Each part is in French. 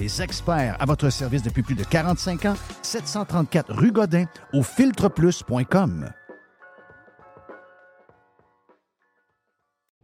les experts à votre service depuis plus de 45 ans, 734 rue Godin au filtreplus.com.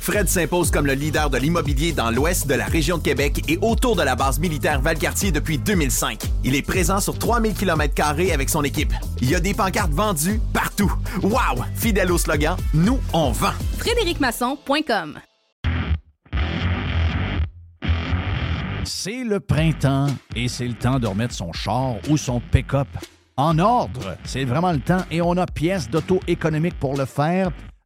Fred s'impose comme le leader de l'immobilier dans l'ouest de la région de Québec et autour de la base militaire Valcartier depuis 2005. Il est présent sur 3000 km avec son équipe. Il y a des pancartes vendues partout. Wow! Fidèle au slogan, nous, on vend. FrédéricMasson.com C'est le printemps et c'est le temps de remettre son char ou son pick-up en ordre. C'est vraiment le temps et on a pièces d'auto économique pour le faire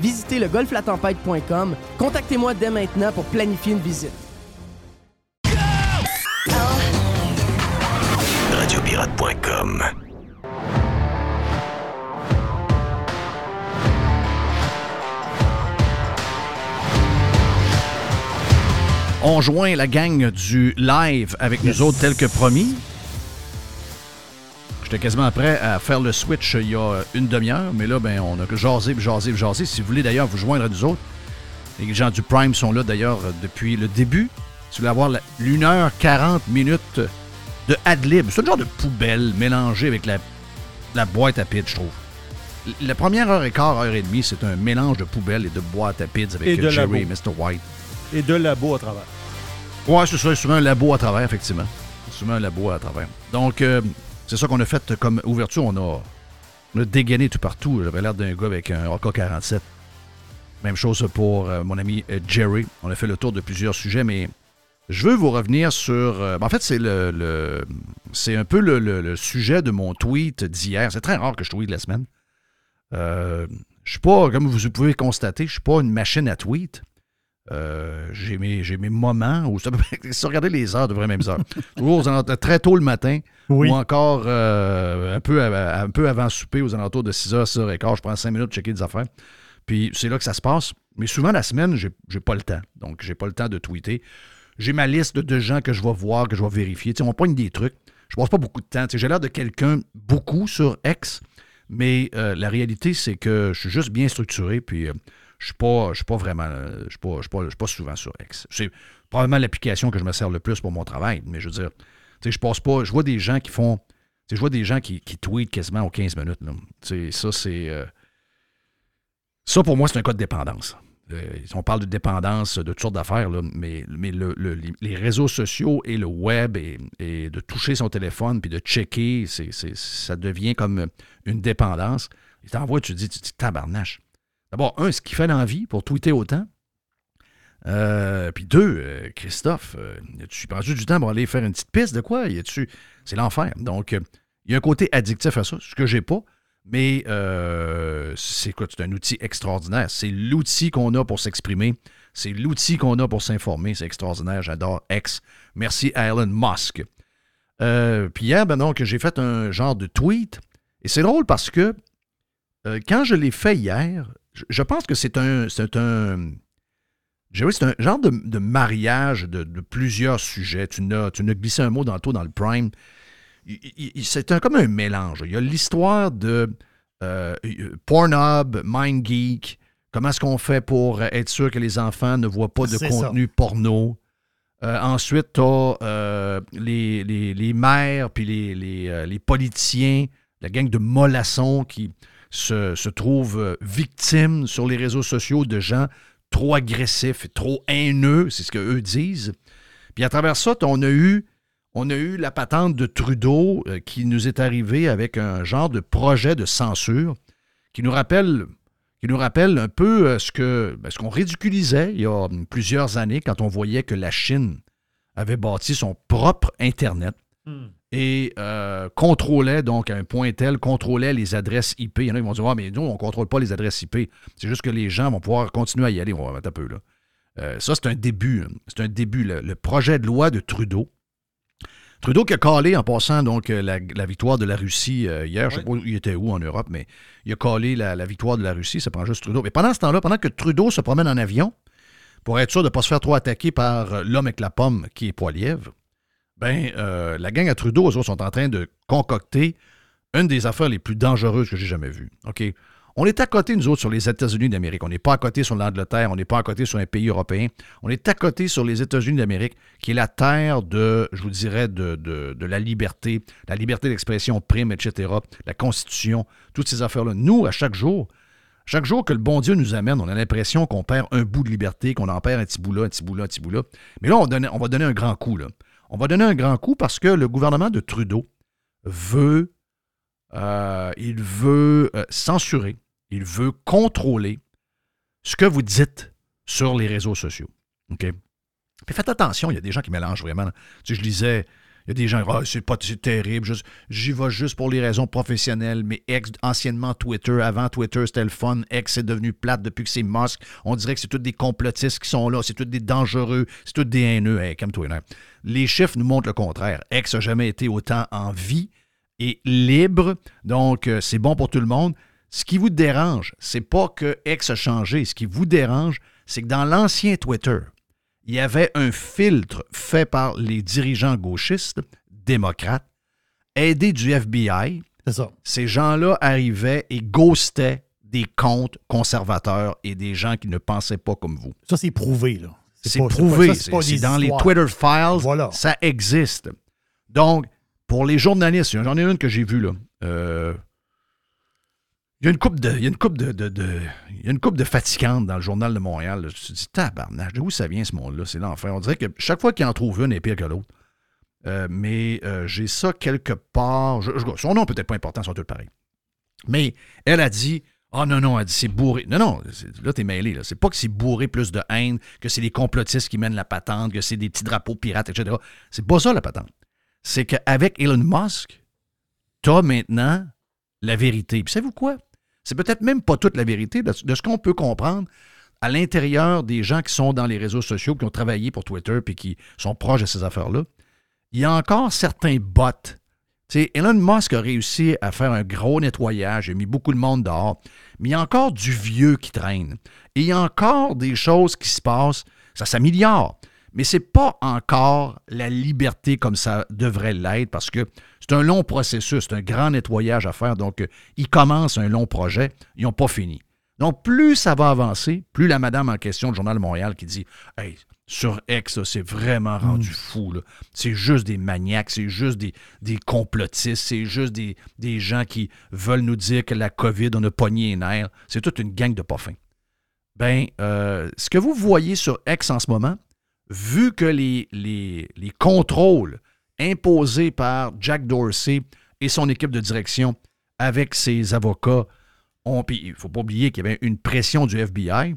visitez le golflatempête.com. Contactez-moi dès maintenant pour planifier une visite. Radiopirate.com On joint la gang du live avec nous autres tel que promis. J'étais quasiment prêt à faire le switch il y a une demi-heure, mais là, ben, on a jasé, jasé, jasé. Si vous voulez d'ailleurs vous joindre à nous autres, les gens du Prime sont là d'ailleurs depuis le début. Si vous voulez avoir l'1 heure 40 minutes de ad-lib, c'est un genre de poubelle mélangée avec la, la boîte à pitch, je trouve. La première heure et quart, heure et demie, c'est un mélange de poubelle et de boîte à pids avec de Jerry et. Mr. White. Et de labo à travers. Ouais, c'est ça, souvent un labo à travers, effectivement. Souvent un labo à travers. Donc, euh, c'est ça qu'on a fait comme ouverture. On a, dégainé tout partout. J'avais l'air d'un gars avec un AK-47. Même chose pour euh, mon ami euh, Jerry. On a fait le tour de plusieurs sujets, mais je veux vous revenir sur. euh, en fait, c'est le, c'est un peu le sujet de mon tweet d'hier. C'est très rare que je tweete la semaine. Euh, je suis pas, comme vous pouvez constater, je suis pas une machine à tweet. Euh, j'ai mes, j'ai mes moments où ça peut si regardez les heures, de vraies mêmes heures. Toujours aux alentours- très tôt le matin Oui. ou encore euh, un, peu, av- un peu avant souper, aux alentours de 6h, 6h15. Je prends 5 minutes de checker des affaires. Puis c'est là que ça se passe. Mais souvent, la semaine, j'ai j'ai pas le temps. Donc, j'ai pas le temps de tweeter. J'ai ma liste de, gens que je vais voir, que je vais vérifier. Tu sais, on pogne des trucs. Je passe pas beaucoup de temps. J'ai l'air de quelqu'un beaucoup sur X, mais euh, la réalité, c'est que je suis juste bien structuré. Puis, je je suis pas vraiment. Je suis pas, pas, pas souvent sur X. C'est probablement l'application que je me sers le plus pour mon travail. Mais je veux dire, je passe pas. Je vois des gens qui font. Je vois des gens qui, qui tweetent quasiment aux 15 minutes. Ça, c'est. euh, ça, pour moi, c'est un cas de dépendance. Euh, on parle de dépendance de toutes sortes d'affaires, mais, mais le- le- les- réseaux sociaux et le web et, et de toucher son téléphone puis de checker, ça devient comme une dépendance. Il t'envoie, tu dis, tu dis tabarnache. D'abord, un, ce qui fait l'envie pour tweeter autant. Euh, puis deux, euh, Christophe, euh, tu prends du temps pour aller faire une petite piste de quoi? C'est l'enfer. Donc, il y a un côté addictif à ça, ce que j'ai pas. Mais c'est quoi? C'est un outil extraordinaire. C'est l'outil qu'on a pour s'exprimer. C'est l'outil qu'on a pour s'informer. C'est extraordinaire. J'adore X. Merci à Elon Musk. Puis hier, ben donc, j'ai fait un genre de tweet. Et c'est drôle parce que quand je l'ai fait hier, je, je pense que c'est un. C'est un. C'est un genre de, de mariage de, de plusieurs sujets. Tu n'as, tu n'as glissé un mot dans dans le prime. Il- il- il- C'est un, comme un mélange. Il y a l'histoire de euh, euh, Pornhub, MindGeek, comment est-ce qu'on fait pour être sûr que les enfants ne voient pas de C'est contenu porno? Euh, ensuite, tu as les, les, les maires puis les, les, euh, les politiciens, la gang de mollassons qui se, trouvent euh, victimes sur les réseaux sociaux de gens trop agressifs trop haineux, c'est ce qu'eux disent. Puis à travers ça, on a eu, on a eu la patente de Trudeau euh, qui nous est arrivée avec un genre de projet de censure qui nous rappelle, qui nous rappelle un peu euh, ben, ce qu'on ridiculisait il y a plusieurs années quand on voyait que la Chine avait bâti son propre Internet et euh, contrôlait, donc à un point tel, contrôlait les adresses IP. Il y en a qui vont dire Ah, mais nous, on ne contrôle pas les adresses IP. C'est juste que les gens vont pouvoir continuer à y aller. On va mettre un peu là. Euh, ça, c'est un début. hein. C'est un début. Le, le projet de loi de Trudeau. Trudeau qui a calé en passant donc euh, la, la victoire de la Russie euh, hier. Je ne sais pas où il était où en Europe, mais il a calé la, la victoire de la Russie. Ça prend juste Trudeau. Mais pendant ce temps-là, pendant que Trudeau se promène en avion pour être sûr de ne pas se faire trop attaquer par l'homme avec la pomme qui est Poilièvre, ben, euh, la gang à Trudeau, eux autres, sont en train de concocter une des affaires les plus dangereuses que j'ai jamais vues. OK? On est à côté, nous autres, sur les États-Unis d'Amérique. On n'est pas à côté sur l'Angleterre, on n'est pas à côté sur un pays européen. On est à côté sur les États-Unis d'Amérique, qui est la terre de, je vous dirais, de, la liberté, la liberté d'expression prime, etc., la Constitution, toutes ces affaires-là. Nous, à chaque jour, chaque jour que le bon Dieu nous amène, on a l'impression qu'on perd un bout de liberté, qu'on en perd un petit bout là, un petit bout là, un petit bout là. Mais là, on va donner un grand coup. Là. On va donner un grand coup parce que le gouvernement de Trudeau veut, euh, il veut euh, censurer, il veut contrôler ce que vous dites sur les réseaux sociaux. OK? Puis faites attention, il y a des gens qui mélangent vraiment. Tu sais, je lisais, il y a des gens, Ah, c'est pas c'est terrible, j'y vais juste pour les raisons professionnelles, mais ex, anciennement Twitter, avant Twitter, c'était le fun, ex est devenu plate depuis que c'est Musk. On dirait que c'est tous des complotistes qui sont là, c'est tous des dangereux, c'est tous des haineux. Hey, calme-toi. Les chiffres nous montrent le contraire. Ex n'a jamais été autant en vie et libre, donc euh, c'est bon pour tout le monde. Ce qui vous dérange, c'est pas que X a changé. Ce qui vous dérange, c'est que dans l'ancien Twitter, il y avait un filtre fait par les dirigeants gauchistes, démocrates, aidés du FBI. C'est ça. Ces gens-là arrivaient et ghostaient des comptes conservateurs et des gens qui ne pensaient pas comme vous. Ça, c'est prouvé, là. C'est prouvé. C'est dans les. Twitter files. Voilà. Ça existe. Donc, pour les journalistes, j'en ai une que j'ai vue, là. Euh, il y a une coupe de. Il y a une coupe de, de- de- il y a une coupe de fatigantes dans le journal de Montréal. là. Je me suis dit, tabarnak, d'où ça vient ce monde-là? C'est l'enfer. On dirait que chaque fois qu'il en trouve une, elle est pire que l'autre. Euh, mais euh, j'ai ça quelque part. je- je- son nom peut-être pas important, ils sont tous pareils. Mais elle a dit Ah non, non, elle dit c'est bourré. Non, non, là, t'es mêlé. Là. C'est pas que c'est bourré plus de haine, que c'est les complotistes qui mènent la patente, que c'est des petits drapeaux pirates, etc. C'est pas ça la patente. c'est qu'avec Elon Musk, tu as maintenant la vérité. Puis savez-vous quoi? C'est peut-être même pas toute la vérité de, de ce qu'on peut comprendre à l'intérieur des gens qui sont dans les réseaux sociaux, qui ont travaillé pour Twitter puis qui sont proches de ces affaires-là. Il y a encore certains bots. Elon Musk a réussi à faire un gros nettoyage, il a mis beaucoup de monde dehors, mais il y a encore du vieux qui traîne. Et il y a encore des choses qui se passent, ça s'améliore, mais ce n'est pas encore la liberté comme ça devrait l'être parce que c'est un long processus, c'est un grand nettoyage à faire. Donc, ils commencent un long projet, ils n'ont pas fini. Donc, plus ça va avancer, plus la madame en question, du Journal de Montréal, qui dit Hey, sur X, c'est vraiment rendu mm. fou. C'est juste des maniaques, c'est juste des, des complotistes, c'est juste des, des, gens qui veulent nous dire que la COVID, on a pogné les nerfs. C'est toute une gang de pas fins. Ben, euh, ce que vous voyez sur X en ce moment, vu que les, les, les contrôles imposés par Jack Dorsey et son équipe de direction avec ses avocats il ne faut pas oublier qu'il y avait une pression du FBI.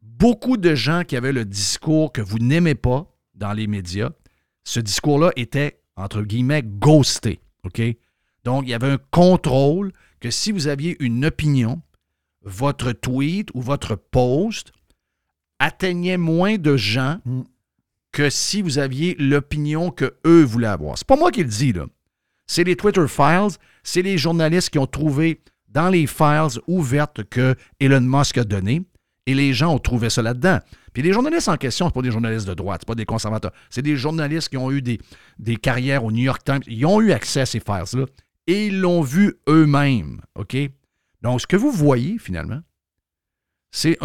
Beaucoup de gens qui avaient le discours que vous n'aimez pas dans les médias, ce discours-là était, entre guillemets, ghosté. OK? Donc, il y avait un contrôle que si vous aviez une opinion, votre tweet ou votre post atteignait moins de gens mm. que si vous aviez l'opinion que eux voulaient avoir. C'est pas moi qui le dis, là. C'est les Twitter Files, c'est les journalistes qui ont trouvé dans les files ouvertes que Elon Musk a données, et les gens ont trouvé ça là-dedans. Puis les journalistes en question, ce pas des journalistes de droite, ce pas des conservateurs, c'est des journalistes qui ont eu des, des carrières au New York Times, ils ont eu accès à ces files-là, et ils l'ont vu eux-mêmes, OK? Donc, ce que vous voyez, finalement, c'est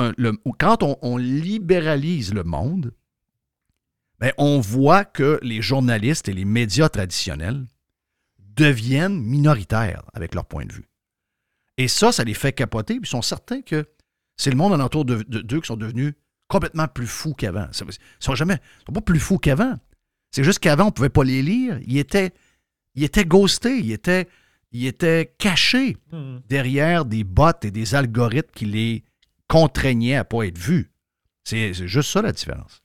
quand on, libéralise le monde, bien, on voit que les journalistes et les médias traditionnels deviennent minoritaires avec leur point de vue. Et ça, ça les fait capoter. Puis ils sont certains que c'est le monde alentour d'eux de, qui sont devenus complètement plus fous qu'avant. Ils ne sont jamais sont pas plus fous qu'avant. C'est juste qu'avant, on ne pouvait pas les lire. Ils étaient, ils étaient ghostés, ils étaient, ils étaient cachés hmm. derrière des bots et des algorithmes qui les contraignaient à ne pas être vus. C'est juste ça la différence.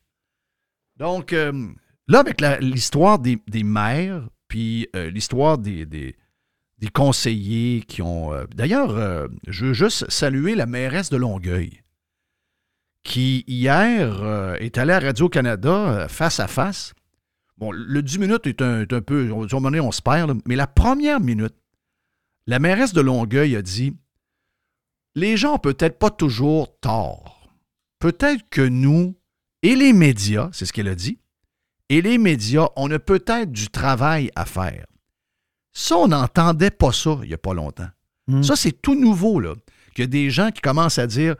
Donc, euh, là, avec l'histoire des, des, maires, puis euh, l'histoire des, des conseillers qui ont... Euh, d'ailleurs, euh, je veux juste saluer la mairesse de Longueuil, qui hier euh, est allée à Radio-Canada face à face. Bon, le 10 minutes est un, peu... On, on se perd, mais la première minute, la mairesse de Longueuil a dit Les gens peut-être pas toujours tort. Peut-être que nous et les médias, c'est ce qu'elle a dit, et les médias, on a peut-être du travail à faire. Ça, on n'entendait pas ça il n'y a pas longtemps. Hmm. Ça, c'est tout nouveau, là. Qu'il y a des gens qui commencent à dire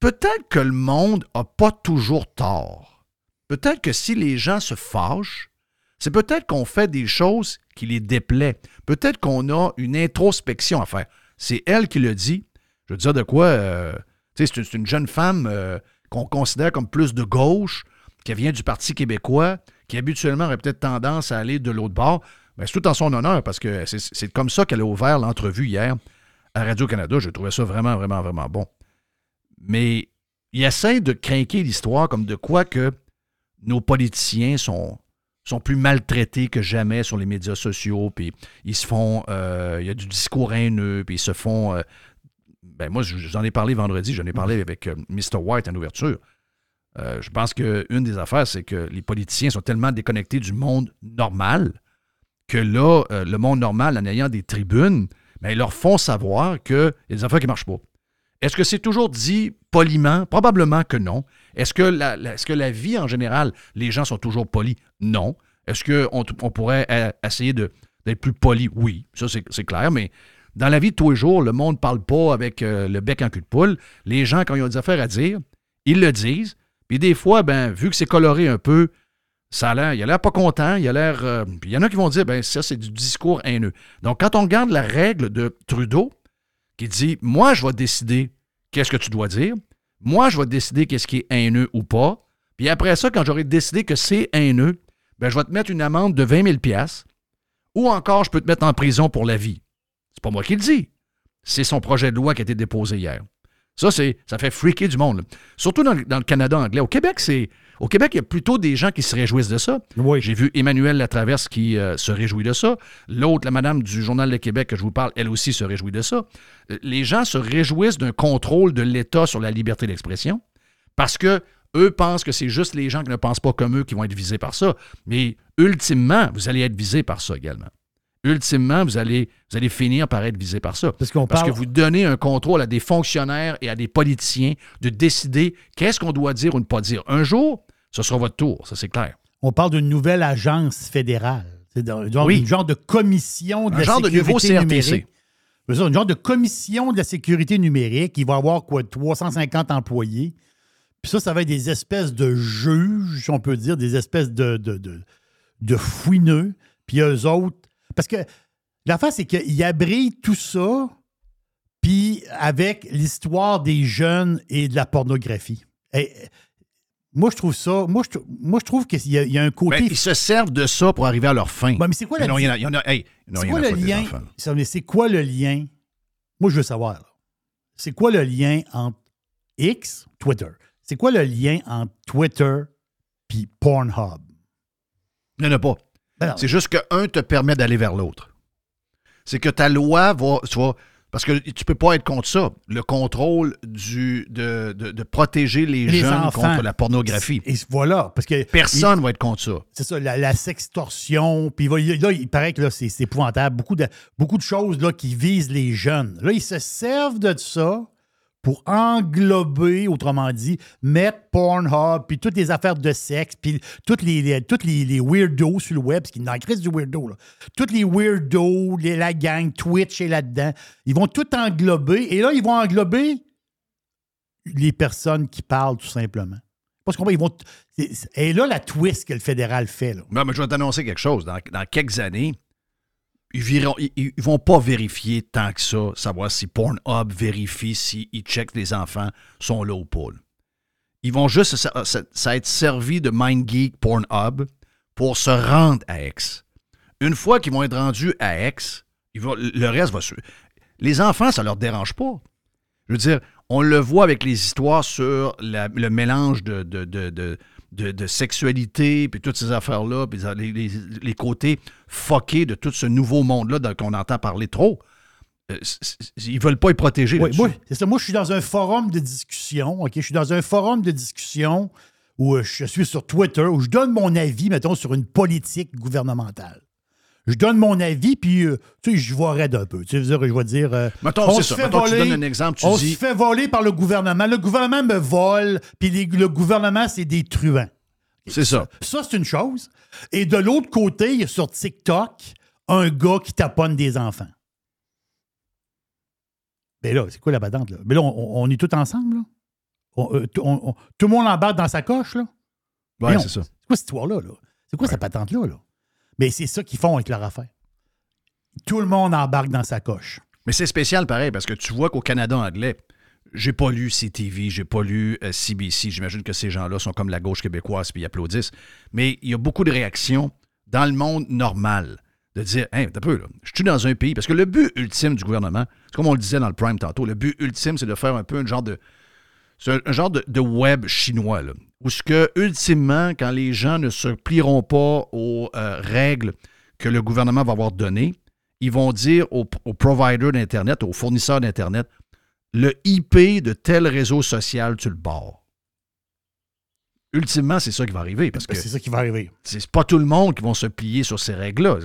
peut-être que le monde n'a pas toujours tort. Peut-être que si les gens se fâchent, c'est peut-être qu'on fait des choses qui les déplaient. Peut-être qu'on a une introspection à faire. C'est elle qui le dit. Je veux dire de quoi, euh, c'est une jeune femme euh, qu'on considère comme plus de gauche, qui vient du Parti québécois, qui habituellement aurait peut-être tendance à aller de l'autre bord. Ben, c'est tout en son honneur parce que c'est comme ça qu'elle a ouvert l'entrevue hier à Radio-Canada. Je trouvais ça vraiment, vraiment, vraiment bon. Mais il essaie de craquer l'histoire comme de quoi que nos politiciens sont, sont plus maltraités que jamais sur les médias sociaux, puis ils se font, euh, il y a du discours haineux, puis ils se font, euh, ben moi j'en ai parlé vendredi, j'en ai parlé avec euh, Mr. White en ouverture. je pense qu'une des affaires, c'est que les politiciens sont tellement déconnectés du monde normal que là, euh, le monde normal, en ayant des tribunes, ben, ils leur font savoir qu'il y a des affaires qui ne marchent pas. Est-ce que c'est toujours dit poliment? Probablement que non. Est-ce que la, vie en général, les gens sont toujours polis? Non. Est-ce qu'on on pourrait essayer d'être plus poli? Oui, ça c'est clair, mais dans la vie de tous les jours, le monde ne parle pas avec euh, le bec en cul de poule. Les gens, quand ils ont des affaires à dire, ils le disent. Puis des fois, ben, vu que c'est coloré un peu, ça a l'air, il a l'air pas content, il a l'air. Euh, il y en a qui vont dire, ben ça, c'est du discours haineux. Donc, quand on regarde la règle de Trudeau, qui dit Moi, je vais décider qu'est-ce que tu dois dire, moi, je vais décider qu'est-ce qui est haineux ou pas, puis après ça, quand j'aurai décidé que c'est haineux, ben, je vais te mettre une amende de 20 000 ou encore, je peux te mettre en prison pour la vie. C'est pas moi qui le dis. C'est son projet de loi qui a été déposé hier. Ça, c'est, ça fait freaker du monde. là. Surtout dans, le- dans le Canada anglais. Au Québec, c'est. Au Québec, il y a plutôt des gens qui se réjouissent de ça. Oui. J'ai vu Emmanuel Latraverse qui euh, se réjouit de ça. L'autre, la madame du Journal de Québec que je vous parle, elle aussi se réjouit de ça. Euh, Les gens se réjouissent d'un contrôle de l'État sur la liberté d'expression parce que eux pensent que c'est juste les gens qui ne pensent pas comme eux qui vont être visés par ça. Mais ultimement, vous allez être visés par ça également. Ultimement, vous allez, vous allez finir par être visé par ça. Parce qu'on Parce parle- que vous donnez un contrôle à des fonctionnaires et à des politiciens de décider qu'est-ce qu'on doit dire ou ne pas dire. Un jour, ce sera votre tour, ça c'est clair. On parle d'une nouvelle agence fédérale. C'est Oui. une genre de commission de Un la genre de sécurité nouveau CRTC. numérique. Une genre de commission de la sécurité numérique. Il va y avoir quoi, 350 employés. Puis ça, ça va être des espèces de juges, si on peut dire, des espèces de, de, de, de fouineux. Puis eux autres. Parce que l'affaire, c'est qu'ils abritent tout ça, puis avec l'histoire des jeunes et de la pornographie. Et, moi, je trouve ça. Moi, je, moi, je trouve qu'il y, y a un côté. Ben, ils se servent de ça pour arriver à leur fin. Mais c'est quoi la non, il y en a, il y en a- hey, non, c'est quoi le lien? C'est quoi le lien? Moi, je veux savoir. C'est quoi le lien entre X, Twitter? C'est quoi le lien entre Twitter puis Pornhub? Il n'y en a pas. C'est juste qu'un te permet d'aller vers l'autre. C'est que ta loi va. Tu vois, parce que tu peux pas être contre ça. Le contrôle du, de, de, de protéger les, Les jeunes enfants. contre la pornographie. Et voilà, parce que. Personne ne va être contre ça. C'est ça, la, la sextorsion. Puis là, il paraît que là, c'est c'est épouvantable. Beaucoup de, beaucoup de choses là, qui visent les jeunes. Là, ils se servent de ça pour englober, autrement dit, mettre Pornhub, puis toutes les affaires de sexe, puis toutes les, toutes les, weirdos sur le web, parce qu'il en crise du weirdo, là. Toutes les weirdos, les- la gang, Twitch est là-dedans. Ils vont tout englober. Et là, ils vont englober les personnes qui parlent, tout simplement. Parce qu'on ils vont. Et là, la twist que le fédéral fait, là. Non, mais je vais t'annoncer quelque chose. Dans quelques années, ils, ils, vont pas vérifier tant que ça, savoir si Pornhub vérifie s'ils checkent les enfants sont là ou pas. Ils vont juste ça, être servi de MindGeek Pornhub pour se rendre à X. Une fois qu'ils vont être rendus à X, le reste va se. Les enfants, ça leur dérange pas. Je veux dire, on le voit avec les histoires sur le mélange de, de- de sexualité, puis toutes ces affaires-là, puis les, les- les côtés fuckés de tout ce nouveau monde-là dont on entend parler trop. Euh, ils veulent pas y protéger. Oui, moi, c'est ça. Moi, je suis dans un forum de discussion. OK? Je suis dans un forum de discussion où euh, je suis sur Twitter, où je donne mon avis, mettons, sur une politique gouvernementale. Je donne mon avis, puis, euh, tu sais, je vois raide un peu. Tu sais, je vais dire. euh, Mettons, on se ça. fait Mettons, tu voler- donnes un exemple, tu on dis- se fait voler par le gouvernement. Le gouvernement me vole, puis les- le gouvernement, c'est des truands. C'est ça. Ça, c'est une chose. Et de l'autre côté, il y a sur TikTok un gars qui taponne des enfants. Mais là, c'est quoi la patente, là? Mais là, on, on est tous ensemble, là? On- euh, tout- on- on- tout le monde embarque dans sa coche, là? Ouais, c'est ça. C'est quoi cette histoire-là, là? C'est quoi cette patente-là, là? Mais c'est ça qu'ils font avec leur affaire. Tout le monde embarque dans sa coche. Mais c'est spécial pareil, parce que tu vois qu'au Canada anglais, j'ai pas lu CTV, j'ai pas lu euh, CBC. J'imagine que ces gens-là sont comme la gauche québécoise puis ils applaudissent. Mais il y a beaucoup de réactions dans le monde normal de dire, hey, un peu, là, je suis dans un pays. Parce que le but ultime du gouvernement, c'est comme on le disait dans le prime tantôt, le but ultime, c'est de faire un peu un genre de. C'est un, genre de, de web chinois, là, où ce que, ultimement, quand les gens ne se plieront pas aux euh, règles que le gouvernement va avoir données, ils vont dire aux, aux providers d'Internet, aux fournisseurs d'Internet, le IP de tel réseau social, tu le barres. Ultimement, c'est ça qui va arriver, parce que C'est ça qui va arriver. c'est pas tout le monde qui vont se plier sur ces règles-là.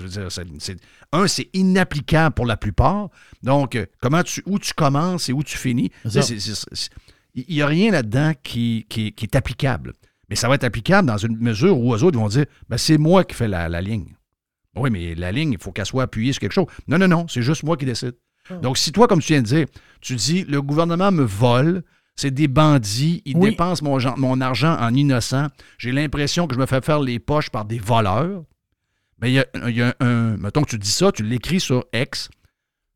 Un, c'est inapplicable pour la plupart. Donc, euh, comment tu, où tu commences et où tu finis, C'est il n'y a rien là-dedans qui, qui- qui est applicable. Mais ça va être applicable dans une mesure où eux autres vont dire ben, c'est moi qui fais la, la ligne. Oui, mais la ligne, il faut qu'elle soit appuyée sur quelque chose. Non, non, non, c'est juste moi qui décide. Donc, si toi, comme tu viens de dire, tu dis le gouvernement me vole, c'est des bandits, ils Oui. dépensent mon, gen- mon argent en innocent, j'ai l'impression que je me fais faire les poches par des voleurs. Mais il y a, y a un. Mettons que tu dis ça, tu l'écris sur X,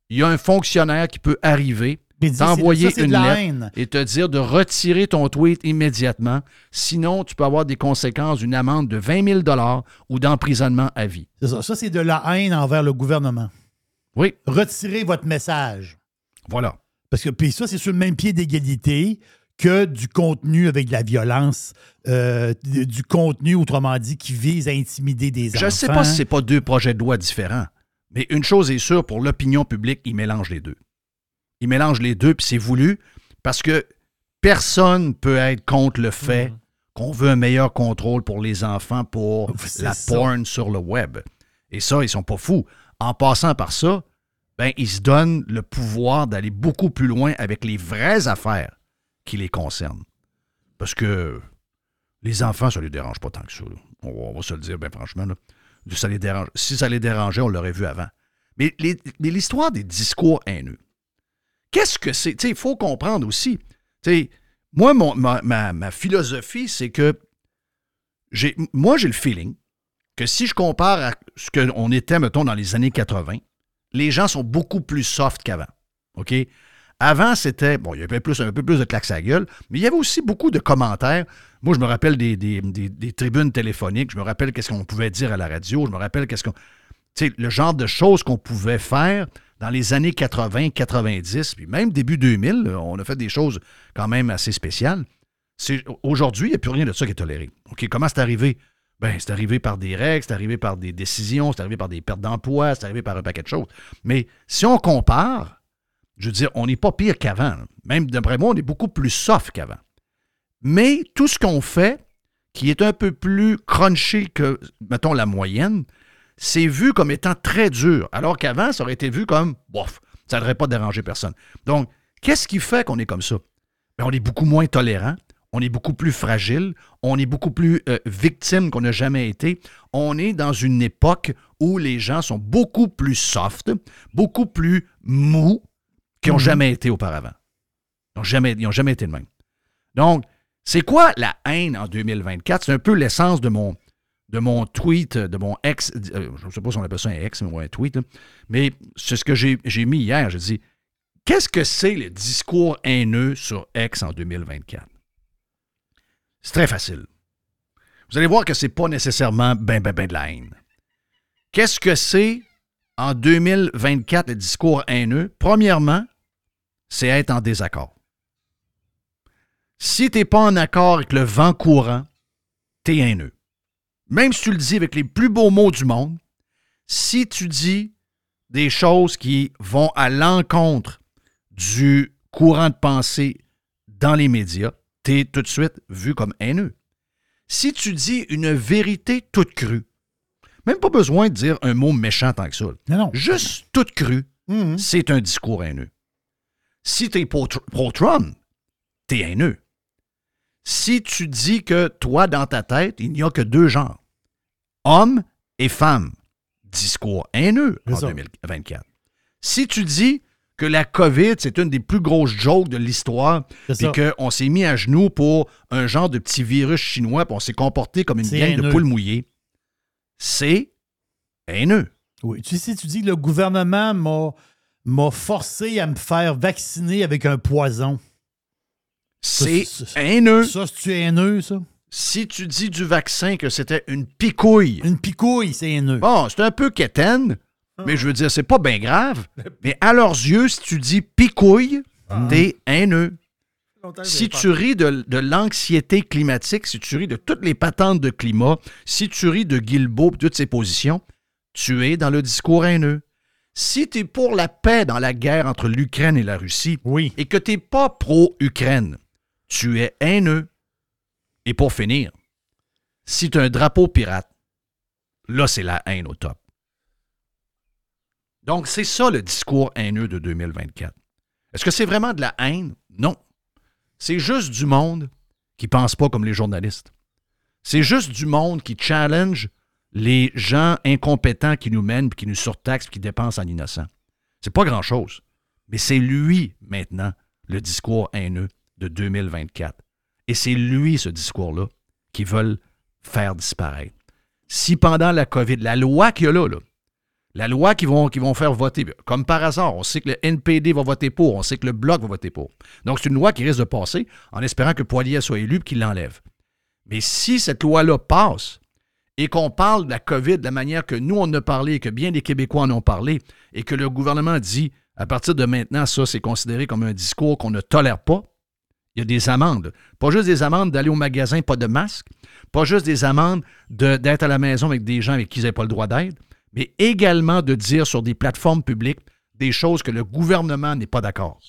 il y a un fonctionnaire qui peut arriver, t'envoyer une lettre haine. et te dire de retirer ton tweet immédiatement. Sinon, tu peux avoir des conséquences d'une amende de 20 000 ou d'emprisonnement à vie. C'est ça. Ça, c'est de la haine envers le gouvernement. Oui, Retirez votre message. voilà. Parce que puis ça, c'est sur le même pied d'égalité que du contenu avec de la violence, euh, du contenu, autrement dit, qui vise à intimider des Je enfants. ne sais pas si c'est pas deux projets de loi différents, mais une chose est sûre, pour l'opinion publique, ils mélangent les deux. Ils mélangent les deux, puis c'est voulu, parce que personne peut être contre le fait Mhm. qu'on veut un meilleur contrôle pour les enfants pour C'est la ça. porn sur le web. Et ça, ils sont pas fous. En passant par ça, ben, ils se donnent le pouvoir d'aller beaucoup plus loin avec les vraies affaires qui les concernent. Parce que les enfants, ça les dérange pas tant que ça. là. On, va- on va se le dire, bien franchement. là. Ça les dérange. Si ça les dérangeait, on l'aurait vu avant. Mais, les- mais l'histoire des discours haineux, qu'est-ce que c'est? Il faut comprendre aussi. Moi, mon- ma, ma- philosophie, c'est que moi, j'ai le feeling que si je compare à ce qu'on était, mettons, dans les années 80, les gens sont beaucoup plus soft qu'avant. OK? Avant, c'était. Bon, il y avait plus, un peu plus de claques à gueule, mais il y avait aussi beaucoup de commentaires. Moi, je me rappelle des, des- des- des tribunes téléphoniques, je me rappelle qu'est-ce qu'on pouvait dire à la radio, je me rappelle qu'est-ce qu'on. Tu sais, le genre de choses qu'on pouvait faire dans les années 80, 90, puis même début 2000, là, on a fait des choses quand même assez spéciales. Aujourd'hui, il n'y a plus rien de ça qui est toléré. OK, comment c'est arrivé? Ben, c'est arrivé par des règles, c'est arrivé par des décisions, c'est arrivé par des pertes d'emploi, c'est arrivé par un paquet de choses. Mais si on compare, je veux dire, on n'est pas pire qu'avant. Même d'après moi, on est beaucoup plus soft qu'avant. Mais tout ce qu'on fait, qui est un peu plus crunchy que, mettons, la moyenne, c'est vu comme étant très dur. Alors qu'avant, ça aurait été vu comme, bof, ça n'aurait pas dérangé personne. Donc, qu'est-ce qui fait qu'on est comme ça? Ben, on est beaucoup moins tolérant, on est beaucoup plus fragile, on est beaucoup plus euh, victime qu'on n'a jamais été. On est dans une époque où les gens sont beaucoup plus soft, beaucoup plus mous qu'ils n'ont jamais été auparavant. Ils n'ont jamais, ils ont jamais été de même. Donc, c'est quoi la haine en 2024? C'est un peu l'essence de mon, de mon tweet, de mon ex. euh, je ne sais pas si on appelle ça un ex ou un tweet, mais c'est ce que j'ai mis hier. J'ai dit Qu'est-ce que c'est le discours haineux sur X en 2024? C'est très facile. Vous allez voir que c'est pas nécessairement ben, ben, ben de la haine. Qu'est-ce que c'est en 2024 le discours haineux? Premièrement, c'est être en désaccord. Si tu n'es pas en accord avec le vent courant, tu es haineux. Même si tu le dis avec les plus beaux mots du monde, si tu dis des choses qui vont à l'encontre du courant de pensée dans les médias, tu es tout de suite vu comme haineux. Si tu dis une vérité toute crue, même pas besoin de dire un mot méchant tant que ça, Non, non. juste toute crue, Mhm. c'est un discours haineux. Si tu es pro-Trump, tu es haineux. Si tu dis que toi, dans ta tête, il n'y a que deux genres, hommes et femmes, discours haineux C'est en ça. 2024. Si tu dis que la COVID, c'est une des plus grosses jokes de l'histoire, C'est puis qu'on s'est mis à genoux pour un genre de petit virus chinois, puis on s'est comporté comme une C'est gang de poules mouillées, c'est haineux. Oui. Tu sais, tu dis que le gouvernement m'a, forcé à me faire vacciner avec un poison. C'est c'est- haineux. Ça, c'est-tu haineux, ça? Si tu dis du vaccin que c'était une picouille, Une picouille, c'est haineux. bon, c'est un peu quétaine, mais je veux dire, c'est pas bien grave. Mais à leurs yeux, si tu dis picouille, t'es haineux. Si tu ris de, de l'anxiété climatique, si tu ris de toutes les patentes de climat, si tu ris de Guilbeault et toutes ses positions, tu es dans le discours haineux. Si tu es pour la paix dans la guerre entre l'Ukraine et la Russie, Oui. et que tu n'es pas pro-Ukraine, tu es haineux. Et pour finir, si tu as un drapeau pirate, là, c'est la haine au top. Donc, c'est ça le discours haineux de 2024. Est-ce que c'est vraiment de la haine? Non. C'est juste du monde qui pense pas comme les journalistes. C'est juste du monde qui challenge les gens incompétents qui nous mènent, qui nous surtaxent, qui dépensent en innocents. C'est pas grand-chose. Mais c'est lui, maintenant, le discours haineux de 2024. Et c'est lui, ce discours-là, qu'ils veulent faire disparaître. Si pendant la COVID, la loi qu'il y a là, la loi qu'ils vont, faire voter, comme par hasard, on sait que le NPD va voter pour, on sait que le Bloc va voter pour. Donc, c'est une loi qui risque de passer en espérant que Poilier soit élu et qu'il l'enlève. Mais si cette loi-là passe et qu'on parle de la COVID de la manière que nous, on a parlé et que bien des Québécois en ont parlé et que le gouvernement dit À partir de maintenant, ça, c'est considéré comme un discours qu'on ne tolère pas. Il y a des amendes. Pas juste des amendes d'aller au magasin, pas de masque. Pas juste des amendes de- d'être à la maison avec des gens avec qui ils n'avaient pas le droit d'être. Mais également de dire sur des plateformes publiques des choses que le gouvernement n'est pas d'accord.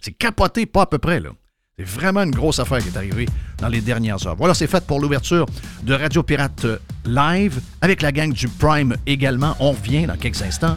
C'est capoté, pas à peu près, là. C'est vraiment une grosse affaire qui est arrivée dans les dernières heures. Voilà, c'est fait pour l'ouverture de Radio Pirate euh, Live avec la gang du Prime également. On revient dans quelques instants.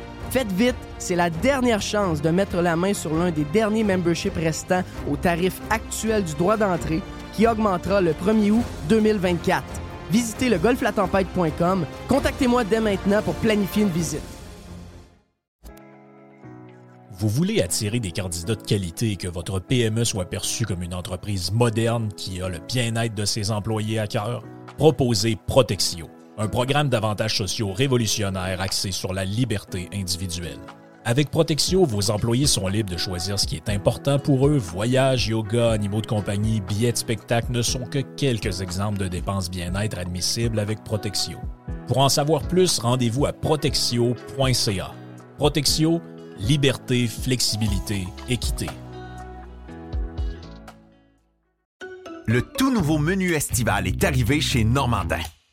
Faites vite, c'est la dernière chance de mettre la main sur l'un des derniers memberships restants au tarif actuel du droit d'entrée qui augmentera le 1er août 2024. Visitez le golflatempête.com. Contactez-moi dès maintenant pour planifier une visite. Vous voulez attirer des candidats de qualité et que votre PME soit perçue comme une entreprise moderne qui a le bien-être de ses employés à cœur? Proposez Protexio, un programme d'avantages sociaux révolutionnaire axé sur la liberté individuelle. Avec Protexio, vos employés sont libres de choisir ce qui est important pour eux. Voyages, yoga, animaux de compagnie, billets de spectacle ne sont que quelques exemples de dépenses bien-être admissibles avec Protexio. Pour en savoir plus, rendez-vous à protexio.ca. Protexio, liberté, flexibilité, équité. Le tout nouveau menu estival est arrivé chez Normandin.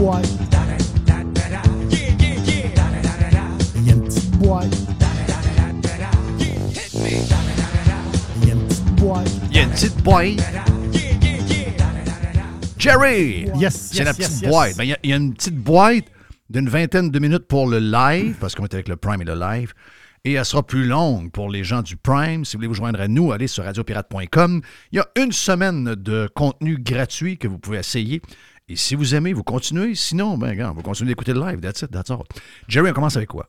Boîte. Il y a une petite boîte. Il y a une petite boîte. Il y a une petite boîte. Jerry! Yes, C'est yes, la petite yes. boîte. Ben, Il y, a- il y a une petite boîte d'une vingtaine de minutes pour le live, parce qu'on est avec le Prime et le live. Et elle sera plus longue pour les gens du Prime. Si vous voulez vous joindre à nous, allez sur radiopirate.com. Il y a une semaine de contenu gratuit que vous pouvez essayer. Et si vous aimez, vous continuez. Sinon, ben, regarde, vous continuez d'écouter le live. That's it, that's all. Jerry, on commence avec quoi?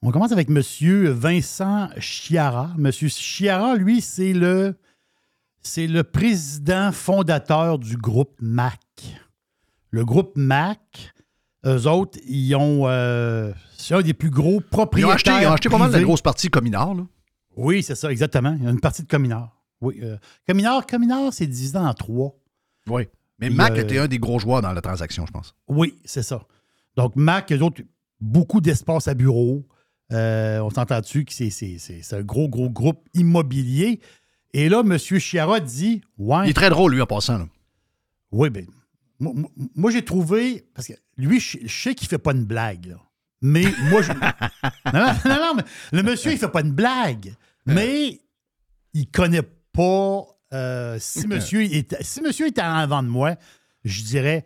On commence avec M. Vincent Chiara. M. Chiara, lui, c'est le, c'est le président fondateur du groupe MAC. Le groupe MAC, eux autres, ils ont. euh, c'est un des plus gros Ils ont propriétaires. acheté, ils ont acheté pas mal de grosses parties communards. Là. Oui, c'est ça, exactement. Il y a une partie de Cominard. Oui. euh, Cominard, Cominard, c'est divisé en trois. Oui. Mais Mac était un des gros joueurs dans la transaction, je pense. Oui, c'est ça. Donc, Mac, eux autres, beaucoup d'espace à bureau. Euh, on s'entend dessus que c'est, c'est- c'est- c'est un gros, gros groupe immobilier. Et là, M. Chiara dit Ouais, Il est très drôle, lui, en passant. là. oui, ben, moi, j'ai trouvé. Parce que lui, je, je sais qu'il fait pas une blague, là. Mais moi, je. non, non, non, non, mais le monsieur, il fait pas une blague. Mais il connaît pas. Euh, si, monsieur était, si monsieur était en avant de moi, je dirais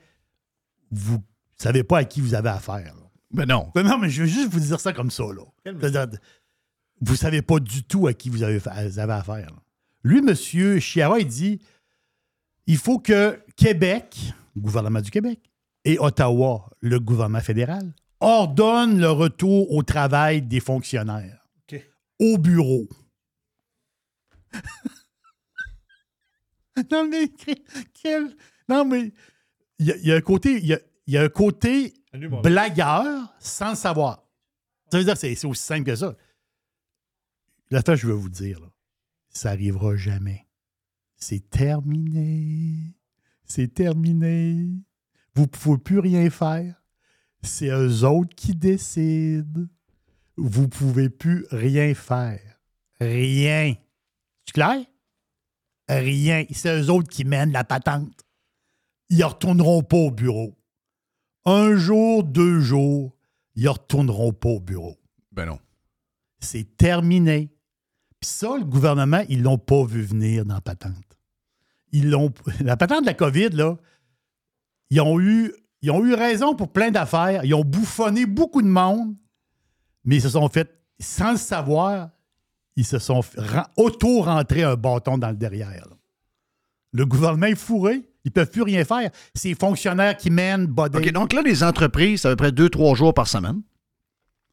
Vous savez pas à qui vous avez affaire. là. Ben non. Ben non, mais je veux juste vous dire ça comme ça. Là. C'est-à-dire, Vous savez pas du tout à qui vous avez, fa- vous avez affaire. là. Lui, monsieur Chiara, il dit il faut que Québec, le gouvernement du Québec, et Ottawa, le gouvernement fédéral, ordonnent le retour au travail des fonctionnaires au bureau. non, mais quel. Non, mais il y, a- il y a un côté. Il y a, y a un côté blagueur sans le savoir. Ça veut dire que c'est aussi simple que ça. Fois, je veux vous dire, là, ça arrivera jamais. C'est terminé. C'est terminé. Vous ne pouvez plus rien faire. C'est eux autres qui décident. Vous ne pouvez plus rien faire. Rien. C'est clair? Rien. C'est eux autres qui mènent la patente. Ils ne retourneront pas au bureau. Un jour, deux jours, ils ne retourneront pas au bureau. Ben non. C'est terminé. Puis ça, le gouvernement, ils l'ont pas vu venir dans la patente. Ils l'ont. La patente de la COVID, là, ils ont eu, ils ont eu raison pour plein d'affaires. Ils ont bouffonné beaucoup de monde, mais ils se sont fait, sans le savoir, ils se sont ren- auto-rentrés un bâton dans le derrière. là. Le gouvernement est fourré. Ils ne peuvent plus rien faire. C'est les fonctionnaires qui mènent. OK, donc là, les entreprises, c'est à peu près deux, trois jours par semaine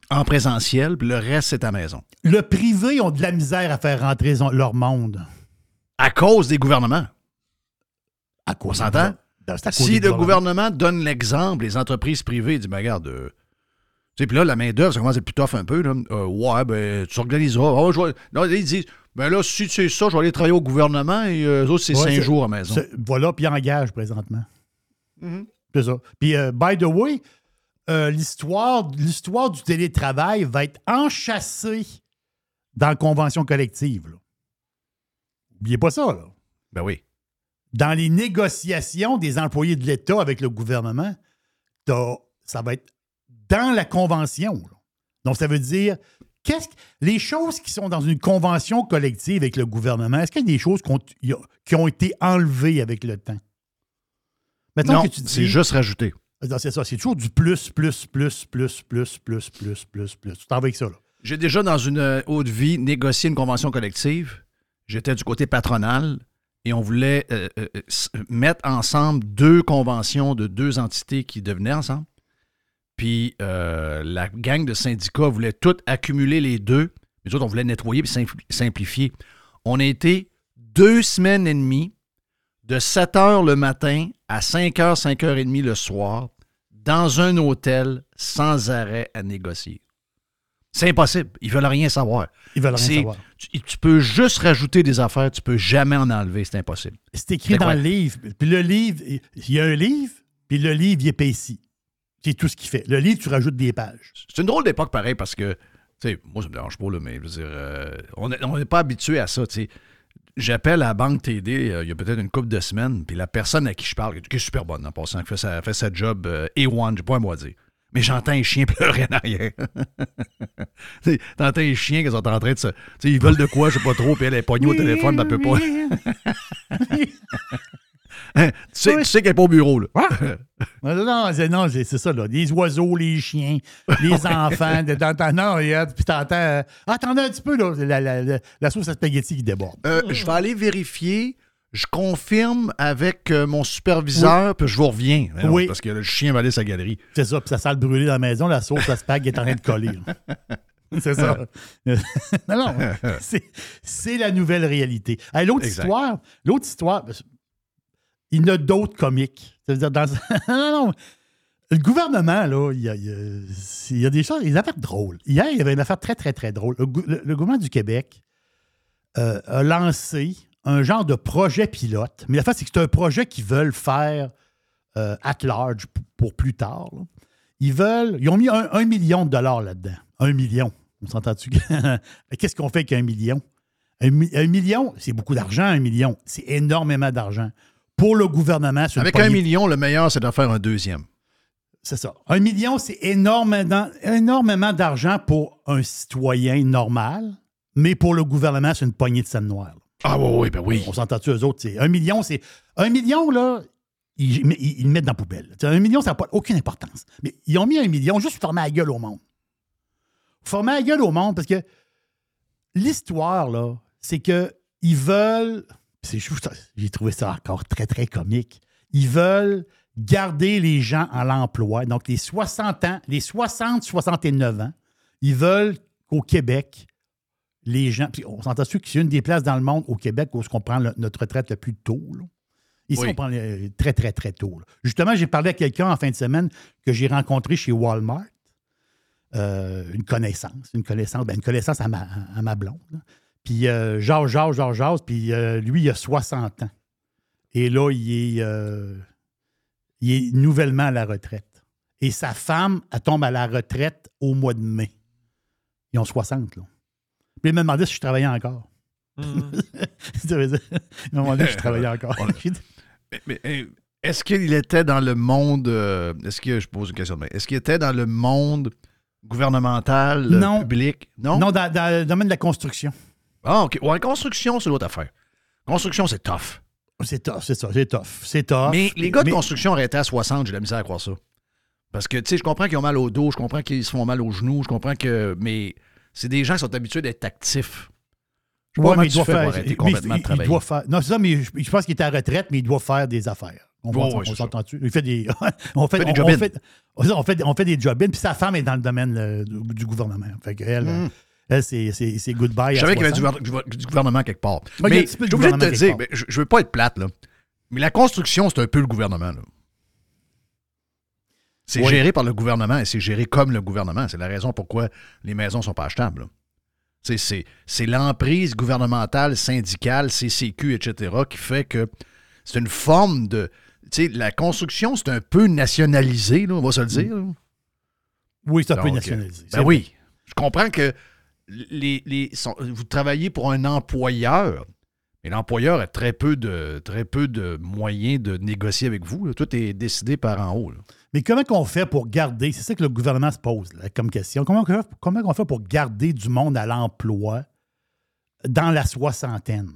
en présentiel, puis le reste, c'est à maison. Le privé ont de la misère à faire rentrer leur monde. À cause des gouvernements. À cause On s'entend? Si le gouvernement donne l'exemple, les entreprises privées disent, ben, regarde, euh, sais, puis là, la main-d'œuvre, ça commence à être plus tough un peu. Là. Euh, ouais, ben, tu je vais- Non, ils disent, ben là, si c'est ça, je vais aller travailler au gouvernement et euh, eux autres, c'est Ouais, cinq jours à la maison. Voilà, puis ils engagent présentement. Mhm. C'est ça. Puis, euh, by the way, euh, l'histoire, l'histoire du télétravail va être enchâssée dans la convention collective. là. Oubliez pas ça. Là. Ben oui. Dans les négociations des employés de l'État avec le gouvernement, ça va être dans la convention. là. Donc, ça veut dire, qu'est-ce que- les choses qui sont dans une convention collective avec le gouvernement, est-ce qu'il y a des choses qui ont été enlevées avec le temps? Mettons non, que tu dis- c'est juste rajouté. non, c'est ça, c'est toujours du plus, plus, plus, plus, plus, plus, plus, plus, plus. Tu t'en vas avec ça, là. J'ai déjà, dans une euh, haute vie, négocié une convention collective. J'étais du côté patronal et on voulait euh, euh, mettre ensemble deux conventions de deux entités qui devenaient ensemble. Puis euh, la gang de syndicats voulait tout accumuler les deux. Les autres, on voulait nettoyer et simplifier. On a été deux semaines et demie, de 7 heures le matin à 5 heures, 5 heures et demie le soir, dans un hôtel sans arrêt à négocier. C'est impossible. Ils veulent rien savoir. Ils veulent rien savoir. Tu, tu peux juste rajouter des affaires, tu peux jamais en enlever, c'est impossible. C'est écrit dans le livre. Puis le livre, il y a un livre, puis le livre, il est ici. C'est tout ce qu'il fait. Le livre, tu rajoutes des pages. C'est une drôle d'époque pareil parce que, tu sais, moi ça me dérange pas, là, mais je veux dire, euh, on est- on n'est pas habitué à ça, tu sais. J'appelle à la banque TD euh, il y a peut-être une couple de semaines, puis la personne à qui je parle, qui est super bonne en passant, qui fait sa, fait sa job euh, A1, j'ai pas un mot à dire. Mais j'entends un chien pleurer en arrière. T'entends un chien qui sont en train de se. Tu sais, ils veulent de quoi, je sais pas trop, puis elle est pognée au téléphone, mais elle peut pas. Tu sais, tu sais qu'elle est pas au bureau, là. Non, non, non, c'est, non, c'est- c'est ça, là. Les oiseaux, les chiens, les enfants. de- t'entends, non, puis t'entends. euh, ah, attendez un petit peu, là. La, la, la, la sauce à spaghetti qui déborde. Euh, je vais aller vérifier. Je confirme avec euh, mon superviseur, puis je vous reviens. Ben Oui. Parce que le chien va aller sa galerie. C'est ça, puis ça sent le brûler dans la maison, la sauce à spag est en train de coller. C'est ça. non, non, c'est, la nouvelle réalité. L'autre histoire, l'autre histoire, il y a d'autres comiques. C'est-à-dire dans... non, non. Le gouvernement, là, il y a, il a- des choses, des affaires drôles. Hier, il y avait une affaire très, très, très drôle. Le, gou- le- le gouvernement du Québec euh, a lancé un genre de projet pilote. Mais la fait, c'est que c'est un projet qu'ils veulent faire euh, at large pour plus tard. Ils veulent. Ils ont mis un, million de dollars là-dedans. Un million. On s'entend-tu? Qu'est-ce qu'on fait avec un million? Un, mi- un million, c'est beaucoup d'argent, un million. C'est énormément d'argent. Pour le gouvernement, c'est une Avec un million, le meilleur, c'est d'en faire un deuxième. c'est ça. Un million, c'est énormément, énormément d'argent pour un citoyen normal, mais pour le gouvernement, c'est une poignée de scène noire. Ah oui, oui, ben oui. On s'entend-tu, eux autres? Un million, c'est. Un million, là, ils, ils- ils le mettent dans la poubelle. Un million, ça n'a pas aucune importance. Mais ils ont mis un million juste pour former la gueule au monde. Former la gueule au monde parce que l'histoire, là, c'est que ils veulent. C'est- J'ai trouvé ça encore très, très comique. Ils veulent garder les gens à l'emploi. Donc, les 60 ans, les 60-69 ans, ils veulent qu'au Québec, les gens. Puis on s'entend sûr que c'est une des places dans le monde au Québec où on prend le- notre retraite le plus tôt. là? Ici, Oui. on prend le- très, très, très tôt. là. Justement, j'ai parlé à quelqu'un en fin de semaine que j'ai rencontré chez Walmart. Euh, une connaissance, une connaissance, ben, une connaissance à ma, à ma blonde. là. Puis euh, jase, jase, jase, jase, puis euh, lui, il a 60 ans. Et là, il est, euh, il est nouvellement à la retraite. Et sa femme, elle tombe à la retraite au mois de mai. Ils ont 60, là. Puis il m'a demandé si je travaillais encore. Dire- il m'a demandé si je travaillais encore. Mais, mais, est-ce qu'il était dans le monde. euh, est-ce que. Je pose une question de. Est-ce qu'il était dans le monde Gouvernemental, Non. public? Non? Non, dans, dans le domaine de la construction. Ah, OK. Ouais, construction, c'est l'autre affaire. Construction, c'est tough. C'est tough, c'est ça, c'est tough. C'est tough. Mais les gars de Mais- construction arrêtés à 60, j'ai la misère à croire ça. Parce que, tu sais, je comprends qu'ils ont mal au dos, je comprends qu'ils se font mal aux genoux, je comprends que. Mais c'est des gens qui sont habitués d'être actifs. Je Ouais, mais il doit faire. arrêter complètement il- de travailler. Il doit faire. Non, c'est ça, mais je, je pense qu'il est à retraite, mais il doit faire des affaires. On, Ouais, c'est s'entend-tu? Il fait des. on fait, Fait des on- job-ins. on fait, on fait, on fait des job puis sa femme est dans le domaine euh, du, du gouvernement. Fait qu'elle, euh, elle, c'est, c'est, goodbye. Je savais qu'il y avait 60. du, gouver- du gouvernement quelque part. Mais un je suis obligé de te dire, mais je, je veux pas être plate, là. Mais la construction, c'est un peu le gouvernement, là. C'est géré par le gouvernement et c'est géré comme le gouvernement. C'est la raison pourquoi les maisons sont pas achetables. C'est, l'emprise gouvernementale, syndicale, CCQ, etc., qui fait que c'est une forme de. Tu sais, la construction, c'est un peu nationalisé, là, on va se le dire. là. Oui, c'est un peu nationalisé. Ben oui. Je comprends que les, les- sont- vous travaillez pour un employeur, mais l'employeur a très peu de très peu de moyens de négocier avec vous. là. Tout est décidé par en haut. là. Mais comment qu'on fait pour garder, c'est ça que le gouvernement se pose là, comme question, comment, on fait- comment on fait pour garder du monde à l'emploi dans la soixantaine?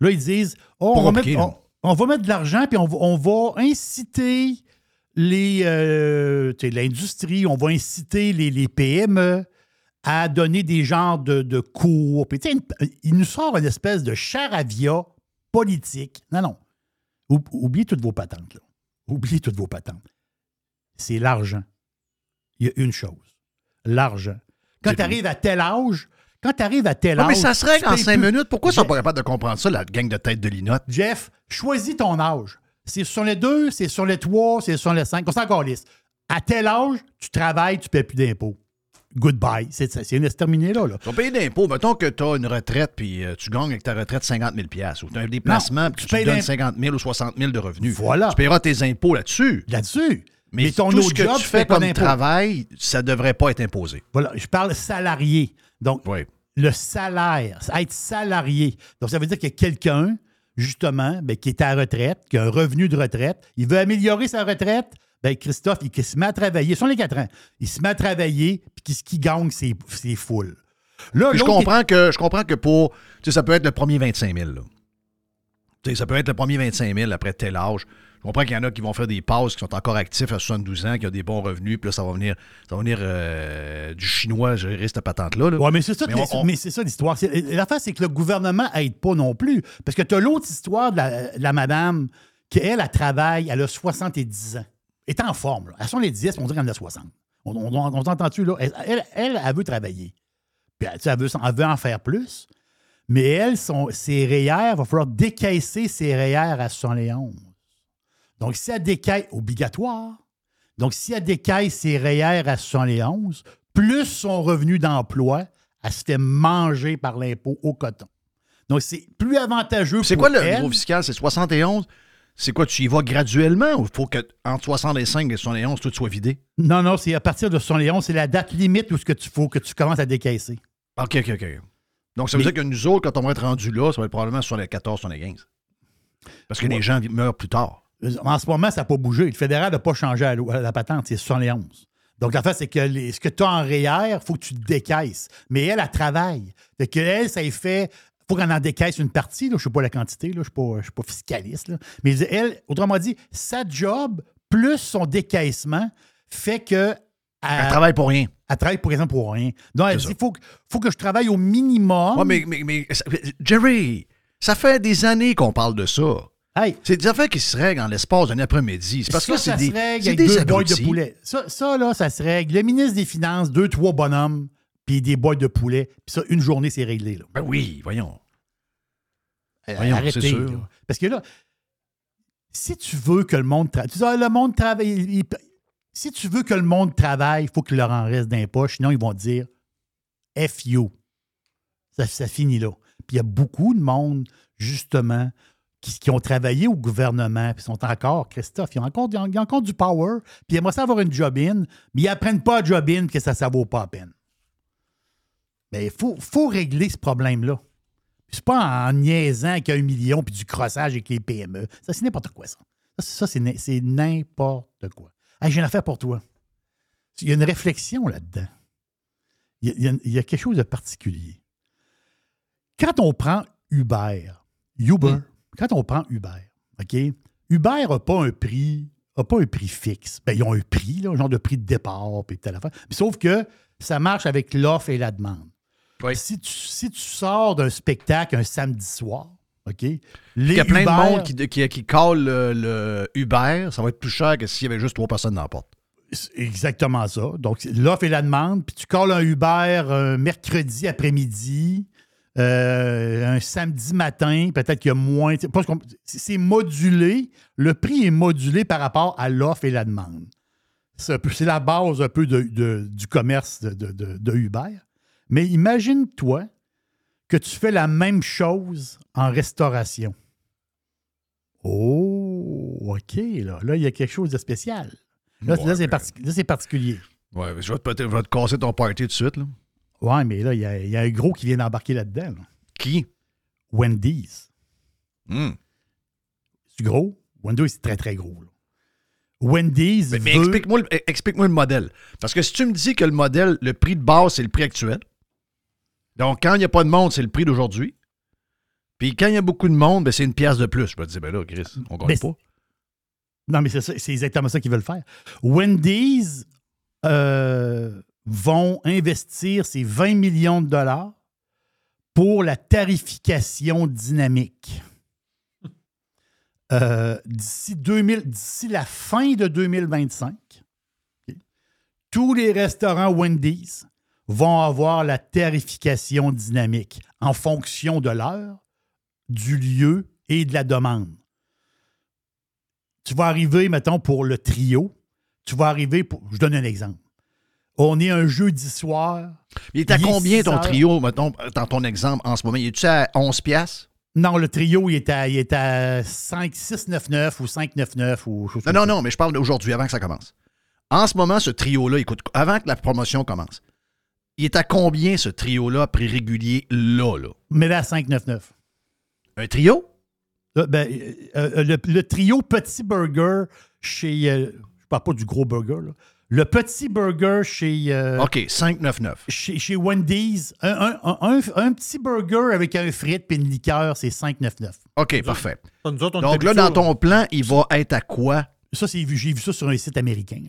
Là, ils disent, oh, on, va mettre, là. on- on va mettre de l'argent, puis on va, on va inciter les, euh, l'industrie, on va inciter les, les PME à donner des genres de, de cours. Puis, une- il nous sort une espèce de charavia politique. Non, non. Oub- Oubliez toutes vos patentes, là. Oubliez toutes vos patentes c'est l'argent. Il y a une chose. L'argent. Quand tu arrives à tel âge, quand tu arrives à tel Ouais, âge. mais ça se règle en cinq plus. minutes. Pourquoi ils sont pas capables de comprendre ça, la gang de tête de linotte? Jeff, choisis ton âge. C'est sur les deux, c'est sur les trois, c'est sur les cinq. On s'en. À tel âge, tu travailles, tu ne paies plus d'impôts. Goodbye. C'est c'est- c'est terminé là. là. Tu vas payer d'impôts. Mettons que tu as une retraite puis euh, tu gagnes avec ta retraite 50 000 ou tu as un déplacement puis tu tu payes donnes l'imp- 50 000 ou 60 000 de revenus. Voilà. Tu payeras tes impôts là-dessus. Là-dessus. Mais, ton tout autre ce que job, tu fais comme travail, ça devrait pas être imposé. Voilà, je parle salarié. Donc, Oui. le salaire, être salarié. Donc, ça veut dire qu'il y a quelqu'un, justement, ben, qui est à la retraite, qui a un revenu de retraite, il veut améliorer sa retraite. Ben, Christophe, il, il se met à travailler, sur les quatre ans, il se met à travailler, puis qu'est-ce qu'il gagne, c'est c'est full. Là, je comprends que je comprends que pour. Tu sais, ça peut être le premier 25 000. là. Tu sais, ça peut être le premier 25 000 après tel âge. Je comprends qu'il y en a qui vont faire des pauses, qui sont encore actifs à 72 ans, qui ont des bons revenus, puis là, ça va venir, ça va venir euh, du chinois gérer cette patente-là. là. Ouais, mais c'est ça, on- ça l'histoire. L'affaire, c'est que le gouvernement aide pas non plus. Parce que tu as l'autre histoire de la, de la madame qui, elle, elle travaille, elle a 70 ans. Elle est en forme. Là. Elle sont les 10, on dirait qu'elle en a 60. On, on, on, on t'entend-tu, là? Elle, elle, elle, elle veut travailler. Puis, sais, elle veut, elle veut en faire plus. Mais elle, son, ses REER, il va falloir décaisser ses REER à 71. Donc, si elle décaisse, obligatoire. Donc, si elle décaisse ses REER à 71, plus son revenu d'emploi, elle se fait manger par l'impôt au coton. Donc, c'est plus avantageux C'est quoi le elle. niveau fiscal? C'est 71? C'est quoi, tu y vas graduellement ou il faut que entre 65 et 71, tout soit vidé? Non, non, c'est à partir de 71, c'est la date limite où ce que tu faut que tu commences à décaisser. OK, OK, OK. Donc, ça veut Mais- dire que nous autres, quand on va être rendus là, ça va être probablement sur les 14, 75. Parce que les gens meurent plus tard. En ce moment, ça n'a pas bougé. Le fédéral n'a pas changé à la, la patente, c'est 71. Donc, l'affaire, c'est que les- ce que tu as en REER, il faut que tu le décaisses. Mais elle, elle travaille. Fait que elle, ça y fait. Il faut qu'elle en décaisse une partie. Là. Je ne sais pas la quantité, là. je ne suis, pas- je suis pas fiscaliste. là. Mais elle, autrement dit, sa job plus son décaissement fait que. Elle travaille pour rien. Elle travaille, par exemple, pour rien. Donc, elle dit il faut, que- faut que je travaille au minimum. Ouais, mais, mais, mais- ça- Jerry, ça fait des années qu'on parle de ça. Hey, C'est des affaires qui se règlent en l'espace d'un après-midi. C'est parce ça, que c'est des, se règle c'est avec des deux de poulet. Ça, ça, là, ça se règle. Le ministre des Finances, deux, trois bonhommes, puis des boîtes de poulet. Puis ça, une journée, c'est réglé. Là. Ben oui, voyons. Voyons, Arrêtez. c'est sûr. là. Parce que là, si tu veux que le monde travaille, tu dis, ah, le monde travaille. il- si tu veux que le monde travaille, il faut qu'il leur en reste d'un poche. Sinon, ils vont te dire F you. Ça, ça finit là. Puis il y a beaucoup de monde, justement, qui, qui ont travaillé au gouvernement, puis sont encore, Christophe, ils ont encore, ils ont- encore du power, puis ils aimeraient ça avoir une job-in, mais ils n'apprennent pas à job-in que ça ne vaut pas la peine. Mais il faut, faut régler ce problème-là. C'est pas en niaisant avec un million puis du crossage avec les PME. Ça, c'est n'importe quoi, ça. Ça, ça, c'est n'importe quoi. Hey, j'ai une affaire pour toi. il y a une réflexion là-dedans. Il y, a, il y a- il y a quelque chose de particulier. Quand on prend Uber, Uber, Hmm. quand on prend Uber, OK? Uber n'a pas un prix, a pas un prix fixe. Ben, ils ont un prix, là, un genre de prix de départ, puis telle affaire. Mais Sauf que ça marche avec l'offre et la demande. Oui. Si, tu, si tu sors d'un spectacle un samedi soir, OK? Les Il y a plein Uber- de monde qui, qui, qui call le, le Uber. Ça va être plus cher que s'il y avait juste trois personnes dans la porte. Exactement ça. Donc, l'offre et la demande. Puis tu colles un Uber un mercredi après-midi, euh, un samedi matin, peut-être qu'il y a moins. C'est modulé. Le prix est modulé par rapport à l'offre et la demande. C'est la base un peu de- de- du commerce de- de Uber. Mais imagine-toi que tu fais la même chose en restauration. Oh, OK. Là, là il y a quelque chose de spécial. Là, Ouais, là, c'est particulier. Ouais, je vais te, je vais te casser ton party tout de suite. Là. Ouais, mais là, il y, a- il y a un gros qui vient d'embarquer là-dedans. là. Qui? Wendy's. Hmm. C'est gros? Wendy's, c'est très, très gros. là. Wendy's Mais, mais veut- explique-moi le, explique-moi le modèle. Parce que si tu me dis que le modèle, le prix de base, c'est le prix actuel, donc quand il n'y a pas de monde, c'est le prix d'aujourd'hui. Puis quand il y a beaucoup de monde, ben, c'est une pièce de plus. Je te dire, ben là, Chris, on gagne pas. Non, mais c'est ça- c'est exactement ça qu'ils veulent faire. Wendy's euh, vont investir ces 20 millions de dollars pour la tarification dynamique. Euh, D'ici 2000 d'ici la fin de 2025, ok, tous les restaurants Wendy's vont avoir la tarification dynamique en fonction de l'heure, du lieu et de la demande tu vas arriver, mettons, pour le trio. Tu vas arriver pour. Je donne un exemple. On est un jeudi soir. Il est à Il combien ton heures. trio, mettons, dans ton exemple en ce moment? Il est-tu à 11 piastres? Non, le trio, il est à, il est à 5, 6, 9, 9 ou 5, 9, 9 ou chose Non, non, ça. non, mais je parle d'aujourd'hui, avant que ça commence. En ce moment, ce trio-là, écoute, avant que la promotion commence, il est à combien ce trio-là à prix régulier là, là? Mais là, à 5, 9, 9. Un trio? Euh, ben, euh, euh, le, le trio Petit Burger chez. euh, je parle pas du gros burger, là. Le Petit Burger chez. euh, OK, 5,99. Chez, chez Wendy's, un, un- un- un- un petit burger avec un frite et une liqueur, c'est 5,99. OK, parfait. Donc là, dans ton plan, il va être à quoi? Ça, c'est vu- j'ai vu ça sur un site américain.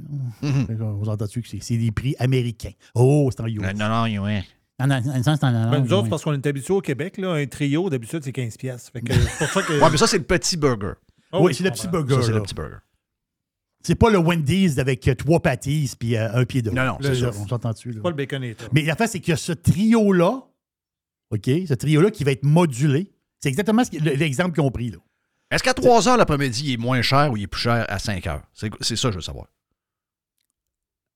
Mhm. Fait que, Vous entendez que c'est des prix américains? Oh, c'est en US. Non, non, ouais. Non, non, non, c'est en Ben, nous autres, US. parce qu'on est habitués au Québec, là, un trio, d'habitude, c'est 15 pièces. Fait que c'est pour ça que... Ouais, mais ça, c'est le petit burger. Oui, c'est le petit burger. Ça, c'est le petit burger. C'est pas le Wendy's avec euh, trois patties puis euh, un pied d'eau. Non, non, c'est ça. On s'entend dessus. là. Pas le baconator. Mais la fait, c'est que ce trio-là, OK, ce trio-là qui va être modulé, c'est exactement l'exemple qu'ils ont pris. Là. Est-ce qu'à 3 heures l'après-midi, il est moins cher ou il est plus cher à 5 heures? C'est ça, je veux savoir.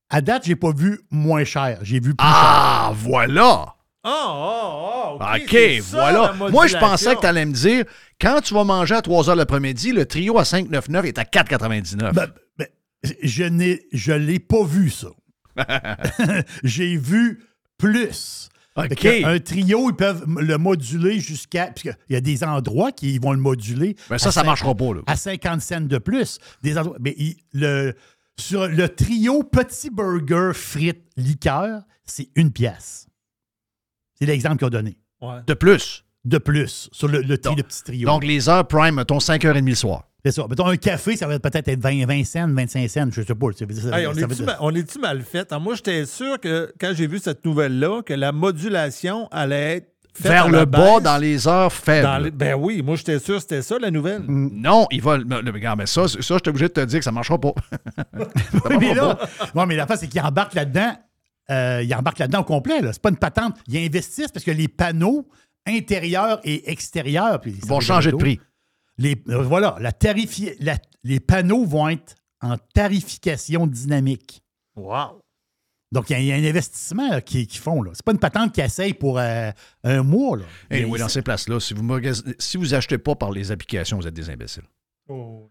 À date, j'ai pas vu moins cher. J'ai vu plus Ah, voilà! Ah, ah, ah, OK. Voilà. Moi, je pensais que tu allais me dire, quand tu vas manger à 3 heures l'après-midi, le trio à 5,99 est à 4,99. cher. Ben, ben, je n'ai, je l'ai pas vu, ça. j'ai vu plus. Un trio, ils peuvent le moduler jusqu'à. Parce qu'il y a des endroits qui vont le moduler. Ben ça, à ça marchera pas, là. À 50 cents de plus. Des endroits, mais il- le, sur le trio petit burger frites liqueur, c'est une pièce. C'est l'exemple qu'ils ont donné. Ouais. De plus. De plus, sur le, le, Donc- le petit trio. Donc, les heures prime, mettons 5h30 le soir. c'est ça. Mettons, un café, ça va peut-être être 20, 20 cents, 25 cents, je sais pas. Ça veut dire- ça- Hey, on est-tu mal, fait? Ah, moi, j'étais sûr que quand j'ai vu cette nouvelle-là, que la modulation allait être Vers le bas dans les heures faibles. Dans les- Ben oui, moi, j'étais sûr que c'était ça, la nouvelle. Non, il va. le- le- regarde, mais ça, ça, je suis obligé de te dire que ça marchera pas. Oui, mais là, non, mais la face, c'est qu'ils embarquent là-dedans. euh, ils embarquent là-dedans au complet. Là. C'est pas une patente. Ils investissent parce que les panneaux intérieurs et extérieurs. puis Ils vont changer de prix. Les, euh, voilà, la tarifi- la- les panneaux vont être en tarification dynamique. Wow. Donc, il y, a- il y a un investissement qu'ils qu'ils font. Ce n'est pas une patente qui essaye pour euh, un mois. Là. Et Mais oui, dans ces places-là, si vous magasinez- si vous achetez pas par les applications, vous êtes des imbéciles. Oh.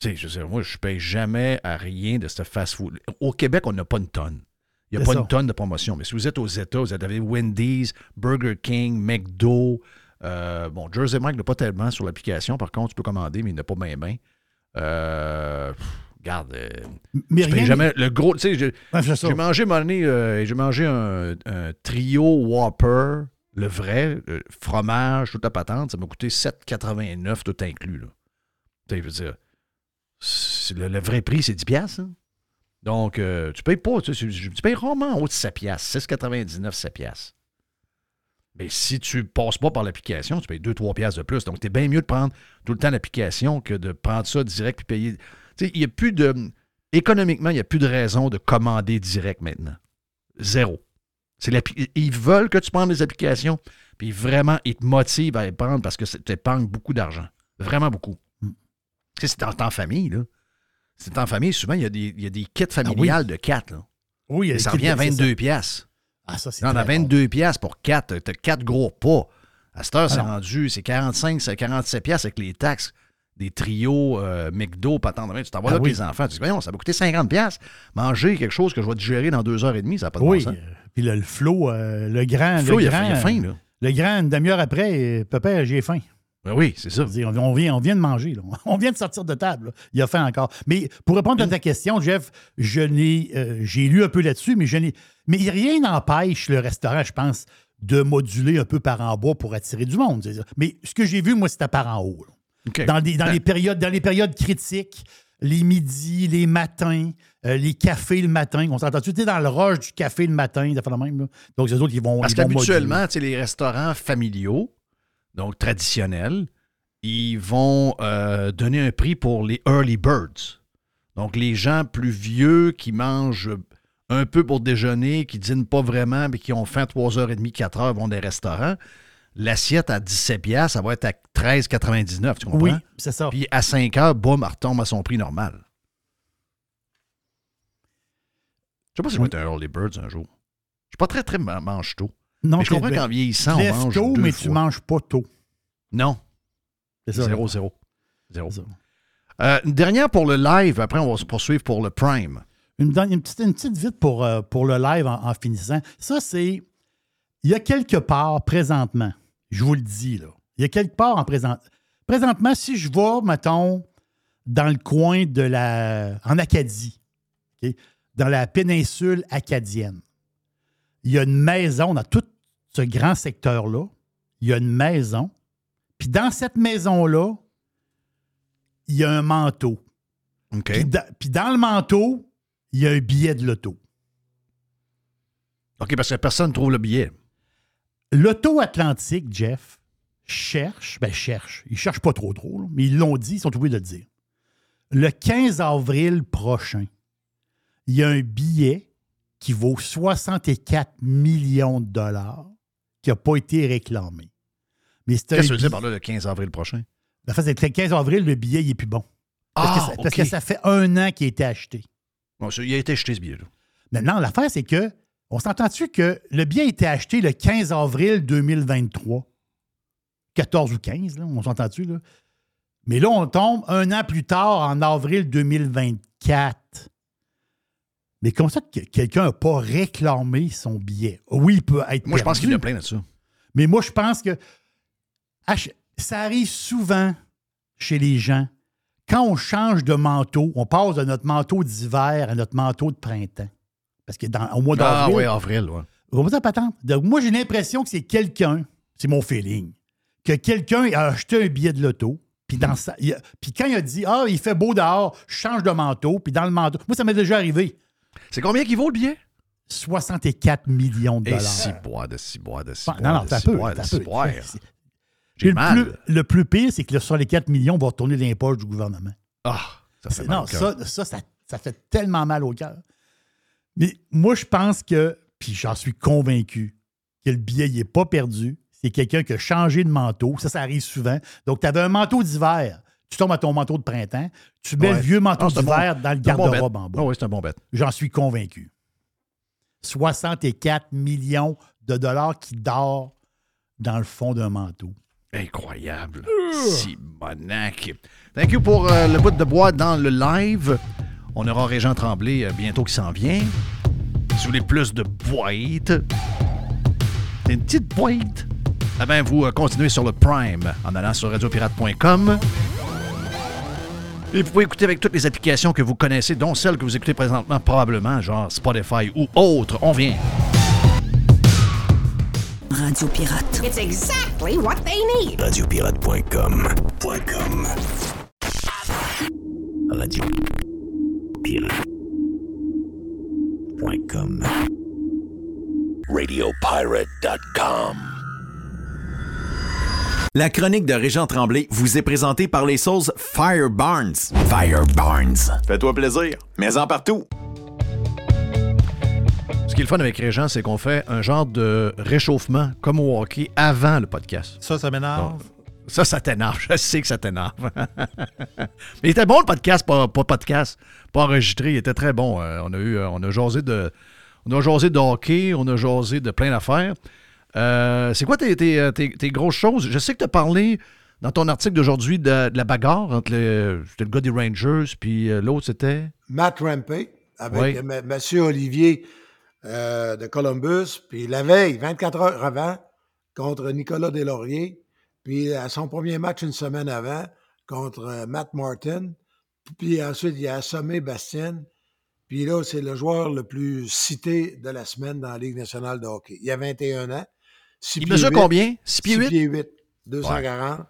Tu sais, je veux dire, moi, je paye jamais à rien de ce fast-food. Au Québec, on n'a pas une tonne. Il n'y a pas ça. une tonne de promotion. Mais si vous êtes aux États, vous avez Wendy's, Burger King, McDo. euh, bon, Jersey Mike n'a pas tellement sur l'application. Par contre, tu peux commander, mais il n'a pas bien bien. Euh, regarde, euh, Mais rien. jamais le gros. Tu sais, j'ai mangé, euh, j'ai mangé un, un trio Whopper, le vrai, euh, fromage, toute la patente. Ça m'a coûté 7,89 tout inclus. Là. Tu sais, je veux dire, le, le vrai prix, c'est 10 piastres. hein. Donc, euh, tu payes pas, tu, tu- tu payes rarement en haut de 7 piastres. 6,99, 7 piastres. Mais si tu passes pas par l'application, tu payes 2-3 piastres de plus. Donc, c'est bien mieux de prendre tout le temps l'application que de prendre ça direct puis payer. Tu sais, il n'y a plus de. Économiquement, il n'y a plus de raison de commander direct maintenant. Zéro. Ils veulent que tu prennes les applications, puis vraiment, ils te motivent à les prendre parce que ça t'épargne beaucoup d'argent. Vraiment beaucoup. Tu c'est en, en famille, là. C'est en famille, souvent, il y a des, il y a des kits oui. familiales de 4, là. Oui, il y a Et ça revient à kits- c'est 22 piastres. Ah, ça, c'est on a très bon. 22 piastres pour 4. T'as 4 gros pas. À cette heure, c'est Ah rendu, c'est 45, c'est 47 piastres avec les taxes des trios euh, McDo, patente. Tu t'en vas Ah là avec oui. les enfants. Tu dis, voyons, ça va coûter 50 piastres. Manger quelque chose que je vais digérer dans deux heures et demie, ça n'a pas de Oui. bon sens. euh, Puis le, le flow, euh, le grand. Flo, le il a, il a faim, là. Le grand, une demi-heure après, euh, papa, j'ai faim. Ben oui, c'est ça. Dire, On vient, on vient de manger, là. on vient de sortir de table. là. Il a faim encore. Mais pour répondre à ta question, Jeff, je n'ai, euh, j'ai lu un peu là-dessus, mais je n'ai, mais rien n'empêche le restaurant, je pense, de moduler un peu par en bas pour attirer du monde. Mais ce que j'ai vu, moi, c'était par en haut. Dans, des- dans Ben- les périodes, dans les périodes critiques, les midis, les matins, euh, les cafés le matin. On s'entend tu sais, dans le rush du café le matin, ça fait la même. là. Donc, c'est eux autres qui vont. Parce ils vont moduler. qu'habituellement, tu sais, les restaurants familiaux, donc traditionnels, ils vont euh, donner un prix pour les early birds. Donc, les gens plus vieux qui mangent un peu pour déjeuner, qui dînent pas vraiment, mais qui ont faim 3h30, 4h, vont des restaurants. L'assiette à 17 piastres, ça va être à 13,99, tu comprends? Oui, c'est ça. Puis à 5 heures, boum, elle retombe à son prix normal. Je sais pas si je vais être un early birds un jour. Je suis pas très, très ma- mange tôt. Non, mais je comprends qu'en vieillissant, on mange tôt, deux mais fois. tu manges pas tôt. Non. C'est ça. Zéro, zéro. Zéro. Ça. Euh, une dernière pour le live, après on va se poursuivre pour le Prime. Une, petite, une petite vite pour, euh, pour le live en, en finissant. Ça, c'est. Il y a quelque part présentement, je vous le dis, là. Il y a quelque part en présent. Présentement, si je vais, mettons, dans le coin de la. en Acadie, dans la péninsule acadienne, il y a une maison dans tout ce grand secteur-là. Il y a une maison. Puis dans cette maison-là, il y a un manteau. Puis, dans, puis dans le manteau, il y a un billet de l'auto. OK, parce que personne ne trouve le billet. L'auto Atlantique, Jeff, cherche, ben cherche, ils cherchent pas trop trop, là, mais ils l'ont dit, ils sont obligés de le dire. Le 15 avril prochain, il y a un billet qui vaut 64 millions de dollars qui n'a pas été réclamé. Mais c'est Qu'est-ce que tu veux dire billet- par là le 15 avril prochain? En fait, c'est que le 15 avril, le billet, il n'est plus bon. Parce, Ah, que ça, parce OK. que ça fait un an qu'il a été acheté. Bon, ça, il a été acheté ce billet-là. Maintenant, l'affaire, c'est que, on s'entend-tu que le billet a été acheté le 15 avril 2023? 14 ou 15, là, on s'entend-tu, là? Mais là, on tombe un an plus tard, en avril 2024. Mais comment ça que quelqu'un n'a pas réclamé son billet? Oui, il peut être Moi, je pense qu'il y en a plein de ça. Mais moi, je pense que ça arrive souvent chez les gens. Quand on change de manteau, on passe de notre manteau d'hiver à notre manteau de printemps. Parce que dans, au mois Ah d'avril, oui, avril, ouais. vous comprenez patente? Donc, moi, j'ai l'impression que c'est quelqu'un, c'est mon feeling, que quelqu'un a acheté un billet de loto, puis dans sa- il a- puis quand il a dit Ah, il fait beau dehors, je change de manteau, puis dans le manteau. Moi, ça m'est déjà arrivé. C'est combien qu'il vaut le billet? 64 millions de Et dollars. si bois, de si bois, de si Bon, bois, non, non, t'as peu. J'ai le, mal. plus, le plus pire, c'est que sur les 4 millions, on va retourner dans les poches du gouvernement. Ah, ça fait mal non, ça, ça, ça, ça fait tellement mal au cœur. Mais moi, je pense que, puis j'en suis convaincu, que le billet n'est pas perdu. C'est quelqu'un qui a changé de manteau. Ça, ça arrive souvent. Donc, tu avais un manteau d'hiver. Tu tombes à ton manteau de printemps. Tu mets Ouais. le vieux manteau un bon- d'hiver dans le bon garde-robe bet. en bas. Ah oui, c'est un bon bête. J'en suis convaincu. 64 millions de dollars qui dort dans le fond d'un manteau. Incroyable. Simonac. Thank you pour euh, le bout de bois dans le live. On aura Régent Tremblay euh, bientôt qui s'en vient. Si vous voulez plus de boîtes, c'est une petite boîte. Eh bien, vous euh, continuez sur le Prime en allant sur radiopirate.com. Et vous pouvez écouter avec toutes les applications que vous connaissez, dont celles que vous écoutez présentement, probablement, genre Spotify ou autres. On vient. Radio Pirate. It's exactly what they need. Radiopirate.com. .com. Radio Pirate.com. Radiopirate.com. La chronique de Régent Tremblay vous est présentée par les sauces Fire Barnes. Fire Barnes. Fais-toi plaisir, mais en partout. Ce qui est le fun avec Régent, c'est qu'on fait un genre de réchauffement comme au hockey avant le podcast. Ça, ça m'énerve. Ça, ça t'énerve. Je sais que ça t'énerve. Mais il était bon le podcast, pas, pas podcast, pas enregistré. Il était très bon. Euh, on a eu, euh, on a jasé de, on a jasé de hockey, on a jasé de plein d'affaires. Euh, c'est quoi tes, tes- tes- tes grosses choses? Je sais que tu as parlé dans ton article d'aujourd'hui de, de la bagarre entre le, le gars des Rangers, puis euh, l'autre c'était? Matt Rampey avec Oui. M. Monsieur Olivier euh, de Columbus. Puis la veille, 24 heures avant, contre Nicolas Deslauriers. Puis à son premier match une semaine avant, contre euh, Matt Martin. Puis ensuite, il a assommé Bastien. Puis là, c'est le joueur le plus cité de la semaine dans la Ligue nationale de hockey. Il a 21 ans. Il mesure combien? Six pieds six huit? pieds huit, 240.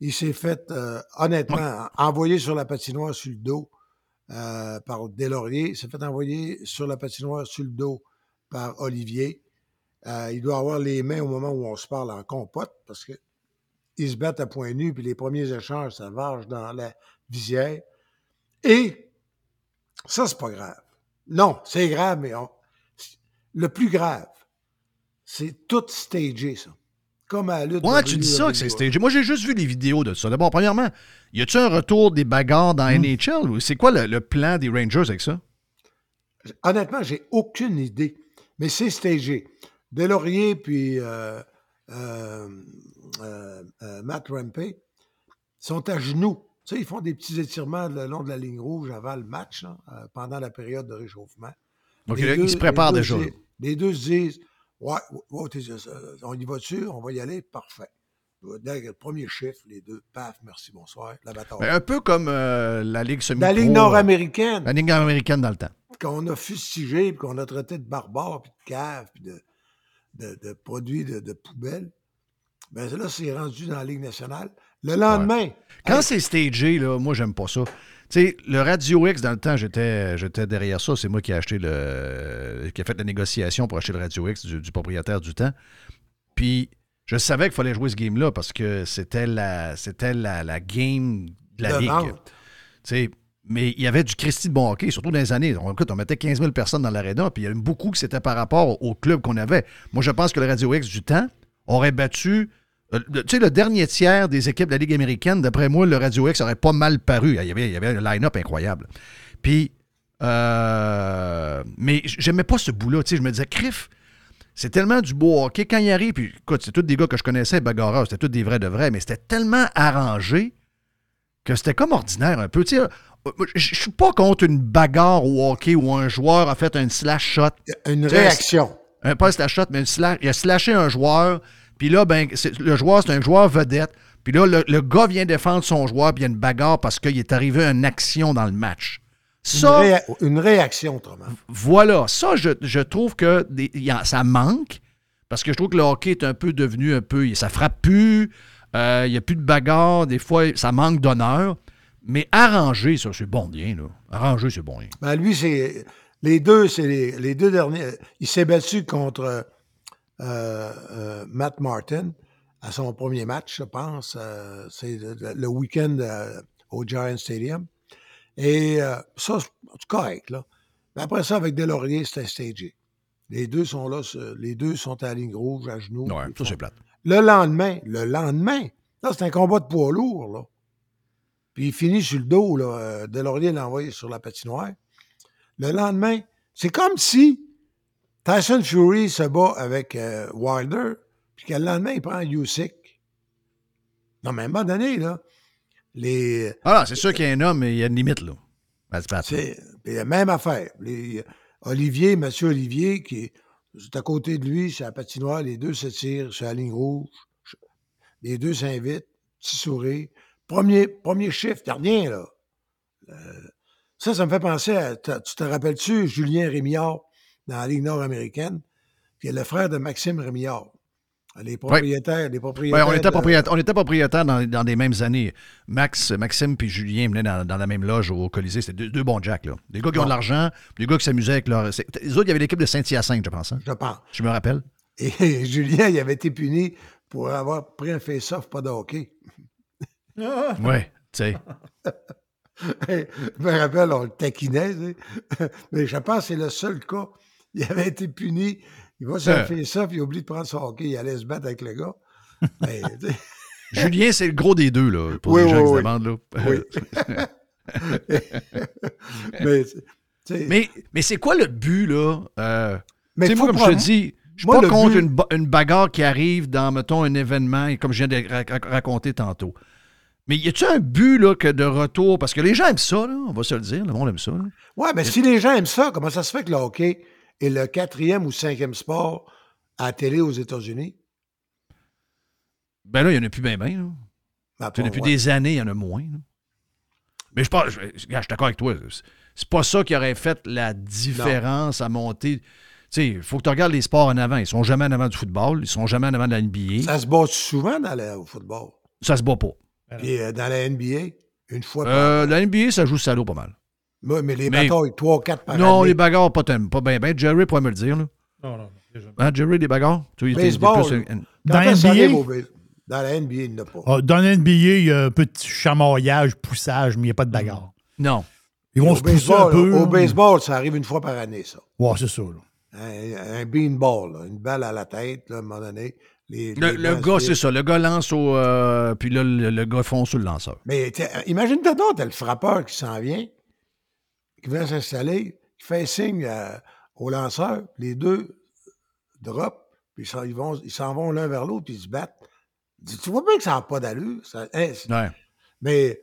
Il s'est fait, euh, honnêtement, envoyer sur la patinoire sur le dos euh, par Deslauriers. Il s'est fait envoyer sur la patinoire sur le dos par Olivier. Euh, il doit avoir les mains au moment où on se parle en compote parce que ils se battent à point nu, puis les premiers échanges, ça varge dans la visière. Et ça, c'est pas grave. Non, c'est grave, mais on- le plus grave, c'est tout stagé, ça. Comme à la lutte. Ouais, tu dis ça que c'est stagé. Moi, j'ai juste vu les vidéos de ça. D'abord, premièrement, y a-tu un retour des bagarres dans Hmm. NHL ou c'est quoi le, le plan des Rangers avec ça? Honnêtement, j'ai aucune idée. Mais c'est stagé. Deslauriers puis euh, euh, euh, Matt Rampey sont à genoux. Tu sais, ils font des petits étirements le long de la ligne rouge avant le match, là, pendant la période de réchauffement. Donc, ils se préparent déjà. disent- Les deux se disent T'es- euh, on y va dessus, on va y aller, parfait. Dès le premier chiffre, les deux, paf, merci, bonsoir, la bataille. Ben, un peu comme euh, la Ligue semi La Ligue nord-américaine. La Ligue nord-américaine dans le temps. qu'on a fustigé, puis qu'on a traité de barbares, puis de caves, puis de, de, de produits de, de poubelle, ben là, c'est rendu dans la Ligue nationale. Le lendemain, Quand c'est stagé, là, moi, j'aime pas ça. Tu sais, le Radio X, dans le temps, j'étais, j'étais derrière ça. C'est moi qui ai acheté le. qui a fait la négociation pour acheter le Radio X du, du propriétaire du temps. Puis, je savais qu'il fallait jouer ce game-là parce que c'était la, c'était la, la game de la De Ligue. mais il y avait du Christy de bon hockey, surtout dans les années. On, écoute, on mettait 15 000 personnes dans l'aréna, puis il y en a beaucoup que c'était par rapport au club qu'on avait. Moi, je pense que le Radio X du temps aurait battu. Euh, le- Tu sais, le dernier tiers des équipes de la Ligue américaine, d'après moi, le Radio X aurait pas mal paru. Il y avait, il y avait un line-up incroyable. Puis, euh, mais j'aimais pas ce bout-là. Tu sais, je me disais, Criff, c'est tellement du beau hockey. Quand il arrive, puis écoute, c'est tous des gars que je connaissais, bagarreurs, c'était tous des vrais de vrais, mais c'était tellement arrangé que c'était comme ordinaire un peu. Tu sais, euh, je suis pas contre une bagarre au hockey où un joueur a fait un slash shot. une réaction. Un, pas un slash shot, mais une slash, il a slashé un joueur. Puis là, ben, le joueur, c'est un joueur vedette. Puis là, le, le gars vient défendre son joueur, puis il y a une bagarre parce qu'il est arrivé une action dans le match. Une, Ça, réa- une réaction, autrement. voilà. Ça, je, je trouve que des- il y a- ça manque parce que je trouve que le hockey est un peu devenu un peu. Ça frappe plus, euh, il n'y a plus de bagarre, des fois, ça manque d'honneur. Mais arranger, ça, c'est bon bien, là. Arranger, c'est bon bien. Ben, lui, c'est. Les deux, c'est les, les deux derniers. Il s'est battu contre Matt Martin à son premier match, je pense. Euh, c'est le, le week-end euh, au Giant Stadium. Et euh, ça, c'est correct, là. Mais après ça, avec Delaurier, c'était stagé. Les deux sont là, les deux sont à la ligne rouge, à genoux. Ouais, ça, c'est plate. Le lendemain, le lendemain, là, c'est un combat de poids lourd, là. Puis il finit sur le dos, là. euh, Delaurier l'a envoyé sur la patinoire. Le lendemain, c'est comme si Tyson Fury se bat avec euh, Wilder, puis que le lendemain, il prend Usyk. Non, mais à un moment donné, là, les... Ah, c'est sûr qu'il y a un homme, mais il y a une limite, là. C'est la même affaire. Les, Olivier, Monsieur Olivier, qui est juste à côté de lui, c'est la patinoire, les deux se tirent sur la ligne rouge. Les deux s'invitent, petit sourire. Premier, premier a rien, là. Euh, ça, ça me fait penser à. t'as- Tu te rappelles-tu, Julien Rémillard, dans la Ligue nord-américaine, qui est le frère de Maxime Rémillard. Les propriétaires, les Ouais, propriétaires. on, était propriétaire, on était propriétaires dans, dans les mêmes années. Max, Maxime puis Julien venaient dans, dans la même loge au Colisée. C'était deux, deux bons jacks. Là. Des gars qui ont de l'argent, des gars qui s'amusaient avec leur. Les autres, il y avait l'équipe de Saint-Hyacinthe, je pense. hein. Je pense. Je me rappelle. Et Julien, il avait été puni pour avoir pris un face-off, pas de hockey. Ouais, tu sais. je me rappelle, on le taquinait, tu sais. mais je pense que c'est le seul cas. Il avait été puni. Il va sur Euh. un face-off, il oublie de prendre son hockey, il allait se battre avec le gars. Mais, Julien, c'est le gros des deux, là, pour Oui, les gens oui, qui se oui. demandent. Là. Oui. mais, mais mais c'est quoi le but, là? Euh, Mais tu sais, moi, comme je te dis, je suis moi, pas contre but- une, ba- une bagarre qui arrive dans, mettons, un événement, comme je viens de ra- ra- raconter tantôt. Mais y a-tu un but, là, que de retour? Parce que les gens aiment ça, là, on va se le dire, le monde aime ça. là. Ouais, mais si les gens aiment ça, comment ça se fait que le hockey est le quatrième ou cinquième sport à la télé aux États-Unis? Ben là, il n'y en a plus bien, bien. Ben, depuis ouais. des années, il y en a moins. là. Mais je pense, je, suis d'accord avec toi. c'est- pas ça qui aurait fait la différence à monter. Tu sais, il faut que tu regardes les sports en avant. Ils sont jamais en avant du football, ils sont jamais en avant de la NBA. Ça, Ça se bat souvent dans le, au football? se bat pas. Puis euh, dans la NBA, une fois par Euh, la NBA, ça joue salaud pas mal. Mais les mais- batailles, trois ou quatre par non, année. les bagarres, pas, pas bien. Ben, Jerry pourrait me le dire. Là. Non, non. Hein, Jerry, des bagarres? Tu Baseball. plus- Dans NBA? arrive Dans la NBA, il n'y en a pas. Ah, dans la NBA, il y a un petit chamaillage, poussage, mais il n'y a pas de bagarre. Non. Ils vont Au se pousser un baseball, peu. au baseball, ça arrive une fois par année, ça. Ouais, c'est ça. là. Un, un beanball, là, une balle à la tête, là, à un moment donné. Les, Le, les gars, c'est ça. Le gars lance au. euh, puis là, le, le gars fonce sur le lanceur. Mais imagine-toi donc, t'as le frappeur qui s'en vient, qui vient s'installer, qui fait signe euh, au lanceur, les deux drop, puis ils vont- ils s'en vont l'un vers l'autre, puis ils se battent. Tu tu vois bien que ça n'a pas d'allure. ça- hein, Ouais. Mais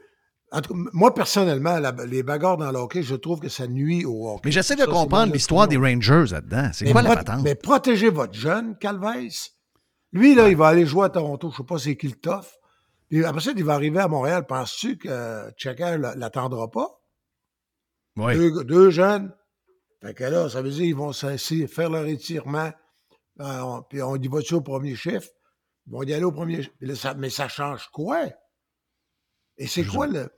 en tout cas, moi, personnellement, la- les bagarres dans le hockey, je trouve que ça nuit au hockey. Mais j'essaie de Ça, comprendre l'histoire des. Rangers là-dedans. C'est Mais quoi la patente? Mais protégez votre jeune, Calvez. Lui, là, il va aller jouer à Toronto. Je ne sais pas c'est qui le tough. Puis après ça, il va arriver à Montréal. Penses-tu que Checker ne l'attendra pas? Oui. Deux, deux jeunes. Fait que là, ça veut dire qu'ils vont faire leur étirement. On- puis on y va-tu au premier chiffre? Ils vont y aller au premier chiffre. Puis là, ça- mais ça change quoi? Et c'est quoi le.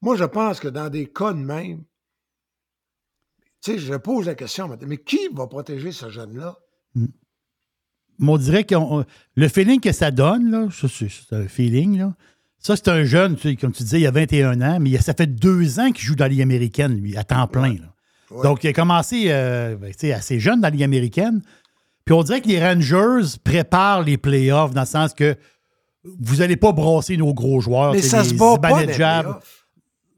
Moi, je pense que dans des cas de même, tu sais, je pose la question maintenant, mais qui va protéger ce jeune-là? Mais on dirait que le feeling que ça donne, là, c'est un feeling, là. Ça, c'est un jeune, tu sais, comme tu disais, il a 21 ans, mais ça fait deux ans qu'il joue dans la Ligue américaine, lui, à temps plein. là. Ouais. Donc, il a commencé euh, ben, assez jeune dans la Ligue américaine. Puis on dirait que les Rangers préparent les playoffs dans le sens que vous n'allez pas brasser nos gros joueurs. Mais ça les se bat pas les.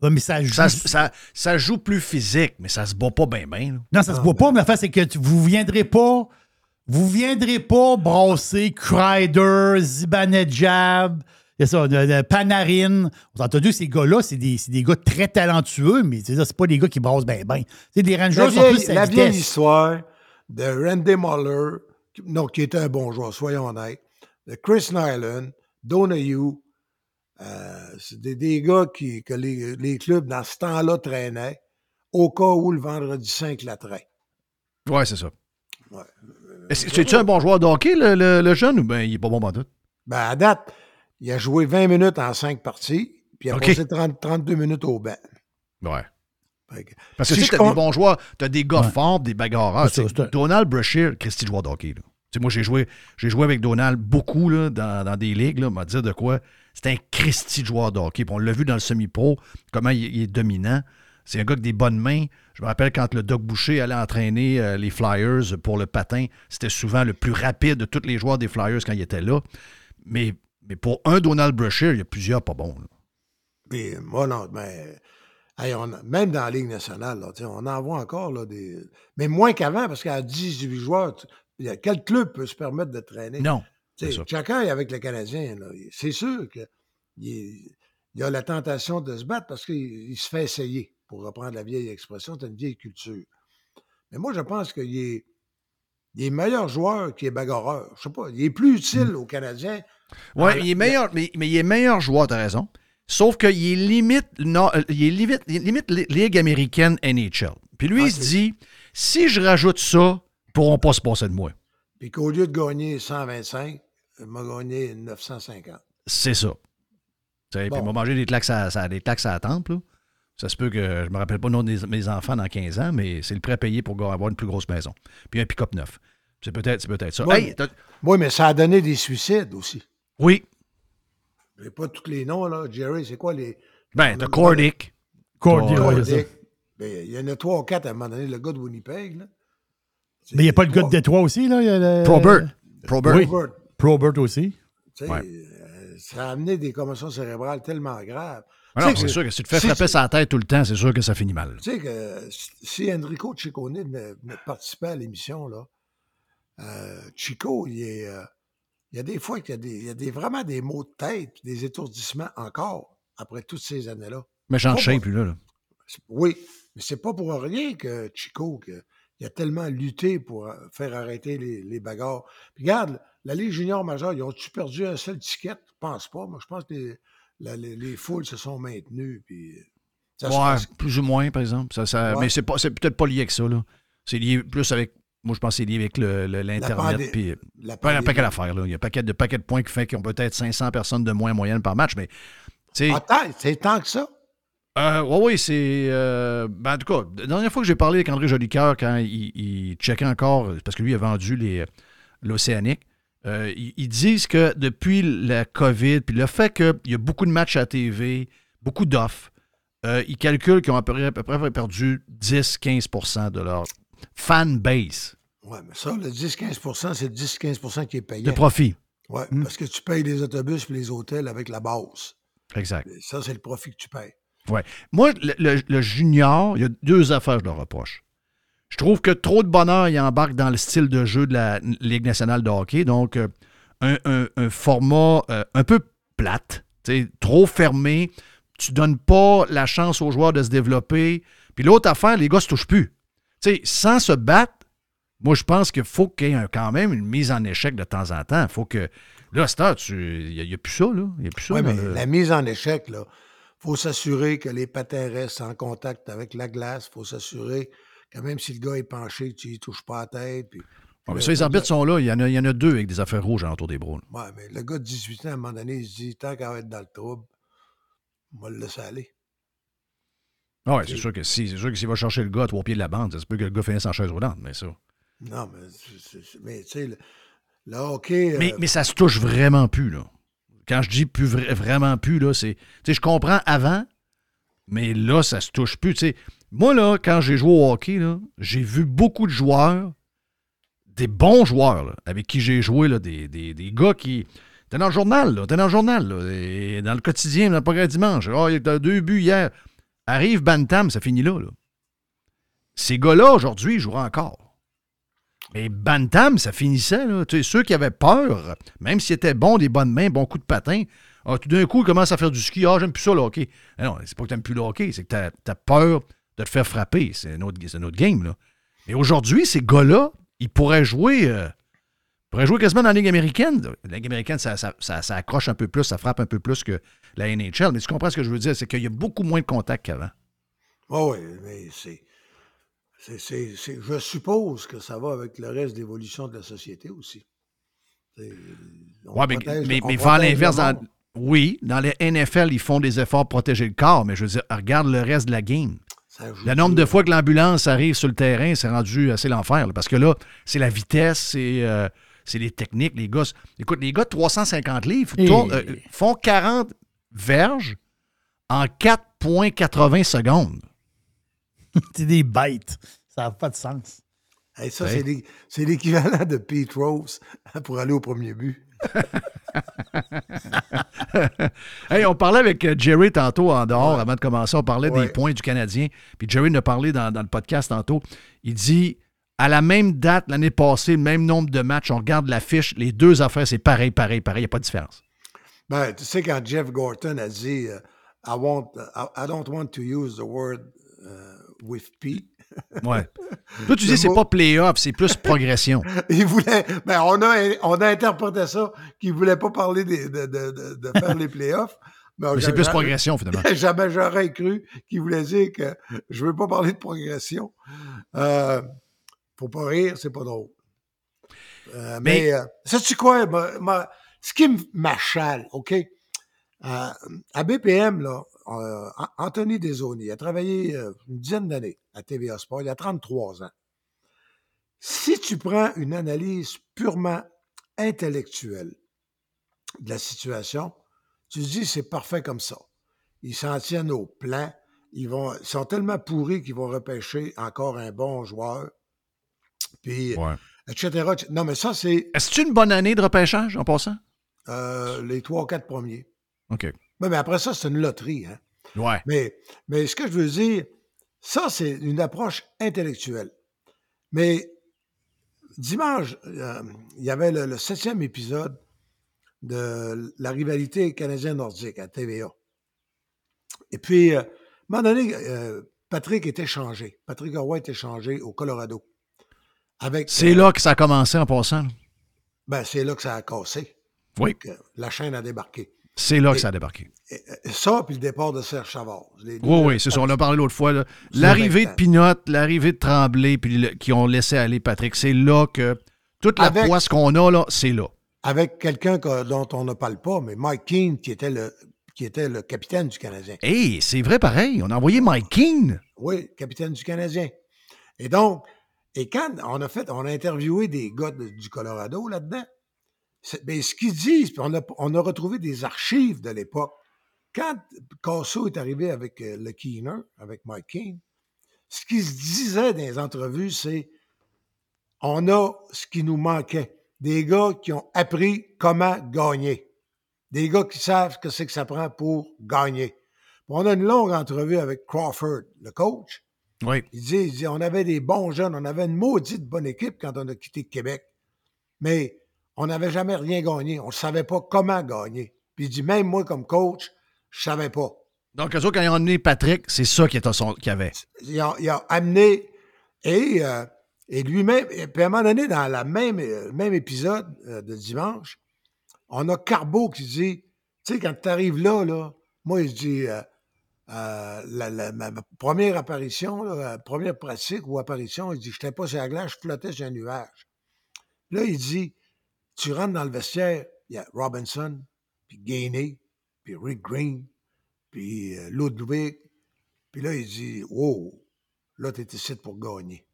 Ouais, mais ça joue. Ça, ça, ça joue plus physique, mais ça se bat pas bien, bien. Non, ça se voit pas, mais la face, c'est que tu- vous viendrez pas. Vous viendrez pas brasser Kreider, Zibanejad, c'est ça, de- de Panarin. On a entendu ces gars-là, c'est des, c'est des gars très talentueux, mais c'est ça, c'est pas des gars qui brassent bien, bien. C'est des Rangers La sont vieille, plus à la vieille histoire de Randy Muller, qui- non, qui était un bon joueur, soyons honnêtes, de Chris Nyland, Donahue, euh, c'est des, des gars qui, que les, les clubs dans ce temps-là traînaient au cas où le vendredi 5 la traîne. Ouais, c'est ça. Ouais. C'est-tu un bon joueur de hockey, le, le- le jeune, ou bien il est pas bon dans tout? Ben, à date, il a joué 20 minutes en 5 parties, puis il a passé 30, 32 minutes au banc. Ouais. Que- Parce que Si tu con- des bons joueurs, t'as des gars Ouais. forts, des bagarreurs. Ça, Tu Donald Brashear, Christy joueur de hockey. Là. Tu sais, moi, j'ai joué, j'ai joué avec Donald beaucoup là, dans, dans des ligues. M'a dire de quoi. C'est un Christy joueur de hockey. Puis on l'a vu dans le semi-pro, comment il, il est dominant. C'est un gars avec des bonnes mains. Je me rappelle quand le Doc Boucher allait entraîner euh, les Flyers pour le patin, c'était souvent le plus rapide de tous les joueurs des Flyers quand il était là. Mais, mais pour un Donald Brashear, il y a plusieurs pas bons. moi, non, mais. hey, on a- même dans la Ligue nationale, là, on en voit encore là, des. Mais moins qu'avant, parce qu'à 18 joueurs, tu- quel club peut se permettre de traîner? Non. Chacun est avec le Canadien, c'est sûr qu'il il y a la tentation de se battre parce qu'il il se fait essayer, pour reprendre la vieille expression, c'est une vieille culture. Mais moi, je pense qu'il est, il est meilleur joueur qu'il est bagarreur. Je sais pas, il est plus utile aux Canadiens. Ouais, Ah, il est meilleur, mais, mais il est meilleur joueur, t'as raison. Sauf qu'il est limite, non, euh, il est limite, limite li- Ligue américaine NHL. Puis lui, il se dit si je rajoute ça, ils pourront pas se passer de moi. Puis qu'au lieu de gagner 125, il m'a gagné 950. C'est ça. Puis il m'a mangé des claques à, à- des claques à la tempe. là. Ça se peut que je me rappelle pas le nom de mes enfants dans 15 ans, mais c'est le prêt à payer pour avoir une plus grosse maison. Puis un pick-up neuf. C'est peut-être c'est peut-être ça. Oui, Hey, oui, mais ça a donné des suicides aussi. Oui. Je n'ai pas tous les noms, là. Jerry, c'est quoi les. Ben, t'as Cordick. Cordick. Cordick. Ben, Il y en a trois ou quatre à un moment donné, le gars de Winnipeg. Là. Mais il n'y a pas le gars de Détroit aussi, là? il y a le- Probert. Probert. Oui. Probert. Probert aussi. Tu sais, euh, ça a amené des commotions cérébrales tellement graves. Ah c'est sûr que si tu te fais si- frapper sa tête tout le temps, c'est sûr que ça finit mal. Tu sais que si Enrico Ciccone participer à l'émission, là, euh, Chico, il est. euh, il y a des fois qu'il y a, des, il y a des, vraiment des maux de tête, des étourdissements encore, après toutes ces années-là. Méchant shape, lui, là. là. Oui, mais c'est pas pour rien que Chico, que, il a tellement lutté pour euh, faire arrêter les, les bagarres. Puis regarde, la Ligue junior majeure, ils ont-tu perdu un seul ticket? Je pense pas. Moi, je pense que les, la- les, les foules se sont maintenues. Puis, euh, se passe- plus ou moins, par exemple. Ça, ça- Ouais. Mais c'est, pas, c'est peut-être pas lié avec ça. Là. C'est lié plus avec. Moi, je pense que c'est lié avec l'Internet. Puis, la pas un pandémie. paquet d'affaires. Là. Il y a un paquet de, paquet de points qui fait qu'ils ont peut-être 500 personnes de moins en moyenne par match. Mais. Ah, c'est tant que ça? Euh, oui, oui, c'est. euh, ben, en tout cas, la dernière fois que j'ai parlé avec André Jolicoeur, quand il, il checkait encore, parce que lui a vendu l'Océanique, euh, ils, ils disent que depuis la COVID, puis le fait qu'il y a beaucoup de matchs à TV, beaucoup d'offres, ils calculent qu'ils ont à peu près, à peu près perdu 10-15% de leur fan base Oui, mais ça, le 10-15% c'est le 10-15% qui est payé. de profit. Oui, parce que tu payes les autobus et les hôtels avec la base. Exact. Et Ça, c'est le profit que tu payes. Ouais. Moi, le, le- le junior, il y a deux affaires que je leur reproche. Je trouve que trop de bonheur, il embarque dans le style de jeu de la Ligue nationale de hockey. Donc, euh, un, un- un format euh, un peu plate, tu sais, trop fermé. Tu donnes pas la chance aux joueurs de se développer. Puis l'autre affaire, les gars se touchent plus. Sais, sans se battre, moi, je pense qu'il faut qu'il y ait quand même une mise en échec de temps en temps. Il faut que. Là, à il n'y a, plus ça, là. Il n'y a plus ça. Oui, dans mais le- la mise en échec, il faut s'assurer que les patins restent en contact avec la glace. Il faut s'assurer que même si le gars est penché, tu ne touches pas la tête. Puis, Ah, mais ça, les arbitres sont là. Il y, en a, il y en a deux avec des affaires rouges autour des bras. là. Ouais, mais le gars de 18 ans, à un moment donné, il se dit tant qu'à être dans le trouble, on va le laisser aller. Ah ouais, c'est sûr que si, c'est sûr que s'il va chercher le gars à trois pieds de la bande, ça se peut que le gars finisse en chaise roulante, mais ça. Non, mais, tu sais, le, le hockey. Mais, euh, mais ça se touche vraiment plus, là. Quand je dis plus vra- vraiment plus, là, c'est. Tu sais, je comprends avant, mais là, ça se touche plus. Tu sais, moi, là, quand j'ai joué au hockey, là, j'ai vu beaucoup de joueurs, des bons joueurs, là, avec qui j'ai joué, là, des, des, des gars qui. T'es dans le journal, là. T'es dans le journal, là. et dans le quotidien, dans le progrès dimanche. Ah, il y a deux buts hier. Arrive Bantam, ça finit là. Ces gars-là, aujourd'hui, ils joueraient encore. Mais Bantam, ça finissait. Là. Tu ceux qui avaient peur, même s'ils étaient bons, des bonnes mains, bons coups de patin, ah, tout d'un coup, ils commencent à faire du ski. Ah, j'aime plus ça, le hockey. Ah non, c'est pas que t'aimes plus le c'est que t'as as peur de te faire frapper. C'est un autre, game. Mais aujourd'hui, ces gars-là, ils pourraient jouer. euh, ils pourraient jouer quasiment dans la Ligue américaine. La Ligue américaine, ça, ça- ça- ça accroche un peu plus, ça frappe un peu plus que la NHL. Mais tu comprends ce que je veux dire? C'est qu'il y a beaucoup moins de contact qu'avant. Oui, mais c'est. c'est- c'est- c'est- je suppose que ça va avec le reste d'évolution de la société aussi. Ouais, mais, mais, mais l'inverse, oui, dans les NFL, ils font des efforts pour protéger le corps, mais je veux dire, regarde le reste de la game. Le nombre de fois que l'ambulance arrive sur le terrain, c'est rendu assez l'enfer. là, parce que là, c'est la vitesse, c'est euh, c'est les techniques. Les gars, écoute, les gars de 350 livres Et- tournent, euh, font 40 verges en 4,80 secondes. C'est des bêtes. Ça n'a pas de sens. Hey, ça, Ouais. c'est l'é- c'est l'équivalent de Pete Rose pour aller au premier but. hey, on parlait avec euh, Jerry tantôt en dehors, avant de commencer. On parlait Ouais. des points du Canadien. Puis Jerry nous a parlé dans, dans le podcast tantôt. Il dit à la même date l'année passée, le même nombre de matchs, on regarde l'affiche, les deux affaires, c'est pareil, pareil, pareil. Il n'y a pas de différence. Ben, tu sais, quand Jeff Gorton a dit euh, I, want, I, I don't want to use the word euh, with P. Ouais. Toi, tu dis c'est pas playoff, c'est plus progression. Il voulait. Ben, on a, on a interprété ça qu'il voulait pas parler des- de, de, de, de faire les playoffs, Mais Mais c'est plus progression, finalement. Jamais j'aurais cru qu'il voulait dire que je veux pas parler de progression. Euh, faut pas rire, c'est pas drôle. Euh, mais Mais- euh, sais-tu quoi? ma- ma- ce qui m'achale, OK? Euh, à BPM, là, euh, An- Anthony Desaulniers a travaillé une dizaine d'années à TVA Sport. Il a 33 ans. Si tu prends une analyse purement intellectuelle de la situation, tu te dis c'est parfait comme ça. Ils s'en tiennent au plan. Ils, vont, ils sont tellement pourris qu'ils vont repêcher encore un bon joueur. Puis, Ouais. etc. Non, mais ça, c'est Est-ce une bonne année de repêchage en passant? euh, les trois ou quatre premiers. OK. Ouais, mais après ça, c'est une loterie. Hein? Ouais. Mais, mais ce que je veux dire, ça, c'est une approche intellectuelle. Mais dimanche, euh, il y avait le, le septième épisode de la rivalité canadienne-nordique à TVA. Et puis, euh, à un moment donné, euh, Patrick était changé. Patrick Roy était changé au Colorado. Avec, C'est euh, là que ça a commencé en passant. ben, c'est là que ça a cassé. Oui. Que la chaîne a débarqué. C'est là que ça a débarqué. Et, euh, ça, puis le départ de Serge. Les deux, Oui, oui, c'est ça. On a parlé l'autre fois. L'arrivée de 20 ans. Pinot, l'arrivée de Tremblay, puis le- qui ont laissé aller Patrick, c'est là que toute la Avec- poisse qu'on a, là, c'est là. avec quelqu'un que- dont on ne parle pas, mais Mike Keane, qui était le, qui était le capitaine du Canadien. Hey, c'est vrai pareil. On a envoyé Mike King. Oui, capitaine du Canadien. Et donc, et quand on a fait, on a interviewé des gars du Colorado là-dedans, ben, ce qu'ils disent, puis on a, on a retrouvé des archives de l'époque. Quand Casso est arrivé avec euh, le Keener, avec Mike Keane, ce qu'ils se disaient dans les entrevues, c'est on a ce qui nous manquait. Des gars qui ont appris comment gagner. Des gars qui savent ce que c'est que ça prend pour gagner. On a une longue entrevue avec Crawford, le coach. Oui. Il dit, il dit, on avait des bons jeunes, on avait une maudite bonne équipe quand on a quitté Québec. Mais on n'avait jamais rien gagné. On ne savait pas comment gagner. Puis il dit, même moi comme coach, je savais pas. Donc, eux autres, quand ils ont amené Patrick, c'est ça qu'il y avait. Il a, il a amené et, euh, et lui-même, puis à un moment donné, dans le même, euh, même épisode euh, de dimanche, on a Carbo qui dit, tu sais, quand tu arrives là, là, moi, je dis, euh, euh, la, la- ma, première apparition, là, la première pratique ou apparition, il dit, je n'étais pas sur la glace, je flottais sur un nuage. Là, il dit, tu rentres dans le vestiaire, il y a Robinson, puis Gainey, puis Rick Green, puis euh, Ludwig, puis là, il dit, wow, là, tu es ici pour gagner.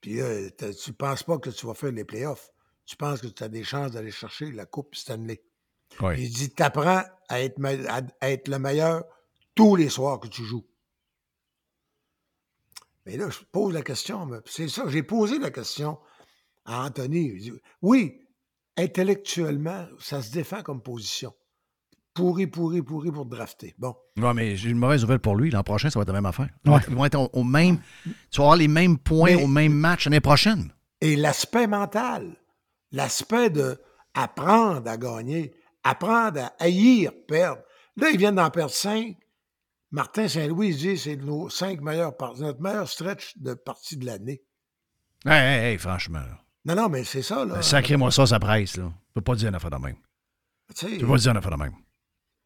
Puis là, tu penses pas que tu vas faire les playoffs. Tu penses que tu as des chances d'aller chercher la Coupe Stanley. Oui. Il dit, t'apprends à être, à être le meilleur tous les soirs que tu joues. Mais là, je pose la question, c'est ça, j'ai posé la question à Anthony. Oui, intellectuellement, ça se défend comme position. Pourri, pourri, pourri pour drafter. Bon. Ouais, mais j'ai une mauvaise nouvelle pour lui. L'an prochain, ça va être la même affaire. Ils Ouais. vont être- Ils vont être au, au même. Tu vas avoir les mêmes points Mais- au même match l'année prochaine. Et l'aspect mental, l'aspect de apprendre à gagner, apprendre à haïr perdre. Là, ils viennent d'en perdre cinq. Martin Saint-Louis dit c'est nos cinq meilleurs par- notre meilleur stretch de partie de l'année. Hey, hey, hey, franchement. Non, non, mais c'est ça, là. Ben, Sacrez-moi ça, ça presse. Là. Tu peux pas dire une affaire de même. Tu peux pas dire une affaire de même.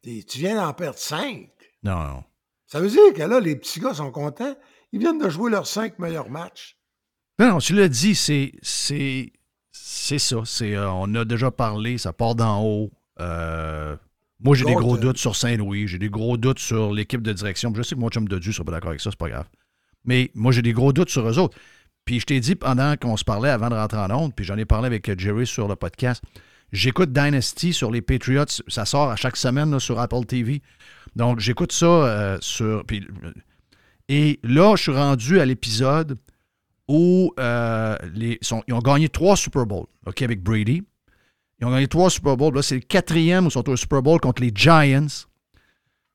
tu viens d'en perdre cinq. Non, non. Ça veut dire que là, les petits gars sont contents. Ils viennent de jouer leurs cinq meilleurs matchs. Non, non, tu l'as dit, c'est. C'est c'est ça. C'est, euh, on a déjà parlé, ça part d'en haut. Euh, moi, j'ai des gros euh, doutes sur Saint-Louis. J'ai des gros doutes sur l'équipe de direction. Je sais que mon chum de Dieu ne sera pas d'accord avec ça, c'est pas grave. Mais moi, j'ai des gros doutes sur eux autres. Puis je t'ai dit pendant qu'on se parlait avant de rentrer en onde, puis j'en ai parlé avec Jerry sur le podcast. J'écoute Dynasty sur les Patriots. Ça sort à chaque semaine là, sur Apple TV. Donc, j'écoute ça euh, sur. puis, euh, et là, je suis rendu à l'épisode où euh, les, sont- ils ont gagné trois Super Bowls, OK, avec Brady. Ils ont gagné trois Super Bowls. Là, c'est le quatrième où ils sont au Super Bowl contre les Giants.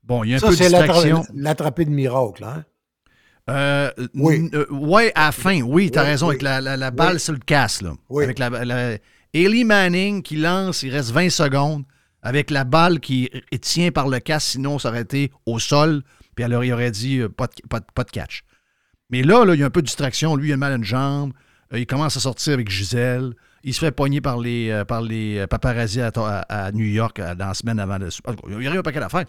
Bon, il y a un ça, peu de distraction. l'attrapé de miracle. Hein? Euh, Oui. euh, ouais, à la fin, oui, t'as Oui, raison, oui. avec la, la- la balle Oui. sur le casse, là. Oui. Avec la, la- Eli Manning qui lance, il reste 20 secondes, avec la balle qui est- tient par le casse, sinon ça aurait été au sol, puis alors il aurait dit euh, pas, de, pas de- pas de catch. Mais là, là, il y a un peu de distraction. Lui, il a mal à une jambe. Il commence à sortir avec Gisèle. Il se fait pogner par les, euh, par les euh, paparazzi à, New York euh, dans la semaine avant le. Il y a eu un paquet d'affaires.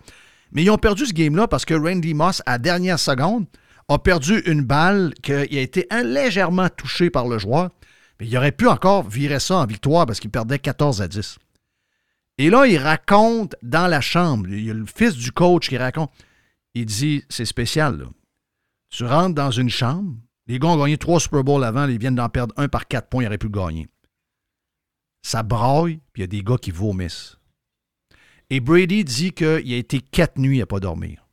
Mais ils ont perdu ce game-là parce que Randy Moss, à dernière seconde, a perdu une balle qui a été légèrement touché par le joueur. Mais il aurait pu encore virer ça en victoire parce qu'il perdait 14 à 10. Et là, il raconte dans la chambre, il y a le fils du coach qui raconte, il dit, c'est spécial, là. Tu rentres dans une chambre, les gars ont gagné trois Super Bowls avant, ils viennent d'en perdre un par quatre points, ils auraient pu gagner. Ça braille, puis il y a des gars qui vomissent. Et Brady dit qu'il a été quatre nuits à pas dormir.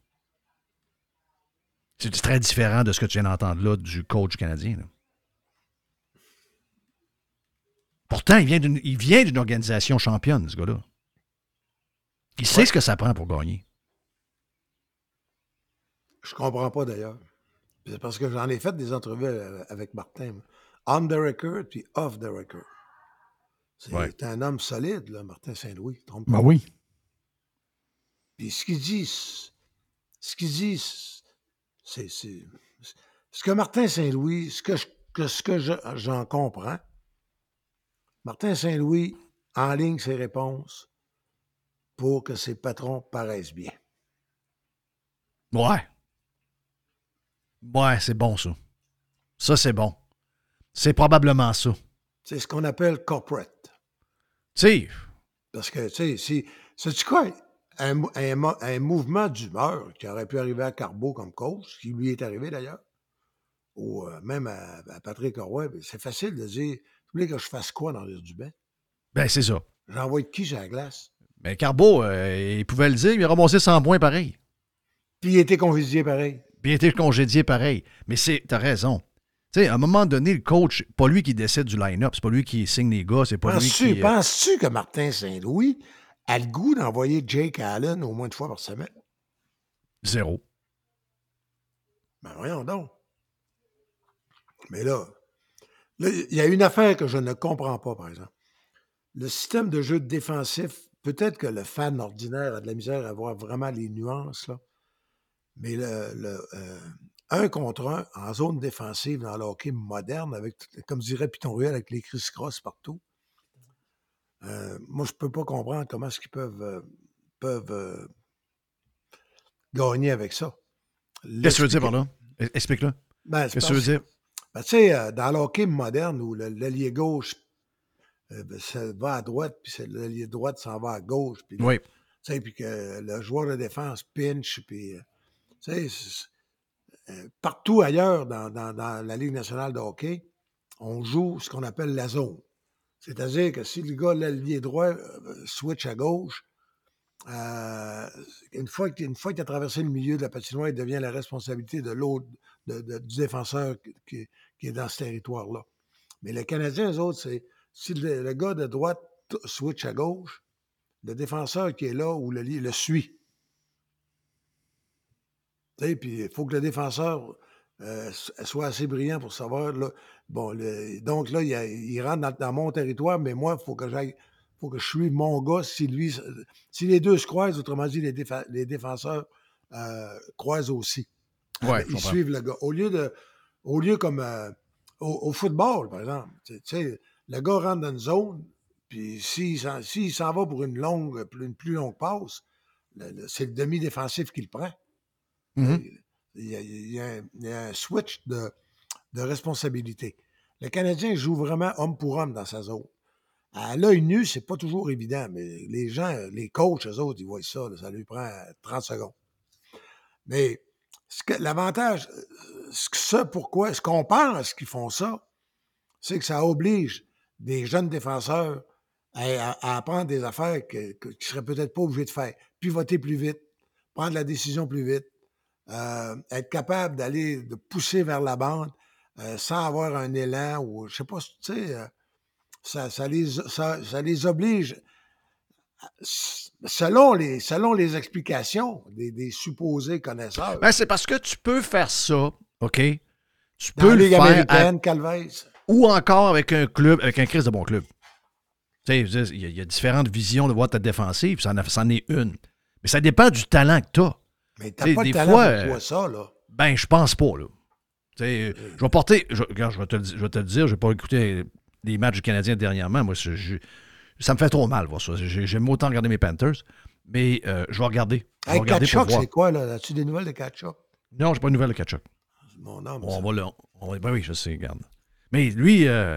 C'est très différent de ce que tu viens d'entendre là du coach canadien. là. Pourtant, il vient d'une il vient d'une organisation championne, ce gars-là. Il sait ce que ça prend pour gagner. Je comprends pas d'ailleurs. C'est parce que j'en ai fait des entrevues euh, avec Martin. On the record puis off the record. C'est Ouais. un homme solide, là, Martin Saint-Louis. Ben oui. Puis ce qu'il dit, ce qu'il dit, c'est. c'est- Ce que Martin Saint-Louis, ce que, je- que- ce que je- j'en comprends, Martin Saint-Louis enligne ses réponses pour que ses patrons paraissent bien. Ouais. Ouais, c'est bon, ça. Ça, c'est bon. C'est probablement ça. C'est ce qu'on appelle corporate. Tu sais, Parce que, tu sais, si. Sais-tu quoi? Un, mou- un mo- un mouvement d'humeur qui aurait pu arriver à Carbeau comme coach, qui lui est arrivé d'ailleurs, ou euh, même à, à Patrick Roy, ben, c'est facile de dire Vous voulez que je fasse quoi dans l'air du bain? ben c'est ça. J'envoie de qui sur la glace? Mais Carbo, euh, il pouvait le dire, il a ramassé 100 points pareil. Puis il était congédié pareil. Puis il été congédié pareil. Mais c'est, t'as raison. Tu sais, à un moment donné, le coach, pas lui qui décide du line-up, c'est pas lui qui signe les gars, c'est pas lui qui. euh, penses-tu que Martin Saint-Louis a le goût d'envoyer Jake Allen au moins une fois par semaine? Zéro. Ben voyons donc. Mais là, là, il y a une affaire que je ne comprends pas, par exemple. Le système de jeu défensif, peut-être que le fan ordinaire a de la misère à voir vraiment les nuances, là. Mais le, le, euh, un contre un en zone défensive dans le hockey moderne, avec, comme dirait Piton Ruel, avec les criss-cross partout, euh, moi, je peux pas comprendre comment est-ce qu'ils peuvent, euh, peuvent euh, gagner avec ça. Qu'est-ce que tu veux dire par là? E- Explique-le. Ben, Qu'est-ce que tu veux dire? Ben, tu sais, dans le hockey moderne où l'allié gauche euh, ben, ça va à droite, puis l'allié droite s'en va à gauche. Puis Oui. tu sais, puis que le joueur de défense pinch, puis. tu sais, euh, partout ailleurs dans, la Ligue nationale de hockey, on joue ce qu'on appelle la zone. C'est-à-dire que si le gars, l'allié droit, euh, switch à gauche, euh, une fois qu'il a traversé le milieu de la patinoire, il devient la responsabilité de l'autre, du défenseur qui, est dans ce territoire-là. Mais les Canadiens, eux autres, c'est si le, gars de droite switch à gauche, le défenseur qui est là ou le, le suit. Puis il faut que le défenseur euh, s- soit assez brillant pour savoir. Là, bon, le- donc là, il, a- il rentre dans, dans mon territoire, mais moi, il faut que j'aille. faut que je suive mon gars si lui. Si les deux se croisent, autrement dit, les, défa- les défenseurs euh, croisent aussi. Ouais, ils suivent le gars. Au lieu de. Au lieu comme euh, au, au football, par exemple. Tu tu sais, le gars rentre dans une zone, puis s'il s'en va pour une longue, une plus longue passe, c'est le demi-défensif qui le prend. Mhm. Il y, a, il y a un, switch de, responsabilité. Le Canadien joue vraiment homme pour homme dans sa zone. À l'œil nu, c'est pas toujours évident, mais les gens, les coachs, eux autres, ils voient ça, ça lui prend 30 secondes. Mais que- l'avantage, euh, ce que pourquoi, ce qu'on pense qu'ils font ça, c'est que ça oblige des jeunes défenseurs à, apprendre des affaires que- que- qu'ils ne seraient peut-être pas obligés de faire. Pivoter plus vite, prendre la décision plus vite, euh, être capable d'aller, de pousser vers la bande euh, sans avoir un élan ou, je sais pas, tu sais, euh, ça, ça, les, ça, ça les oblige, selon les, selon les explications des, des supposés connaisseurs. Ben, c'est parce que tu peux faire ça, OK? Tu Dans peux le faire à- Calvez. ou encore avec un club, avec un Chris de bon club. Tu sais, il y, a- il y a différentes visions de voir ta défensive, ça en, c'en est une. Mais ça dépend du talent que tu as. Mais t'as pas de talent fois, pour euh, toi, ça, là. Ben, je pense pas, là. Tu sais, euh, je vais porter. Je, regarde, je vais te, le di- je vais te le dire, je vais pas écouter des matchs du Canadien dernièrement. Moi, je- ça me fait trop mal voir ça. J'ai- J'aime autant regarder mes Panthers, mais euh, je vais regarder. Hey, regarder Kachuk, c'est quoi, là? As-tu des nouvelles de Kachuk? Non, j'ai pas de nouvelles de Kachuk. Mon âme. On va le. on ben oui, je sais, regarde. Mais lui, euh,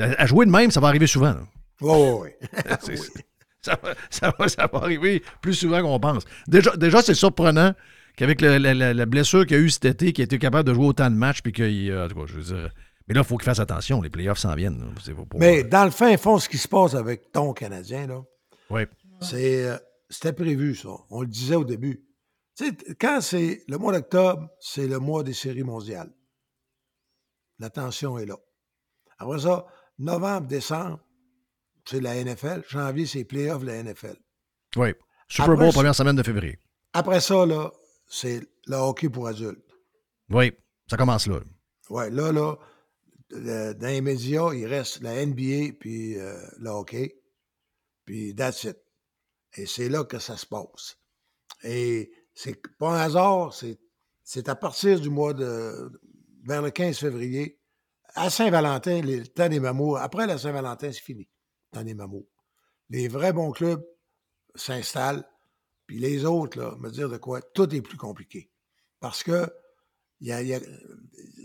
à à jouer de même, ça va arriver souvent. là. Oui, oui. Ça, va, ça, va, ça va arriver plus souvent qu'on pense. Déjà, déjà c'est surprenant qu'avec la, la- la blessure qu'il a eue cet été, qu'il a été capable de jouer autant de matchs, puis qu'il. euh, en tout cas, je veux dire. Mais là, il faut qu'il fasse attention. Les playoffs s'en viennent. là. Pour- Mais dans le fin fond, ce qui se passe avec ton Canadien, là, Oui. c'est, euh, c'était prévu, ça. On le disait au début. Tu sais, t- quand c'est le mois d'octobre, c'est le mois des séries mondiales. La tension est là. Après ça, novembre, décembre, c'est la NFL. Janvier, c'est les playoffs de la NFL. Oui. Super Bowl, première semaine de février. Après ça, là, c'est le hockey pour adultes. Oui. Ça commence là. Ouais, là, là, le- dans les médias, il reste la NBA puis euh, le hockey. Puis that's it. Et c'est là que ça se passe. Et c'est pas un hasard, c'est, à partir du mois de. vers le 15 février, à Saint-Valentin, le temps des mamours. Après la Saint-Valentin, c'est fini. Le temps des mamours. Les vrais bons clubs s'installent. Puis les autres, là, me dire de quoi, tout est plus compliqué. Parce que il y a, il y a-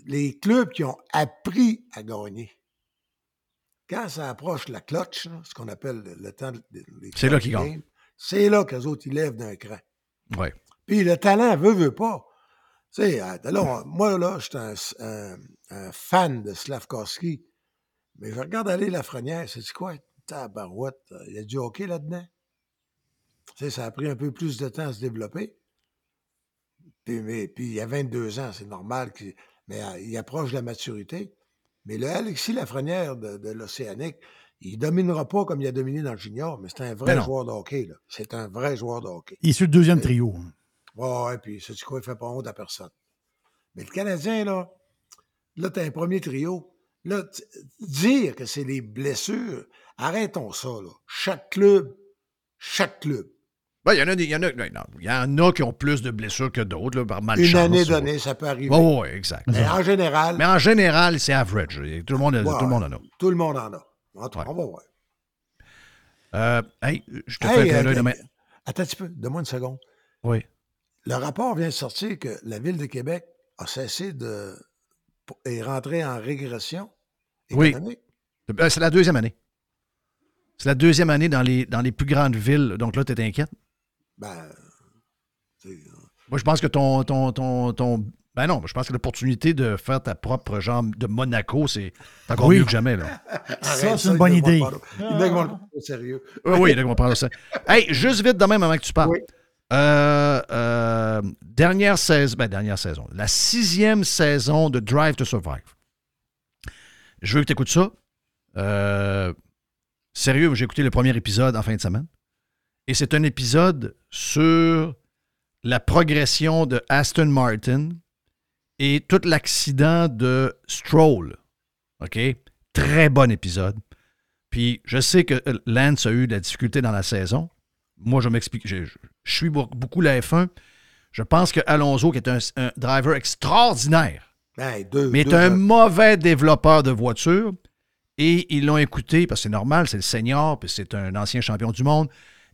les clubs qui ont appris à gagner, quand ça approche la clutch, là, ce qu'on appelle le, temps de- les C'est là qu'ils gagnent. c'est là qu'eux autres, ils lèvent d'un cran. Oui. Puis le talent veut, veut pas. Tu sais, là, on- moi, là, je suis un, un- un fan de Slavkovski, mais je regarde aller Lafrenière, c'est quoi? Tabarouette, euh, il y a du hockey là-dedans? Tu sais, ça a pris un peu plus de temps à se développer. Puis, mais, puis il y a 22 ans, c'est normal, qu'il- mais euh, il approche la maturité. Mais le Alexis Lafrenière de, de l'Océanique, il dominera pas comme il a dominé dans le junior, mais c'est un vrai Ben joueur de hockey. là. C'est un vrai joueur de hockey. Il est sur le deuxième trio. Ouais, ouais, puis c'est quoi, il fait pas honte à personne. Mais le Canadien, là, là, t'as un premier trio. Là, dire que c'est les blessures, arrêtons ça, là. Chaque club, chaque club. Ben, il y en a des- y en a, non, il y en a qui ont plus de blessures que d'autres, par malchance. Une année ouais. donnée, ça peut arriver. Oui, oui, exact. Mais en général, Mais en général, c'est average. Tout le monde, Ouais, tout le monde en a. tout le monde en a. En tout cas, on va voir. Euh, hey, je te Hey, fais un euh, d'œil demain. Attends un petit peu, donne-moi une seconde. Oui. Le rapport vient de sortir que la Ville de Québec a cessé de. est rentrée en régression Oui. économique. Euh, C'est la deuxième année. C'est la deuxième année dans les, dans les plus grandes villes. Donc là, tu es inquiète? Ben, Moi, je pense que ton, ton, ton, ton- Ben non, je pense que l'opportunité de faire ta propre genre de Monaco, c'est encore Oui. mieux que jamais. Là. Arrête c'est une bonne il ne idée. pas- Il va pas au sérieux. Oui, oui, là, on va prendre ça. Hey, juste vite de même avant que tu parles. Euh, euh, dernière saison, ben, dernière saison, la sixième saison de Drive to Survive. Je veux que tu écoutes ça. Euh, sérieux, j'ai écouté le premier épisode en fin de semaine. Et c'est un épisode sur la progression de Aston Martin et tout l'accident de Stroll. OK? Très bon épisode. Puis je sais que euh, Lance a eu de la difficulté dans la saison. Moi, je m'explique. Je, suis beau- beaucoup la F1. Je pense que Alonso, qui est un, un driver extraordinaire, Ben, deux, mais est un mauvais développeur de voitures. Et ils l'ont écouté, parce que c'est normal, c'est le senior, puis c'est un ancien champion du monde.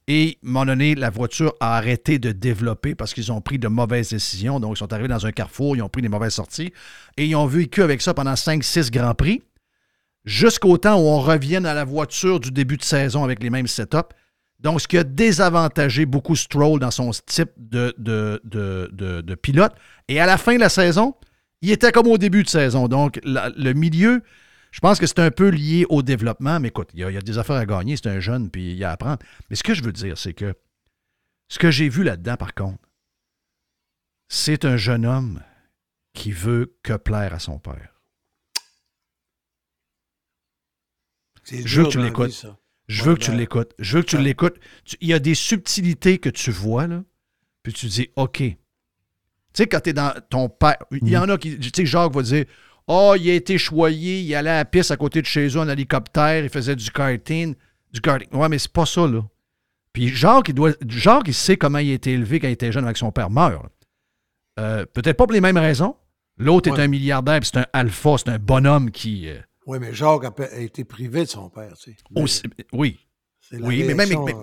Et, à un moment donné, la voiture a arrêté de développer parce qu'ils ont pris de mauvaises décisions. Donc, ils sont arrivés dans un carrefour, ils ont pris des mauvaises sorties. Et ils ont vécu avec ça pendant 5-6 Grands Prix jusqu'au temps où on revienne à la voiture du début de saison avec les mêmes setups. Donc, ce qui a désavantagé beaucoup Stroll dans son type de, pilote. Et à la fin de la saison, il était comme au début de saison. Donc, le milieu, je pense que c'est un peu lié au développement. Mais écoute, il y, a, il y a des affaires à gagner. C'est un jeune, puis il y a à apprendre. Mais ce que je veux dire, c'est que ce que j'ai vu là-dedans, par contre, c'est un jeune homme qui veut que plaire à son père. Je veux que tu la l'écoutes. Je Ouais, veux que tu ben, l'écoutes. Je veux que tu l'écoutes. Il y a des subtilités que tu vois, là, puis tu dis, OK. Tu sais, quand tu es dans ton père, il y en a qui, tu sais, Jacques va dire, oh, il a été choyé, il allait à la piste à côté de chez eux en hélicoptère, il faisait du karting. Du karting. Ouais, mais c'est pas ça, là. Puis Jacques, il doit, Jacques, il sait comment il a été élevé quand il était jeune avec son père meurt. Euh, Peut-être pas pour les mêmes raisons. L'autre est un milliardaire, puis c'est un alpha, c'est un bonhomme qui. euh, Oui, mais Jacques a, été privé de son père, tu sais. Aussi- oui. la Oui, mais même. Mais,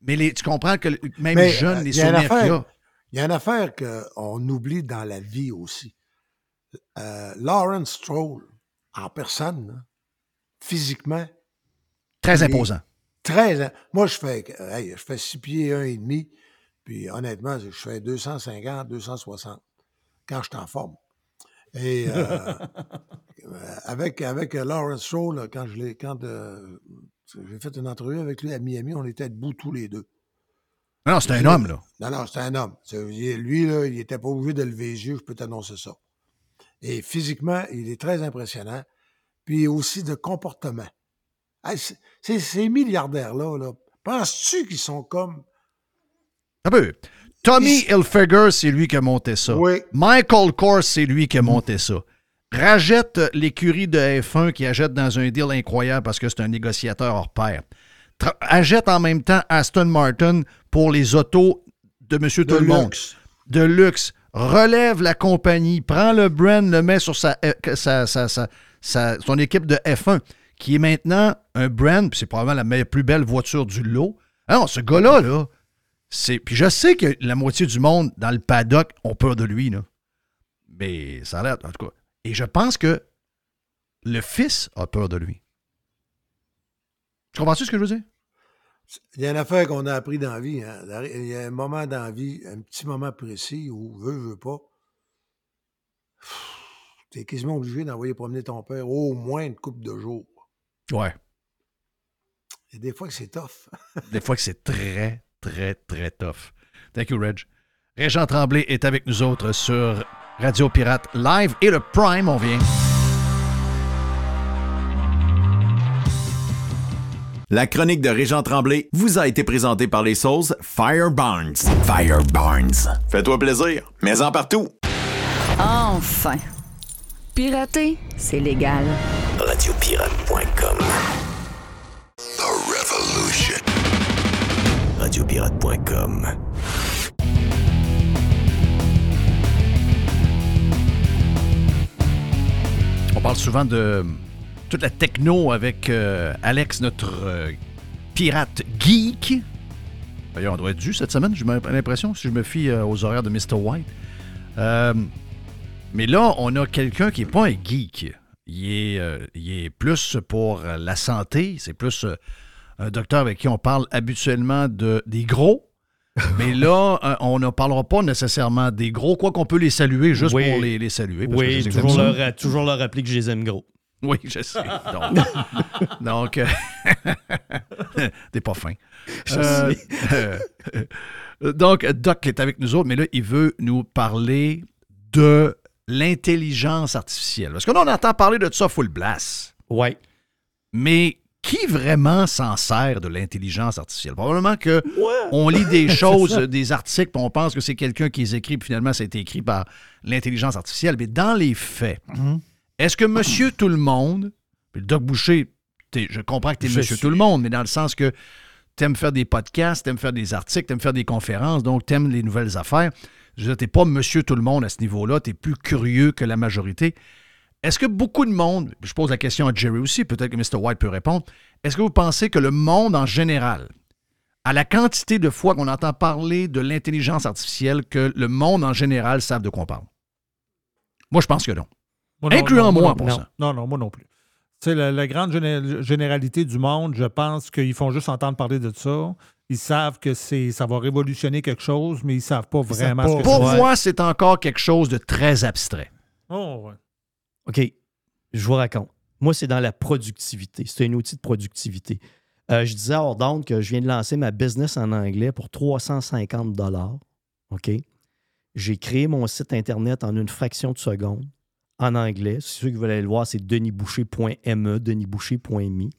mais les- tu comprends que même Mais, jeune, euh, les souvenirs qu'il y a. Il y a une affaire qu'on oublie dans la vie aussi. Euh, Lawrence Stroll, en personne, là, physiquement, Très imposant. Très. Moi, je fais, hey, je fais 6 pieds un et demi, puis honnêtement, je fais 250, 260 quand je suis en forme. Et euh, euh, avec, avec Lawrence Stroll, quand je l'ai, quand euh, j'ai fait une entrevue avec lui à Miami, on était debout tous les deux. Non, c'est un homme, là. Non, non, c'est un homme. Lui, là, il n'était pas obligé de lever les yeux, je peux t'annoncer ça. Et physiquement, il est très impressionnant. Puis aussi de comportement. Hey, ces milliardaires-là, là, penses-tu qu'ils sont comme. Un peu. Tommy Hilfiger, c'est lui qui a monté ça. Oui. Michael Kors, c'est lui qui a monté ça. Rachète l'écurie de F1 qui achète dans un deal incroyable parce que c'est un négociateur hors pair. Tra- achète en même temps Aston Martin pour les autos de Monsieur De Tout le Monde. De luxe. Relève la compagnie, prend le brand, le met sur sa, euh, son équipe de F1, qui est maintenant un brand, puis c'est probablement la meilleure- plus belle voiture du lot. Ah ce gars-là, là, c'est. Puis je sais que la moitié du monde dans le paddock ont peur de lui, là. Mais ça a l'air, en tout cas. Et je pense que le fils a peur de lui. Tu comprends-tu ce que je veux dire? Il y a une affaire qu'on a appris dans la vie. hein. Il y a un moment dans la vie, un petit moment précis où, veux, veux pas, tu es quasiment obligé d'envoyer promener ton père au moins une couple de jours. Ouais. Il y a des fois que c'est tough. Des fois que c'est très, très, très tough. Thank you, Reg. Régent Tremblay est avec nous autres sur Radio Pirate Live et le Prime, on vient. La chronique de Régent Tremblay vous a été présentée par les sauces Fire Barnes. Fire Barnes. Fais-toi plaisir, mais en partout. Enfin. Pirater, c'est légal. Radiopirate.com The Revolution. Radiopirate.com On parle souvent de toute la techno avec euh, Alex, notre euh, pirate geek. D'ailleurs, on doit être dû cette semaine, j'ai l'impression, si je me fie euh, aux horaires de Mr. White. Mais là, on a quelqu'un qui n'est pas un geek. Il est, il est plus pour la santé. C'est plus un docteur avec qui on parle habituellement de, des gros. Mais là, on ne parlera pas nécessairement des gros, quoi qu'on peut les saluer juste Oui. pour les, les saluer. parce Oui, que toujours leur, toujours leur rappeler que je les aime gros. Oui, je sais. Donc, donc, euh, t'es pas fin. Je Euh, sais. euh, donc, Doc est avec nous autres, mais là, il veut nous parler de l'intelligence artificielle. Parce que là, on entend parler de ça full blast. Oui. Mais qui vraiment s'en sert de l'intelligence artificielle? Probablement que on lit des choses, des articles, puis on pense que c'est quelqu'un qui les écrit, puis finalement, ça a été écrit par l'intelligence artificielle. Mais dans les faits, est-ce que monsieur tout le monde, puis le Doc Boucher, je comprends que tu es monsieur suis- tout le monde, mais dans le sens que tu aimes faire des podcasts, tu aimes faire des articles, tu aimes faire des conférences, donc tu aimes les nouvelles affaires. Je veux dire, t'es pas monsieur tout le monde à ce niveau-là, tu es plus curieux que la majorité. Est-ce que beaucoup de monde, je pose la question à Jerry aussi, peut-être que Mr. White peut répondre, est-ce que vous pensez que le monde en général, à la quantité de fois qu'on entend parler de l'intelligence artificielle, que le monde en général savent de quoi on parle? Moi, je pense que non. Moi, non, Incluant non, moi, non, pour non. ça. Non, non, moi non plus. Tu sais, la, la grande géné- généralité du monde, je pense qu'ils font juste entendre parler de ça. Ils savent que c'est, ça va révolutionner quelque chose, mais ils savent pas vraiment ce que Pour moi, c'est encore quelque chose de très abstrait. Oh, ouais. OK. Je vous raconte. Moi, c'est dans la productivité. C'est un outil de productivité. Euh, je disais à Ordonne que je viens de lancer ma business en anglais pour 350 OK? J'ai créé mon site Internet en une fraction de seconde en anglais. Si ceux qui veulent aller le voir, c'est denisboucher.me, denisboucher.me.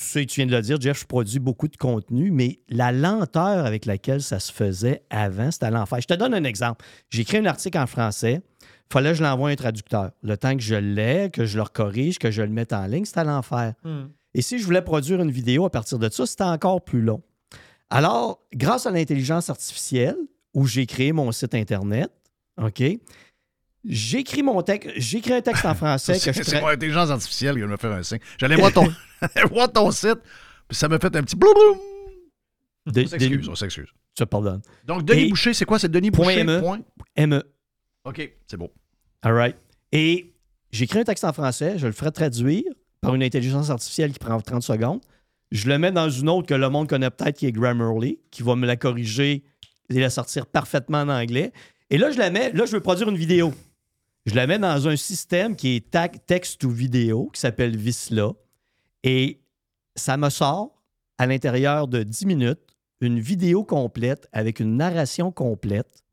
Tu sais, tu viens de le dire, Jeff, je produis beaucoup de contenu, mais la lenteur avec laquelle ça se faisait avant, c'était à l'enfer. Je te donne un exemple. J'ai écrit un article en français. Il fallait que je l'envoie à un traducteur. Le temps que je l'ai, que je le corrige, que je le mette en ligne, c'était à l'enfer. Hmm. Et si je voulais produire une vidéo à partir de ça, c'était encore plus long. Alors, grâce à l'intelligence artificielle, où j'ai créé mon site Internet, OK, J'écris mon texte, j'écris un texte en français que C'est je c'est tra- mon intelligence artificielle qui de me faire un signe. J'allais voir ton, voir ton site, puis ça m'a fait un petit bloum. On s'excuse, on s'excuse. Je te pardonne. Donc, Denis Et- Boucher, c'est quoi? C'est Denis Point Boucher? ME. Point. ME. OK, c'est beau. All right. Et j'écris un texte en français, je le ferai traduire par une intelligence artificielle qui prend 30 secondes. Je le mets dans une autre que le monde connaît peut-être, qui est Grammarly, qui va me la corriger et la sortir parfaitement en anglais. Et là, je la mets, là, je veux produire une vidéo. Je la mets dans un système qui est texte ou vidéo, qui s'appelle Visla. Et ça me sort, à l'intérieur de 10 minutes, une vidéo complète avec une narration complète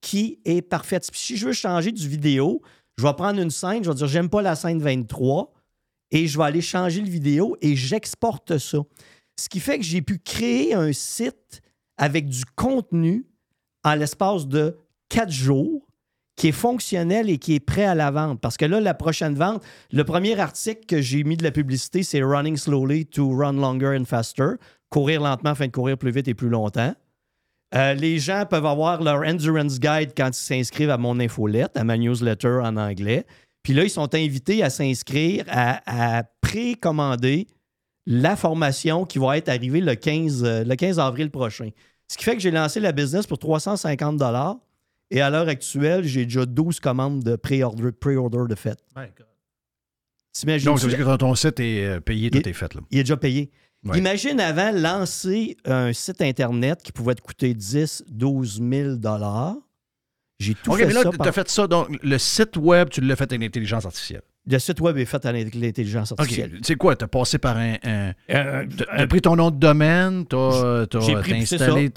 qui est parfaite. Si je veux changer du vidéo, je vais prendre une scène, je vais dire j'aime pas la scène 23 et je vais aller changer le vidéo et j'exporte ça. Ce qui fait que j'ai pu créer un site avec du contenu en l'espace de quatre jours qui est fonctionnel et qui est prêt à la vente. Parce que là, la prochaine vente, le premier article que j'ai mis de la publicité, c'est Running slowly to run longer and faster. Courir lentement afin de courir plus vite et plus longtemps. Euh, les gens peuvent avoir leur endurance guide quand ils s'inscrivent à mon infolette, à ma newsletter en anglais. Puis là, ils sont invités à s'inscrire, à, précommander la formation qui va être arrivée le 15, euh, le 15 avril prochain. Ce qui fait que j'ai lancé la business pour 350 et à l'heure actuelle, j'ai déjà 12 commandes de pré-order pré-order de fait. T'imagines Donc, ça veut dire que quand ton site est euh, payé, tout Il- est fait. Là. Il est déjà payé. Ouais. Imagine avant lancer un site Internet qui pouvait te coûter 10, 12 000 J'ai tout OK, fait mais là, tu par- as fait ça. Donc, le site web, tu l'as fait avec l'intelligence artificielle. Le site web est fait à l'intelligence OK. artificielle. C'est quoi? Tu as passé par un. un- Euh, t'as t'as pris ton nom de domaine, tu as, installé.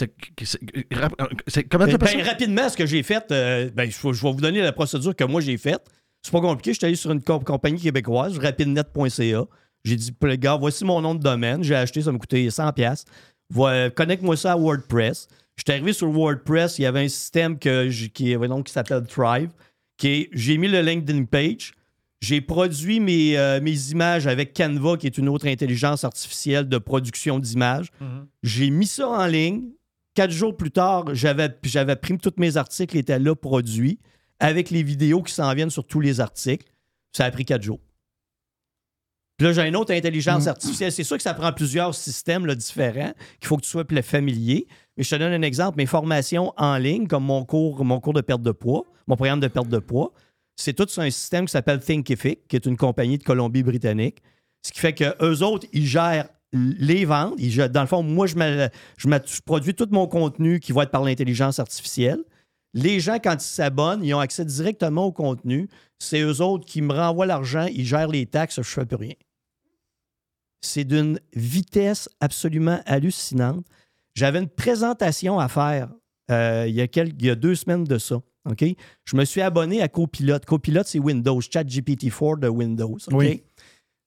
Comment tu Ben, appelles ça? rapidement, ce que j'ai fait, euh, ben, je, vais- je vais vous donner la procédure que moi j'ai faite. C'est pas compliqué. Je suis allé sur une co- compagnie québécoise, rapidnet.ca. J'ai dit, le gars, voici mon nom de domaine. J'ai acheté, ça m'a coûté 100$. piastres. Voi- Connecte-moi ça à WordPress. Je suis arrivé sur WordPress. Il y avait un système que qui, qui s'appelle Thrive. J'ai mis le LinkedIn page. J'ai produit mes, euh, mes images avec Canva, qui est une autre intelligence artificielle de production d'images. J'ai mis ça en ligne. Quatre jours plus tard, j'avais, pris tous mes articles, étaient là produits, avec les vidéos qui s'en viennent sur tous les articles. Ça a pris quatre jours. Puis là, j'ai une autre intelligence artificielle. C'est sûr que ça prend plusieurs systèmes là, différents, qu'il faut que tu sois pla- familier. Mais je te donne un exemple. Mes formations en ligne, comme mon cours, mon cours de perte de poids, mon programme de perte de poids, c'est tout sur un système qui s'appelle Thinkific, qui est une compagnie de Colombie-Britannique. Ce qui fait que eux autres, ils gèrent les ventes. Ils dans le fond, moi, je, je, produis tout mon contenu qui va être par l'intelligence artificielle. Les gens, quand ils s'abonnent, ils ont accès directement au contenu. C'est eux autres qui me renvoient l'argent, ils gèrent les taxes, je ne fais plus rien. C'est d'une vitesse absolument hallucinante. J'avais une présentation à faire euh, il, y a quel- il y a deux semaines de ça. OK? Je me suis abonné à Copilot. Copilot, c'est Windows, ChatGPT-4 de Windows. OK? Oui.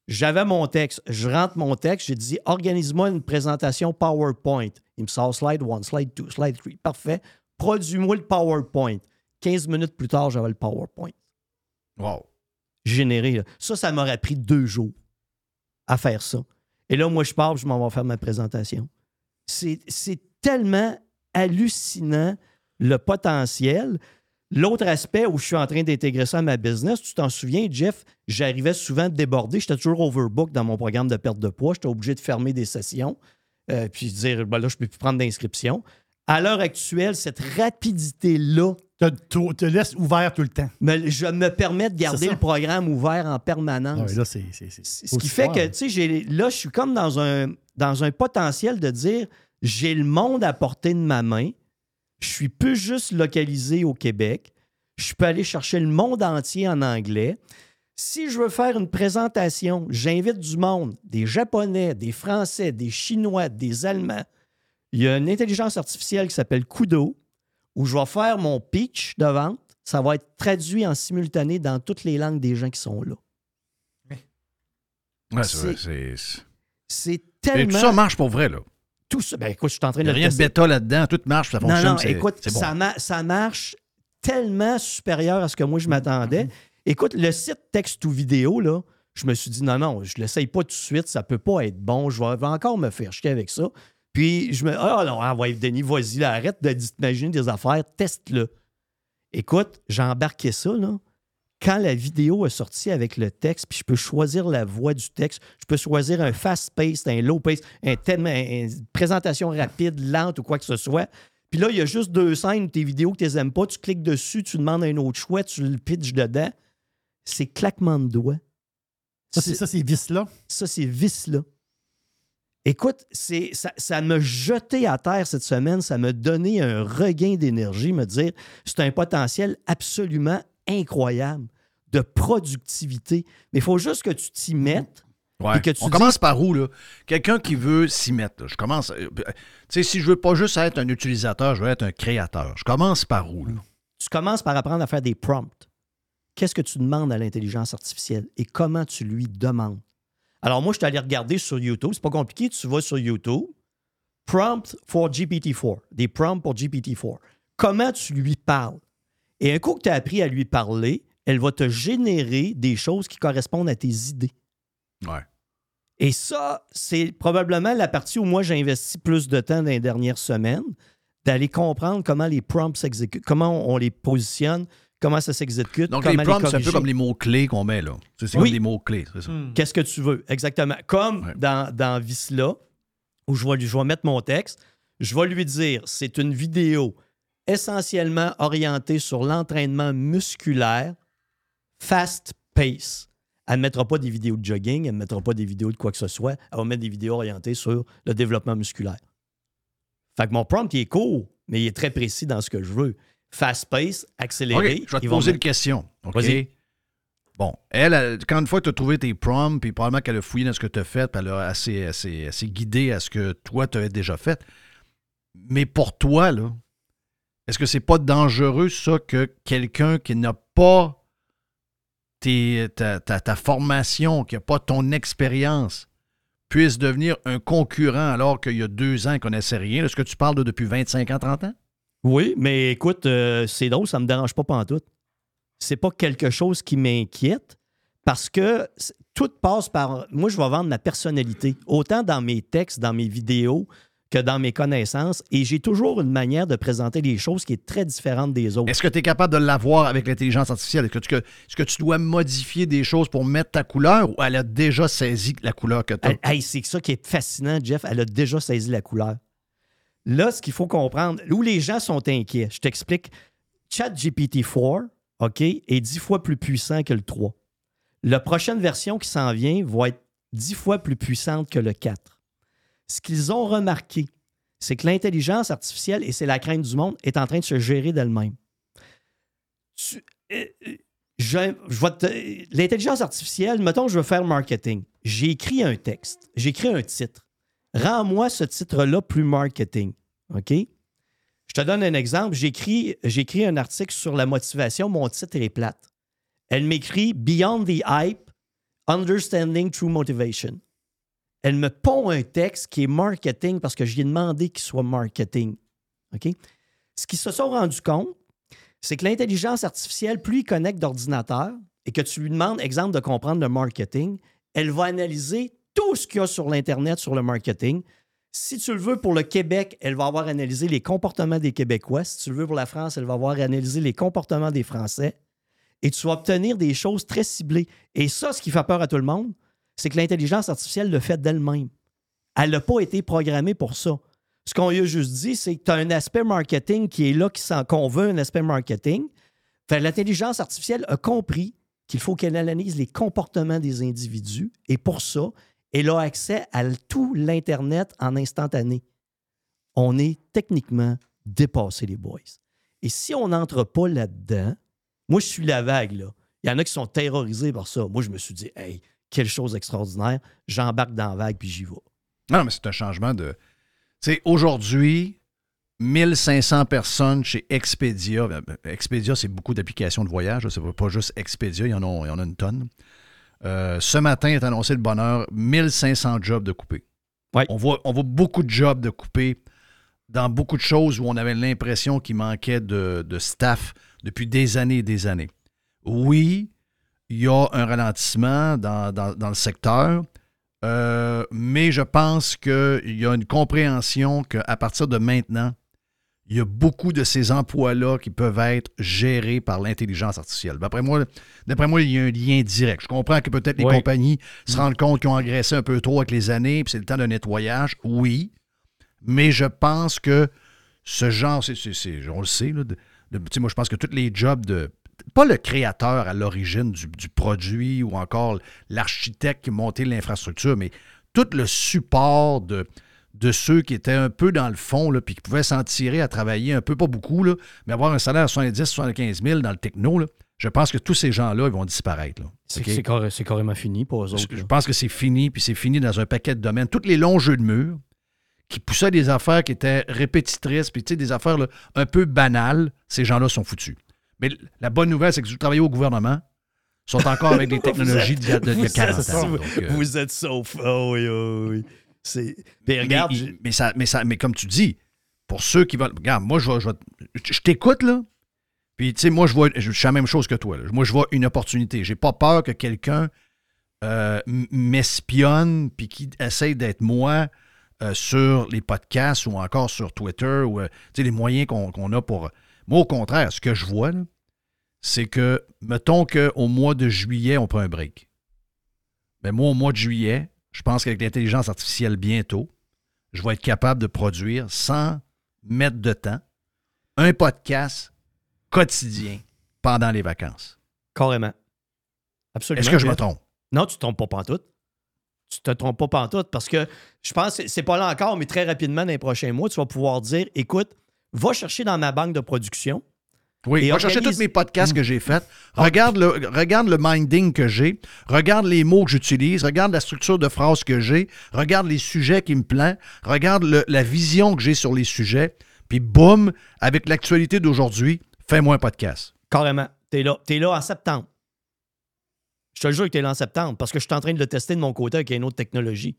J'avais mon texte. Je rentre mon texte. J'ai dit organise-moi une présentation PowerPoint. Il me sort slide 1, slide 2, slide 3. Parfait. Produis-moi le PowerPoint. 15 minutes plus tard, j'avais le PowerPoint. Wow. Généré. là. Ça, ça m'aurait pris deux jours à faire ça. Et là, moi, je pars, je m'en vais faire ma présentation. C'est c'est tellement hallucinant le potentiel. L'autre aspect où je suis en train d'intégrer ça à ma business, tu t'en souviens, Jeff, j'arrivais souvent débordé. J'étais toujours overbook dans mon programme de perte de poids. J'étais obligé de fermer des sessions euh, puis dire, ben là, je ne peux plus prendre d'inscription. À l'heure actuelle, cette rapidité-là te, te- laisse ouvert tout le temps. me- je me permets de garder le programme ouvert en permanence. Ah là, c'est. c'est- c'est- Ce qui fait que, tu sais, là, je suis comme dans un, dans un potentiel de dire j'ai le monde à portée de ma main. Je suis plus juste localisé au Québec. Je peux aller chercher le monde entier en anglais. Si je veux faire une présentation, j'invite du monde, des Japonais, des Français, des Chinois, des Allemands. Il y a une intelligence artificielle qui s'appelle Kudo, où je vais faire mon pitch de vente. Ça va être traduit en simultané dans toutes les langues des gens qui sont là. Ouais, c'est tellement. tout ça marche pour vrai, là. Tout ça. Ben écoute, je suis en train Il de n'y a rien de bêta là-dedans, tout marche, ça fonctionne. Non, non, c'est- écoute, bon. ça, ma- ça marche tellement supérieur à ce que moi je m'attendais. Écoute, le site texte ou vidéo, là, je me suis dit non, non, je ne l'essaye pas tout de suite, ça peut pas être bon, je vais, encore me faire chier avec ça. Puis je me ah non, ah, ouais, Denis, vas-y, arrête de t'imaginer des affaires, teste-le. Écoute, j'ai embarqué ça, là. Quand la vidéo est sortie avec le texte, puis je peux choisir la voix du texte, je peux choisir un fast-paced, un low-pace, un thème, un- une présentation rapide, lente ou quoi que ce soit. Puis là, il y a juste deux scènes, tes vidéos que tu les aimes pas, tu cliques dessus, tu demandes un autre choix, tu le pitches dedans. C'est claquement de doigts. Ça, c'est ça, c'est vice-là? Ça, c'est vice-là. Écoute, c'est, ça, ça m'a jeté à terre cette semaine, ça m'a donné un regain d'énergie, me dire c'est un potentiel absolument incroyable de productivité. Mais il faut juste que tu t'y mettes. Ouais. et que tu On commence par où, là? Quelqu'un qui veut s'y mettre. là. Je commence. euh, Tu sais, si je veux pas juste être un utilisateur, je veux être un créateur. Je commence par où, là? Tu commences par apprendre à faire des prompts. Qu'est-ce que tu demandes à l'intelligence artificielle et comment tu lui demandes? Alors, moi, je suis allé regarder sur YouTube. C'est pas compliqué. Tu vas sur YouTube. Prompt for GPT-4. Des prompts pour GPT-4. Comment tu lui parles? Et un coup que tu as appris à lui parler, elle va te générer des choses qui correspondent à tes idées. Ouais. Et ça, c'est probablement la partie où moi j'ai investi plus de temps dans les dernières semaines, d'aller comprendre comment les prompts s'exécutent, comment on les positionne, comment ça s'exécute. Donc, comment les prompts, c'est un peu comme les mots-clés qu'on met, là. C'est Oui. comme des mots-clés, c'est ça. Qu'est-ce que tu veux? Exactement. Comme dans, dans Visla, où je vais, lui- je vais mettre mon texte, je vais lui dire c'est une vidéo essentiellement orientée sur l'entraînement musculaire, fast pace. Elle ne mettra pas des vidéos de jogging, elle ne mettra pas des vidéos de quoi que ce soit. Elle va mettre des vidéos orientées sur le développement musculaire. Fait que mon prompt, il est court, mais il est très précis dans ce que je veux. Fast pace, accéléré. Je vais te poser une question. OK? Bon, elle, elle, quand une fois que tu as trouvé tes prompts, puis probablement qu'elle a fouillé dans ce que tu as fait, puis elle a assez, assez, assez guidé à ce que toi, tu avais déjà fait. Mais pour toi, là, est-ce que c'est pas dangereux, ça, que quelqu'un qui n'a pas ta, ta- formation, qui pas ton expérience, puisse devenir un concurrent alors qu'il y a deux ans, il ne connaissait rien? Est-ce que tu parles de depuis 25 ans, 30 ans? Oui, mais écoute, euh, c'est drôle, ça me dérange pas pantoute. C'est pas quelque chose qui m'inquiète parce que tout passe par. Moi, je vais vendre ma personnalité, autant dans mes textes, dans mes vidéos que dans mes connaissances. Et j'ai toujours une manière de présenter les choses qui est très différente des autres. Est-ce que tu es capable de l'avoir avec l'intelligence artificielle? Est-ce que, tu, est-ce que tu dois modifier des choses pour mettre ta couleur ou elle a déjà saisi la couleur que tu as? Hey, c'est ça qui est fascinant, Jeff. Elle a déjà saisi la couleur. Là, ce qu'il faut comprendre, où les gens sont inquiets, je t'explique. ChatGPT-4, OK, est dix fois plus puissant que le 3. La prochaine version qui s'en vient va être dix fois plus puissante que le 4. Ce qu'ils ont remarqué, c'est que l'intelligence artificielle, et c'est la crainte du monde, est en train de se gérer d'elle-même. Euh, euh, L'intelligence artificielle, mettons, je veux faire marketing. J'ai écrit un texte, j'ai écrit un titre. Rends-moi ce titre-là plus marketing. OK? Je te donne un exemple. J'ai écrit un article sur la motivation. Mon titre est plate. Elle m'écrit Beyond the Hype, Understanding True Motivation. Elle me pond un texte qui est marketing parce que j'ai demandé qu'il soit marketing. OK? Ce qu'ils se sont rendus compte, c'est que l'intelligence artificielle, plus il connecte d'ordinateur et que tu lui demandes, exemple, de comprendre le marketing, elle va analyser tout ce qu'il y a sur l'Internet sur le marketing. Si tu le veux pour le Québec, elle va avoir analysé les comportements des Québécois. Si tu le veux pour la France, elle va avoir analysé les comportements des Français. Et tu vas obtenir des choses très ciblées. Et ça, ce qui fait peur à tout le monde, c'est que l'intelligence artificielle le fait d'elle-même. Elle n'a pas été programmée pour ça. Ce qu'on lui a juste dit, c'est que tu as un aspect marketing qui est là, qu'on veut un aspect marketing. L'intelligence artificielle a compris qu'il faut qu'elle analyse les comportements des individus. Et pour ça, elle a accès à tout l'Internet en instantané. On est techniquement dépassé, les boys. Et si on n'entre pas là-dedans, moi, je suis la vague, là. Il y en a qui sont terrorisés par ça. Moi, je me suis dit, hey, quelle chose extraordinaire. J'embarque dans la vague puis j'y vais. Non, mais c'est un changement de. Tu sais, aujourd'hui, 1500 personnes chez Expedia. Ben, ben, Expedia, c'est beaucoup d'applications de voyage. C'est pas juste Expedia, il y en a, il y en a une tonne. Euh, ce matin est annoncé le bonheur 1500 jobs de coupés. On, voit, on voit beaucoup de jobs de coupés dans beaucoup de choses où on avait l'impression qu'il manquait de, de staff depuis des années et des années. Oui, il y a un ralentissement dans, dans- dans le secteur, euh, mais je pense qu'il y a une compréhension qu'à partir de maintenant, il y a beaucoup de ces emplois-là qui peuvent être gérés par l'intelligence artificielle. D'après moi, d'après moi, il y a un lien direct. Je comprends que peut-être les Oui. compagnies se rendent compte qu'ils ont engraissé un peu trop avec les années, puis c'est le temps de nettoyage. Oui, mais je pense que ce genre, on le sait, là, de- moi je pense que tous les jobs de, pas le créateur à l'origine du, du produit ou encore l'architecte qui montait l'infrastructure, mais tout le support de, de ceux qui étaient un peu dans le fond, là, puis qui pouvaient s'en tirer à travailler un peu, pas beaucoup, là, mais avoir un salaire à 70 75 000 dans le techno, là, je pense que tous ces gens-là, ils vont disparaître. C'est carré- carrément fini pour eux Je, autres. je là. pense que c'est fini, puis c'est fini dans un paquet de domaines. Tous les longs jeux de mur qui poussaient des affaires qui étaient répétitrices, puis des affaires là, un peu banales, ces gens-là sont foutus. Mais la bonne nouvelle, c'est que si vous travaillez au gouvernement, ils sont encore avec des technologies d'il y a, de- y a Vous 40 êtes- ans. donc, euh, Vous êtes sauf. Oh, oui, oui, oui. C'est. Mais regarde, mais, ça, mais, ça, mais comme tu dis, pour ceux qui veulent. Regarde, moi, je, vais- je, vais- je- t'écoute, là. Puis, tu sais, moi, je vois. Je fais la même chose que toi. là. Moi, je vois une opportunité. J'ai pas peur que quelqu'un euh, m'espionne puis qui essaye d'être moi euh, sur les podcasts ou encore sur Twitter ou tu sais, les moyens qu'on qu'on a pour. Moi, au contraire, ce que je vois, là, c'est que, mettons qu'au mois de juillet, on prend un break. Mais moi, au mois de juillet, je pense qu'avec l'intelligence artificielle bientôt, je vais être capable de produire sans mettre de temps un podcast quotidien pendant les vacances. carrément. Absolument. Est-ce que je me trompe? Non, tu te trompes pas pantoute. Tu te trompes pas pantoute parce que je pense que c'est pas là encore, mais très rapidement, dans les prochains mois, tu vas pouvoir dire écoute, va chercher dans ma banque de production. Oui, Et va chercher organise- tous mes podcasts que j'ai faits. Regarde le, regarde le minding que j'ai. Regarde les mots que j'utilise. Regarde la structure de phrase que j'ai. Regarde les sujets qui me plaisent. Regarde le- la vision que j'ai sur les sujets. Puis boum, avec l'actualité d'aujourd'hui, fais-moi un podcast. Carrément. T'es là. T'es là en septembre. Je te le jure que t'es là en septembre parce que je suis en train de le tester de mon côté avec une autre technologie.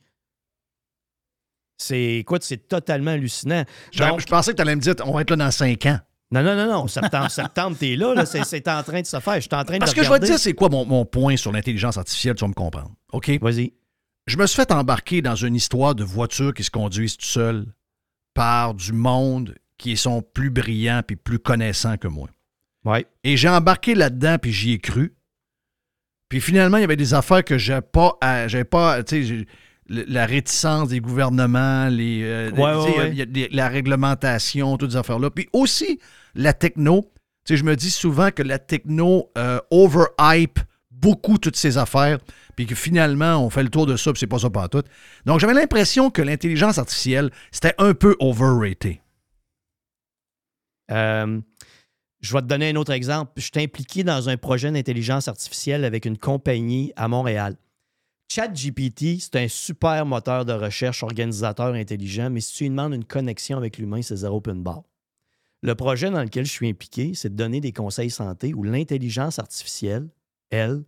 C'est, écoute, c'est totalement hallucinant. Donc- je pensais que tu allais me dire on va être là dans cinq ans. Non, non, non, non. Septembre, septembre, t'es là. là. C'est, c'est en train de se faire. Je suis en train Parce de que je vais te dire, c'est quoi mon, mon point sur l'intelligence artificielle, tu vas me comprendre. OK? Vas-y. Je me suis fait embarquer dans une histoire de voitures qui se conduisent tout seules par du monde qui sont plus brillants puis plus connaissants que moi. Ouais. Et j'ai embarqué là-dedans puis j'y ai cru. Puis finalement, il y avait des affaires que j'avais pas, à- j'avais pas, tu sais, le- la réticence des gouvernements, les, euh, Ouais, y a la réglementation, toutes ces affaires-là. Puis aussi la techno. Tu sais, je me dis souvent que la techno euh, overhype beaucoup toutes ces affaires, puis que finalement, on fait le tour de ça, puis c'est pas ça pas tout. Donc, j'avais l'impression que l'intelligence artificielle, c'était un peu overrated. Euh, je vais te donner un autre exemple. Je suis impliqué dans un projet d'intelligence artificielle avec une compagnie à Montréal. ChatGPT, c'est un super moteur de recherche organisateur intelligent, mais si tu lui demandes une connexion avec l'humain, c'est zéro open bar. Le projet dans lequel je suis impliqué, c'est de donner des conseils santé où l'intelligence artificielle, elle,